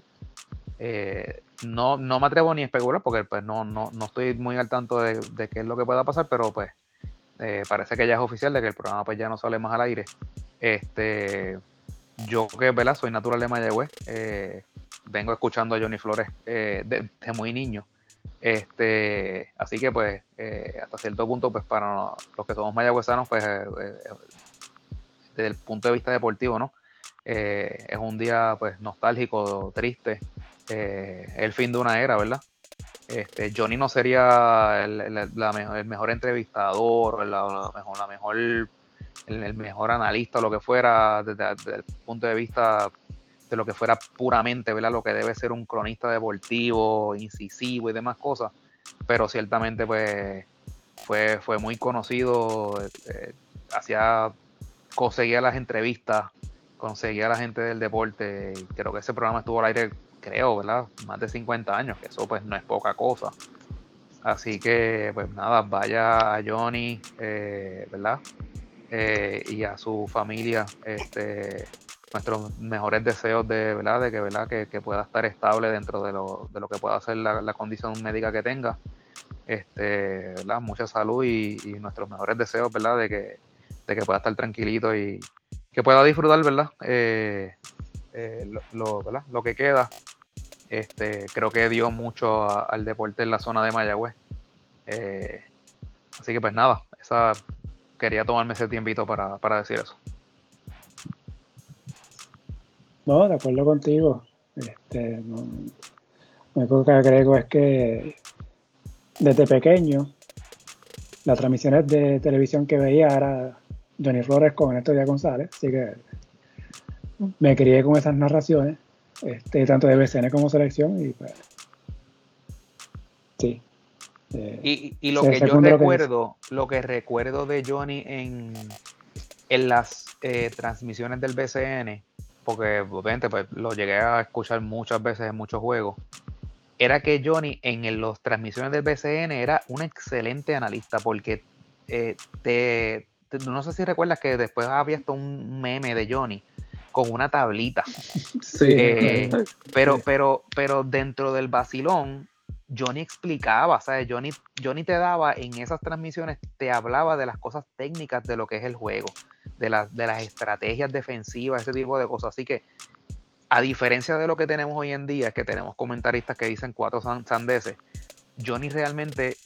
Eh, no, no me atrevo ni a especular porque pues no, no, no estoy muy al tanto de, qué es lo que pueda pasar, pero pues eh, parece que ya es oficial de que el programa pues ya no sale más al aire. Este, yo que ¿verdad? soy natural de Mayagüez, vengo escuchando a Johnny Flores desde muy niño. Este, así que pues hasta cierto punto pues para los que somos mayagüezanos pues desde el punto de vista deportivo, ¿no? es un día pues nostálgico, triste, el fin de una era, ¿verdad? Este, Johnny no sería el, mejor, entrevistador, la, mejor, el, mejor analista lo que fuera desde, el punto de vista lo que fuera puramente, ¿verdad? Lo que debe ser un cronista deportivo, incisivo y demás cosas. Pero ciertamente, pues, fue, fue muy conocido, eh, hacía, conseguía las entrevistas, conseguía a la gente del deporte. Creo que ese programa estuvo al aire creo, ¿verdad? Más de 50 años, que eso pues no es poca cosa. Así que, pues nada, vaya a Johnny, eh, ¿verdad? Eh, y a su familia, este, nuestros mejores deseos de, ¿verdad? De que, ¿verdad? Que, pueda estar estable dentro de lo, de lo que pueda ser la, condición médica que tenga. Este, ¿verdad? Mucha salud y, nuestros mejores deseos, ¿verdad? De que, de que pueda estar tranquilito y que pueda disfrutar, ¿verdad? Eh, lo, ¿verdad? lo que queda este, creo que dio mucho al deporte en la zona de Mayagüez. Eh, así que pues nada, esa, quería tomarme ese tiempito para, decir eso. No, de acuerdo contigo. Este, no, lo único que agrego es que desde pequeño las transmisiones de televisión que veía era Johnny Flores con Ernesto Díaz González, así que me crié con esas narraciones este, tanto de BCN como selección y pues sí, y, y, lo que yo recuerdo, lo que, recuerdo de Johnny en, en las eh, transmisiones del BCN, porque obviamente pues, lo llegué a escuchar muchas veces en muchos juegos, era que Johnny en las transmisiones del BCN era un excelente analista, porque eh, te, no sé si recuerdas que después había hasta un meme de Johnny con una tablita. Sí. Eh, pero, pero, pero dentro del vacilón, Johnny explicaba, ¿sabes? Johnny, Johnny te daba en esas transmisiones, te hablaba de las cosas técnicas de lo que es el juego, de, las de las estrategias defensivas, ese tipo de cosas. Así que, a diferencia de lo que tenemos hoy en día, es que tenemos comentaristas que dicen cuatro sandeces, Johnny realmente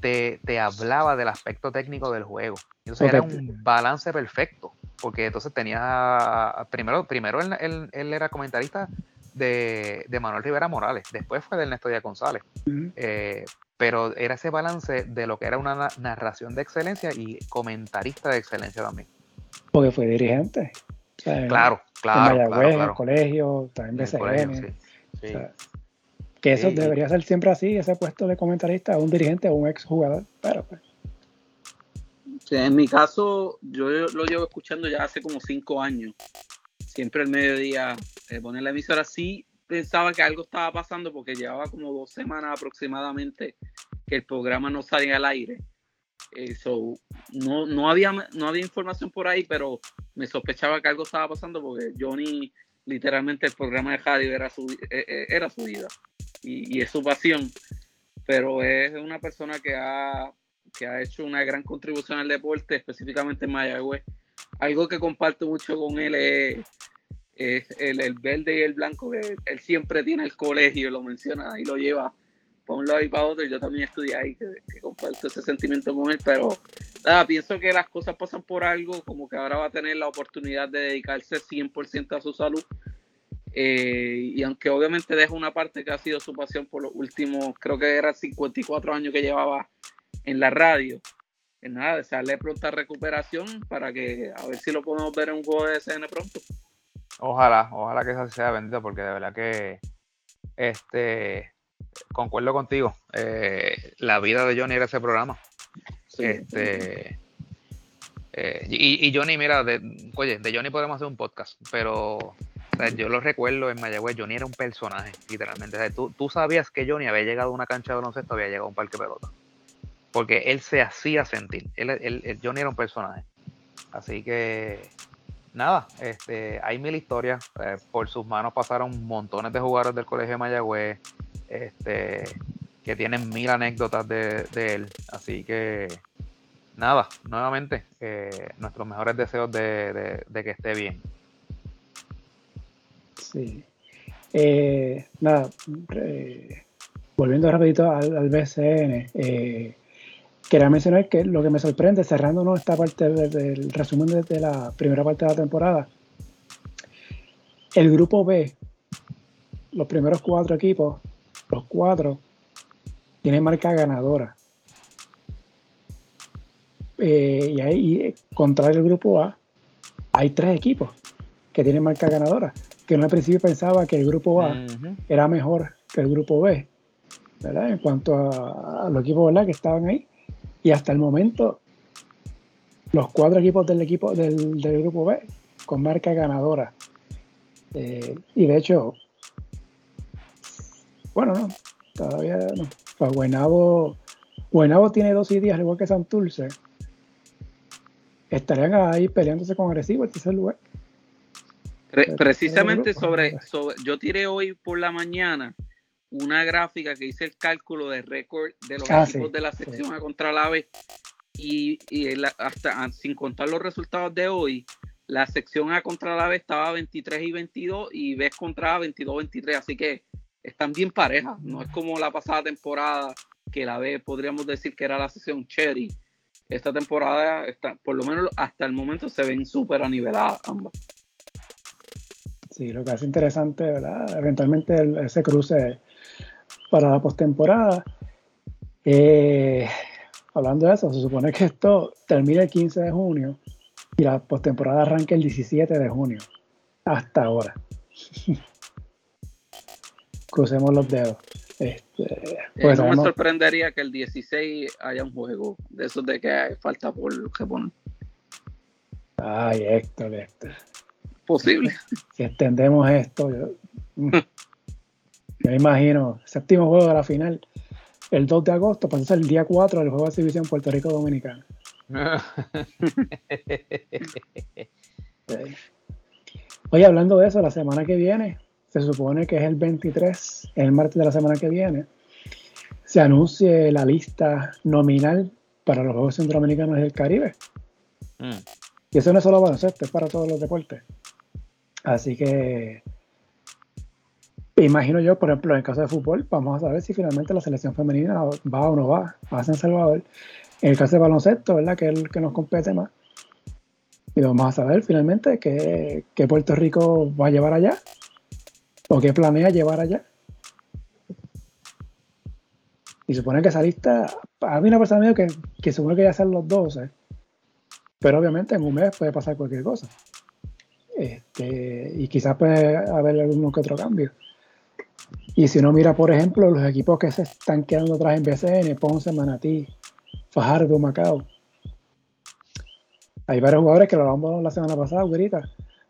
te, te, hablaba del aspecto técnico del juego. Entonces era un balance perfecto, porque entonces tenía, primero, primero él, él era comentarista de, Manuel Rivera Morales, después fue de Ernesto Díaz González. Eh, pero era ese balance de lo que era una narración de excelencia y comentarista de excelencia también. Porque fue dirigente. claro, claro. En Mayagüez, en colegio, también BCN. que eso debería ser siempre así, ese puesto de comentarista, un dirigente o un ex jugador. Pero pues. en mi caso, yo lo llevo escuchando ya hace como cinco años siempre el mediodía eh, poner la emisora. Sí pensaba que algo estaba pasando porque llevaba como dos semanas aproximadamente que el programa no salía al aire. Eh, no, no, había, no había información por ahí, pero me sospechaba que algo estaba pasando porque Johnny, literalmente el programa de radio era su, eh, era su vida y, y, es su pasión. Pero es una persona que ha, que ha hecho una gran contribución al deporte, específicamente en Mayagüez algo que comparto mucho con él es, el, verde y el blanco que él siempre tiene el colegio, lo menciona y lo lleva para un lado y para otro. Yo también estudié ahí, que, comparto ese sentimiento con él, pero nada, pienso que las cosas pasan por algo, como que ahora va a tener la oportunidad de dedicarse 100% a su salud. Eh, y aunque obviamente deja una parte que ha sido su pasión por los últimos, creo que eran 54 años que llevaba en la radio, pues nada, desearle pronta recuperación para que a ver si lo podemos ver en un juego de SN pronto. Ojalá, ojalá que eso sea bendito, porque de verdad que este concuerdo contigo. Eh, la vida de Johnny era ese programa. Este eh, y, Johnny, mira, de, oye, de Johnny podemos hacer un podcast, pero yo lo recuerdo en Mayagüez, Johnny era un personaje, literalmente. tú, tú, sabías que Johnny había llegado a una cancha de baloncesto, había llegado a un parque de pelota porque él se hacía sentir. Él, él, Johnny era un personaje. Así que, nada, este, hay mil historias. Eh, por sus manos pasaron montones de jugadores del Colegio de Mayagüez este, que tienen mil anécdotas de, él. Así que, nada, nuevamente, eh, nuestros mejores deseos de, que esté bien. Sí. Eh, nada, volviendo rapidito al, al BCN, Quería mencionar que lo que me sorprende, cerrándonos esta parte del resumen de, la primera parte de la temporada, el grupo B, los primeros cuatro equipos, los cuatro, tienen marca ganadora. Eh, y ahí, contrario al grupo A, hay tres equipos que tienen marca ganadora. Que uno al principio pensaba que el grupo A era mejor que el grupo B, ¿verdad? En cuanto a, a los equipos ¿verdad? que estaban ahí. Y hasta el momento, los cuatro equipos del equipo del, grupo B con marca ganadora. Eh, y de hecho, bueno, no, todavía no. Pues Guaynabo, tiene dos días, al igual que Santurce. Estarían ahí peleándose con Agresivo el tercer lugar. precisamente sobre, sobre, yo tiré hoy por la mañana una gráfica que hice el cálculo de récord de los ah, equipos de la sección A contra la B y, hasta ah, sin contar los resultados de hoy, la sección A contra la B estaba 23 y 22 y B contra A 22-23, así que están bien parejas, no es como la pasada temporada que la B podríamos decir que era la sección Cherry. Esta temporada, está, por lo menos hasta el momento, se ven súper aniveladas ambas. Sí, lo que hace interesante, ¿verdad? Eventualmente ese cruce para la postemporada. Eh, hablando de eso, se supone que esto termina el 15 de junio y la postemporada arranca el 17 de junio. Hasta ahora. Crucemos los dedos. Este, Eh, pues no me sorprendería que el 16 haya un juego de esos de que hay falta por reponer. Ay, Héctor, Héctor. Posible. Si extendemos esto, yo me imagino, séptimo juego de la final, el 2 de agosto, entonces el día 4 del juego de exhibición Puerto Rico Dominicana. Sí. Oye, hablando de eso, la semana que viene, se supone que es el 23, el martes de la semana que viene, se anuncie la lista nominal para los Juegos Centroamericanos del Caribe. Mm. Y eso no es solo baloncesto, es para todos los deportes. Así que imagino yo, por ejemplo, en el caso de fútbol, vamos a saber si finalmente la selección femenina va o no va a San Salvador. En el caso de baloncesto, ¿verdad? Que es el que nos compete más. Y vamos a saber finalmente qué, qué Puerto Rico va a llevar allá o qué planea llevar allá. Y supone que esa lista, a mí una persona me dijo que, que supone que ya sean los 12, pero obviamente en un mes puede pasar cualquier cosa. Este, y quizás puede haber alguno que otro cambio. Y si uno mira, por ejemplo, los equipos que se están quedando atrás en BCN, Ponce, Manatí, Fajardo, Macao. Hay varios jugadores que lo hablamos la semana pasada, Guerita.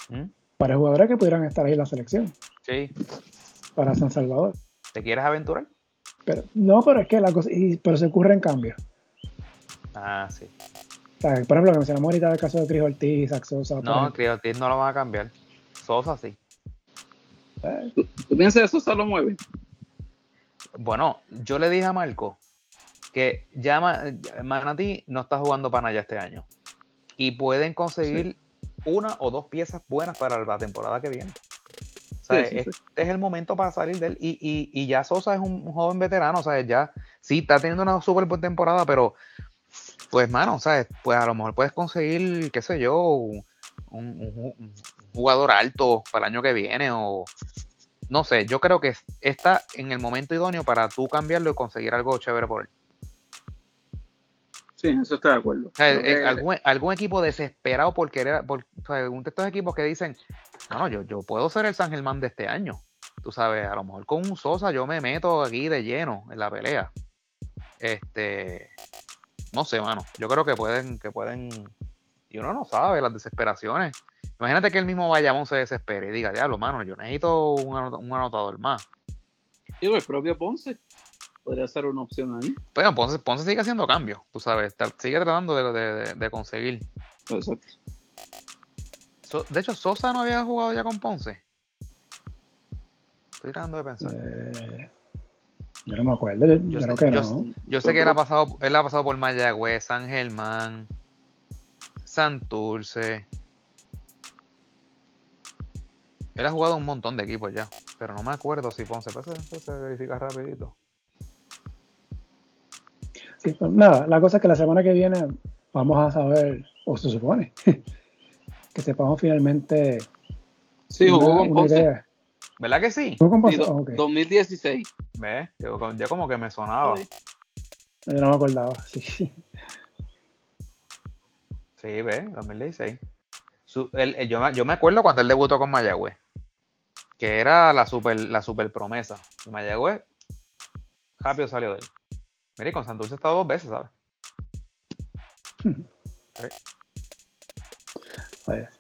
¿Mm? Varios jugadores que pudieran estar ahí en la selección Sí. para San Salvador. ¿Te quieres aventurar? Pero no, pero es que la cosa, y- pero se ocurren cambios. Ah, sí. O sea, por ejemplo, que mencionamos ahorita el caso de Cris Ortiz, por No, ejemplo. Criotis no lo van a cambiar. Sosa sí. Eh, ¿Tú piensas eso se lo mueve? Bueno, yo le dije a Marco que ya Ma- Manatí no está jugando para allá este año. Y pueden conseguir una o dos piezas buenas para la temporada que viene. O sea, Sí, sí, sí. este es el momento para salir de él. Y, y- y ya Sosa es un, un joven veterano, o sea, ya sí está teniendo una súper buena temporada, pero pues, mano, ¿sabes? Pues a lo mejor puedes conseguir, qué sé yo, un, un- un- un jugador alto para el año que viene o no sé, yo creo que está en el momento idóneo para tú cambiarlo y conseguir algo chévere por él. Sí, eso estoy de acuerdo. O sea, Creo eh, que- algún, algún equipo desesperado por querer, por, o sea, de estos equipos que dicen, no, no, yo, yo puedo ser el San Germán de este año. Tú sabes, a lo mejor con un Sosa yo me meto aquí de lleno en la pelea. Este, no sé, mano. Yo creo que pueden, que pueden, y uno no sabe las desesperaciones. Imagínate que el mismo Bayamón se desespere y diga, diablo, mano, yo necesito un, anot- un anotador más. Digo, el propio Ponce podría ser una opción ahí. Pero Ponce, Ponce sigue haciendo cambios, tú sabes, sigue tratando de, de- de- de conseguir. Exacto. So- de hecho, Sosa no había jugado ya con Ponce. Estoy tratando de pensar. eh, yo no me acuerdo, yo, Yo creo sé- que yo no. Yo sé que él ha pasado, él ha pasado por Mayagüez, San Germán, Santurce. Él ha jugado un montón de equipos ya, pero no me acuerdo si Ponce. Pues eso se verifica rapidito. Sí, pues nada, la cosa es que la semana que viene vamos a saber, o se supone, que sepamos finalmente Sí, jugó una, con una Ponce. idea. ¿Verdad que sí? ¿Jugó con Sí, Ponce? do- Oh, ok. 2016. ¿Ves? Ya como que me sonaba. Sí. Yo no me acordaba. Sí. Sí, ve, 2016. Su- él- él- yo, me, yo me acuerdo cuando él debutó con Mayagüez, que era la super, la super promesa. Y Mayagüez rápido salió de él. Mira, y con Santurce ha estado dos veces, ¿sabes?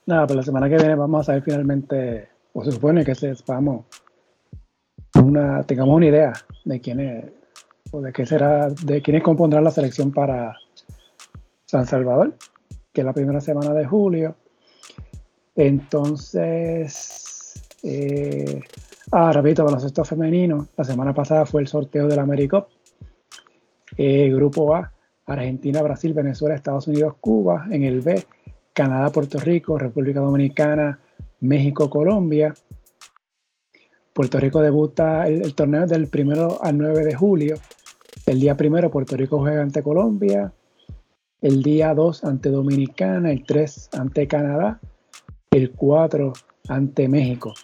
Nada, pues la semana que viene vamos a saber finalmente, o se supone que sepamos una, tengamos una idea de quién es, o de qué será, de quiénes compondrán la selección para San Salvador, que es la primera semana de julio. Entonces, eh, ah, repito, baloncesto femenino, la semana pasada fue el sorteo del AmeriCup. Eh, grupo A, Argentina, Brasil, Venezuela, Estados Unidos, Cuba. En el B, Canadá, Puerto Rico, República Dominicana, México, Colombia. Puerto Rico debuta el, el torneo del primero al 9 de julio. El día primero Puerto Rico juega ante Colombia. El día 2 ante Dominicana. El 3 ante Canadá. El 4 ante México.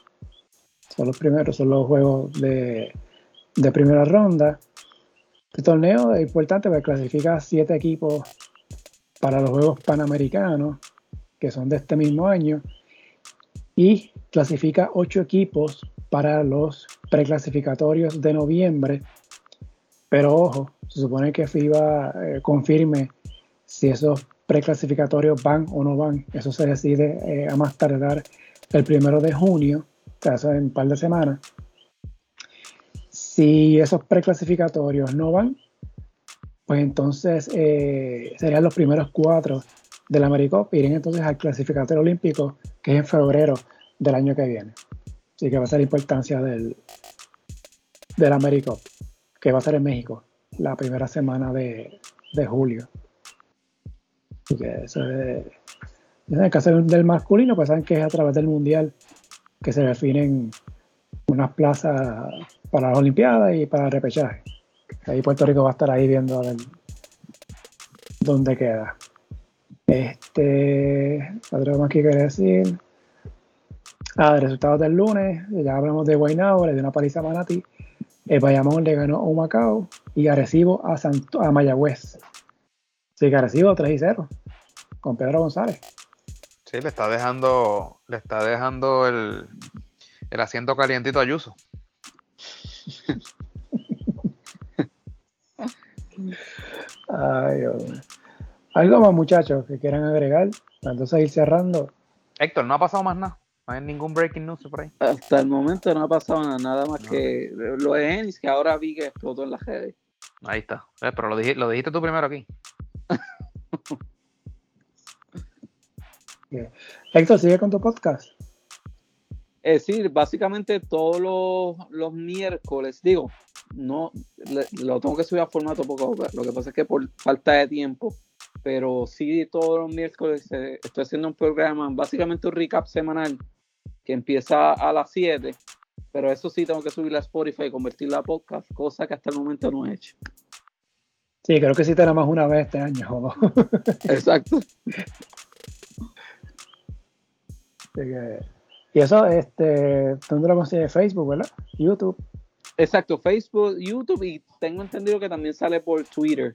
Son los primeros, son los juegos de, de primera ronda. Este torneo es importante porque clasifica siete equipos para los Juegos Panamericanos, que son de este mismo año, y clasifica ocho equipos para los preclasificatorios de noviembre Pero ojo, se supone que FIBA eh, confirme si esos preclasificatorios van o no van. Eso se decide eh, a más tardar el primero de junio, en un par de semanas. Si esos preclasificatorios no van, pues entonces eh, serían los primeros cuatro del AmeriCup, irían entonces al clasificatorio olímpico, que es en febrero del año que viene. Así que va a ser la importancia del, del que va a ser en México, la primera semana de, julio. Así que eso es, en el caso del masculino, pues saben que es a través del Mundial que se definen unas plazas para las Olimpiadas y para el repechaje. Ahí Puerto Rico va a estar ahí viendo dónde queda. Este, otro más que quiere decir. Ah, resultados del lunes, ya hablamos de Guaynabo, le dio una paliza a Manati. El Bayamón le ganó a Humacao y Arecibo a, Santo, a Mayagüez. Sí, que Arecibo 3 y 0 con Pedro González. Sí, le está dejando, le está dejando el, el asiento calientito a Ayuso. Ay, Algo más, muchachos, que quieran agregar. Entonces ir cerrando. Héctor, no ha pasado más nada. No hay ningún breaking news por ahí. Hasta el momento no ha pasado nada, nada más que lo de Ennis, que ahora vi que explotó en la redes. Ahí está. Eh, pero lo, dijiste, lo dijiste tú primero aquí. Héctor, sigue con tu podcast. Es decir, básicamente todos los, los miércoles, digo, no lo tengo que subir a formato poco Lo que pasa es que por falta de tiempo, pero sí todos los miércoles eh, estoy haciendo un programa, básicamente un recap semanal que empieza a las 7, pero eso sí tengo que subirla a Spotify y convertirla a podcast, cosa que hasta el momento no he hecho. Sí, creo que sí tenemos una vez este año. Exacto. Y eso, este, ¿dónde lo consigues? Facebook, ¿verdad? YouTube. Exacto, Facebook, YouTube y tengo entendido que también sale por Twitter,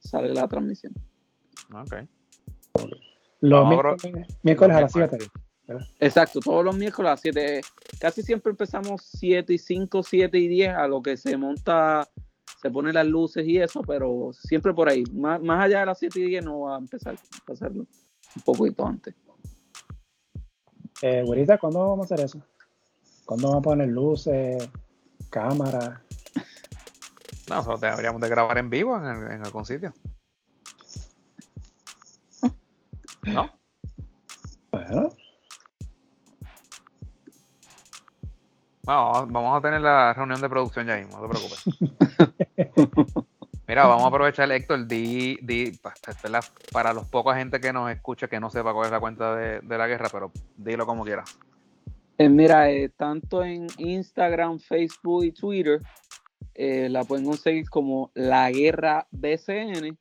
sale la transmisión. Ok. Los miércoles, a las 7. Exacto, todos los miércoles a las 7. Casi siempre empezamos 7 y 5, 7 y 10 a lo que se monta, se ponen las luces y eso, pero siempre por ahí. Más, allá de las 7 y 10 no va a empezar a hacerlo un poquito antes. Eh, ¿cuándo vamos a hacer eso? ¿Cuándo vamos a poner luces? cámara. No, nosotros deberíamos de grabar en vivo en, algún sitio. ¿No? Bueno. vamos a tener la reunión de producción ya mismo, no te preocupes. Mira, vamos a aprovechar, Héctor, di, di para los pocos gente que nos escucha que no sepa cuál es la cuenta de, de la guerra, pero dilo como quieras. Eh, mira, eh, tanto en Instagram, Facebook y Twitter eh, la pueden conseguir como La Guerra BCN.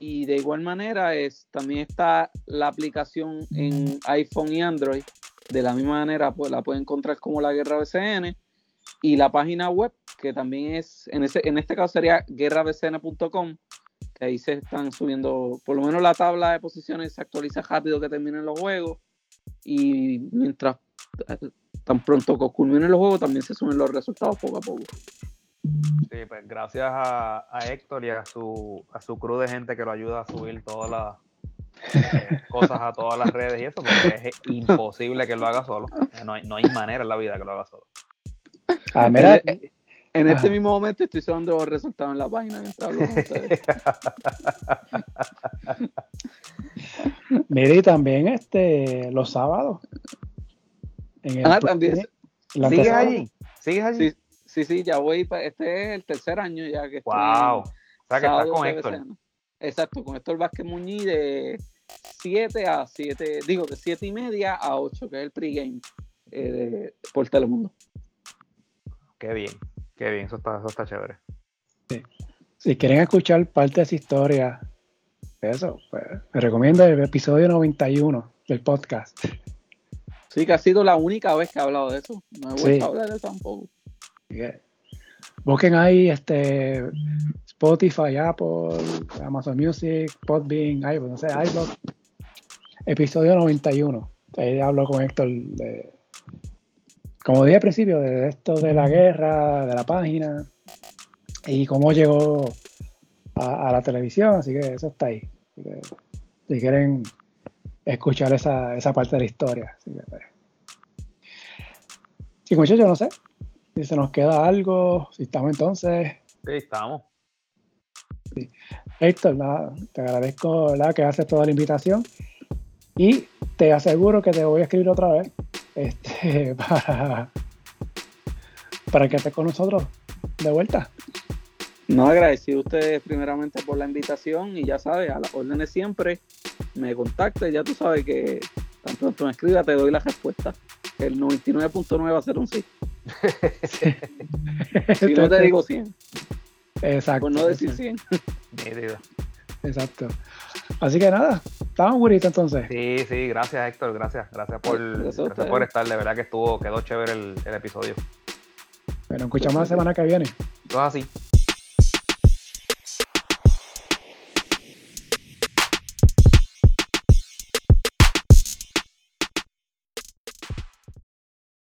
Y de igual manera es, también está la aplicación en iPhone y Android. De la misma manera pues, la pueden encontrar como La Guerra BCN. Y la página web, que también es, en, ese, en este caso sería guerrabcn.com, que ahí se están subiendo, por lo menos la tabla de posiciones se actualiza rápido que terminen los juegos. Y mientras tan pronto que culminen los juegos, también se suben los resultados poco a poco. Sí, pues gracias a, Héctor y a su, a su crew de gente que lo ayuda a subir todas las eh, cosas a todas las redes y eso, porque es imposible que lo haga solo. No hay, no hay manera en la vida que lo haga solo. Ah, mira, en, este mismo momento estoy subiendo los resultados en la página Mire, y también este, los sábados ah, también. ¿Sigues allí? ¿Sigues allí? Sí, sí, ya voy. Este es el tercer año ya que estoy. ¡Wow! O sea, que estás con Héctor. Exacto, con Héctor Vázquez Muñiz de 7 a 7, digo, de 7 y media a 8, que es el pregame eh, por Telemundo. Qué bien, qué bien, eso está, eso está chévere. Sí. Si quieren escuchar parte de esa historia, eso, pues, me recomiendo el episodio 91 del podcast. Sí, que ha sido la única vez que he hablado de eso. No he vuelto a hablar de eso tampoco. Busquen ahí este Spotify, Apple, Amazon Music, Podbean, iVoox, no sé, iVoox. Episodio 91. Ahí hablo con Héctor de, como dije al principio, de esto de la guerra, de la página. y cómo llegó a, la televisión, así que eso está ahí. si quieren escuchar esa, esa parte de la historia. Así que, pues. Sí, muchachos, no sé. Si se nos queda algo, si estamos entonces. Sí, estamos. Sí. Héctor, te agradezco la que haces toda la invitación y te aseguro que te voy a escribir otra vez este, para, para que estés con nosotros de vuelta. No, agradecido a ustedes primeramente por la invitación y ya sabes, a las órdenes siempre me contactes, ya tú sabes que tan pronto me escriba te doy la respuesta. El 99.9 va a ser un sí. si no te digo 100. Exacto. Por no decir 100. Exacto. Así que nada, estamos bonitos entonces. Sí, sí, gracias Héctor, gracias, gracias por, gracias por estar, de verdad que estuvo, quedó chévere el, el episodio. Bueno, escuchamos la semana que viene. Todo así.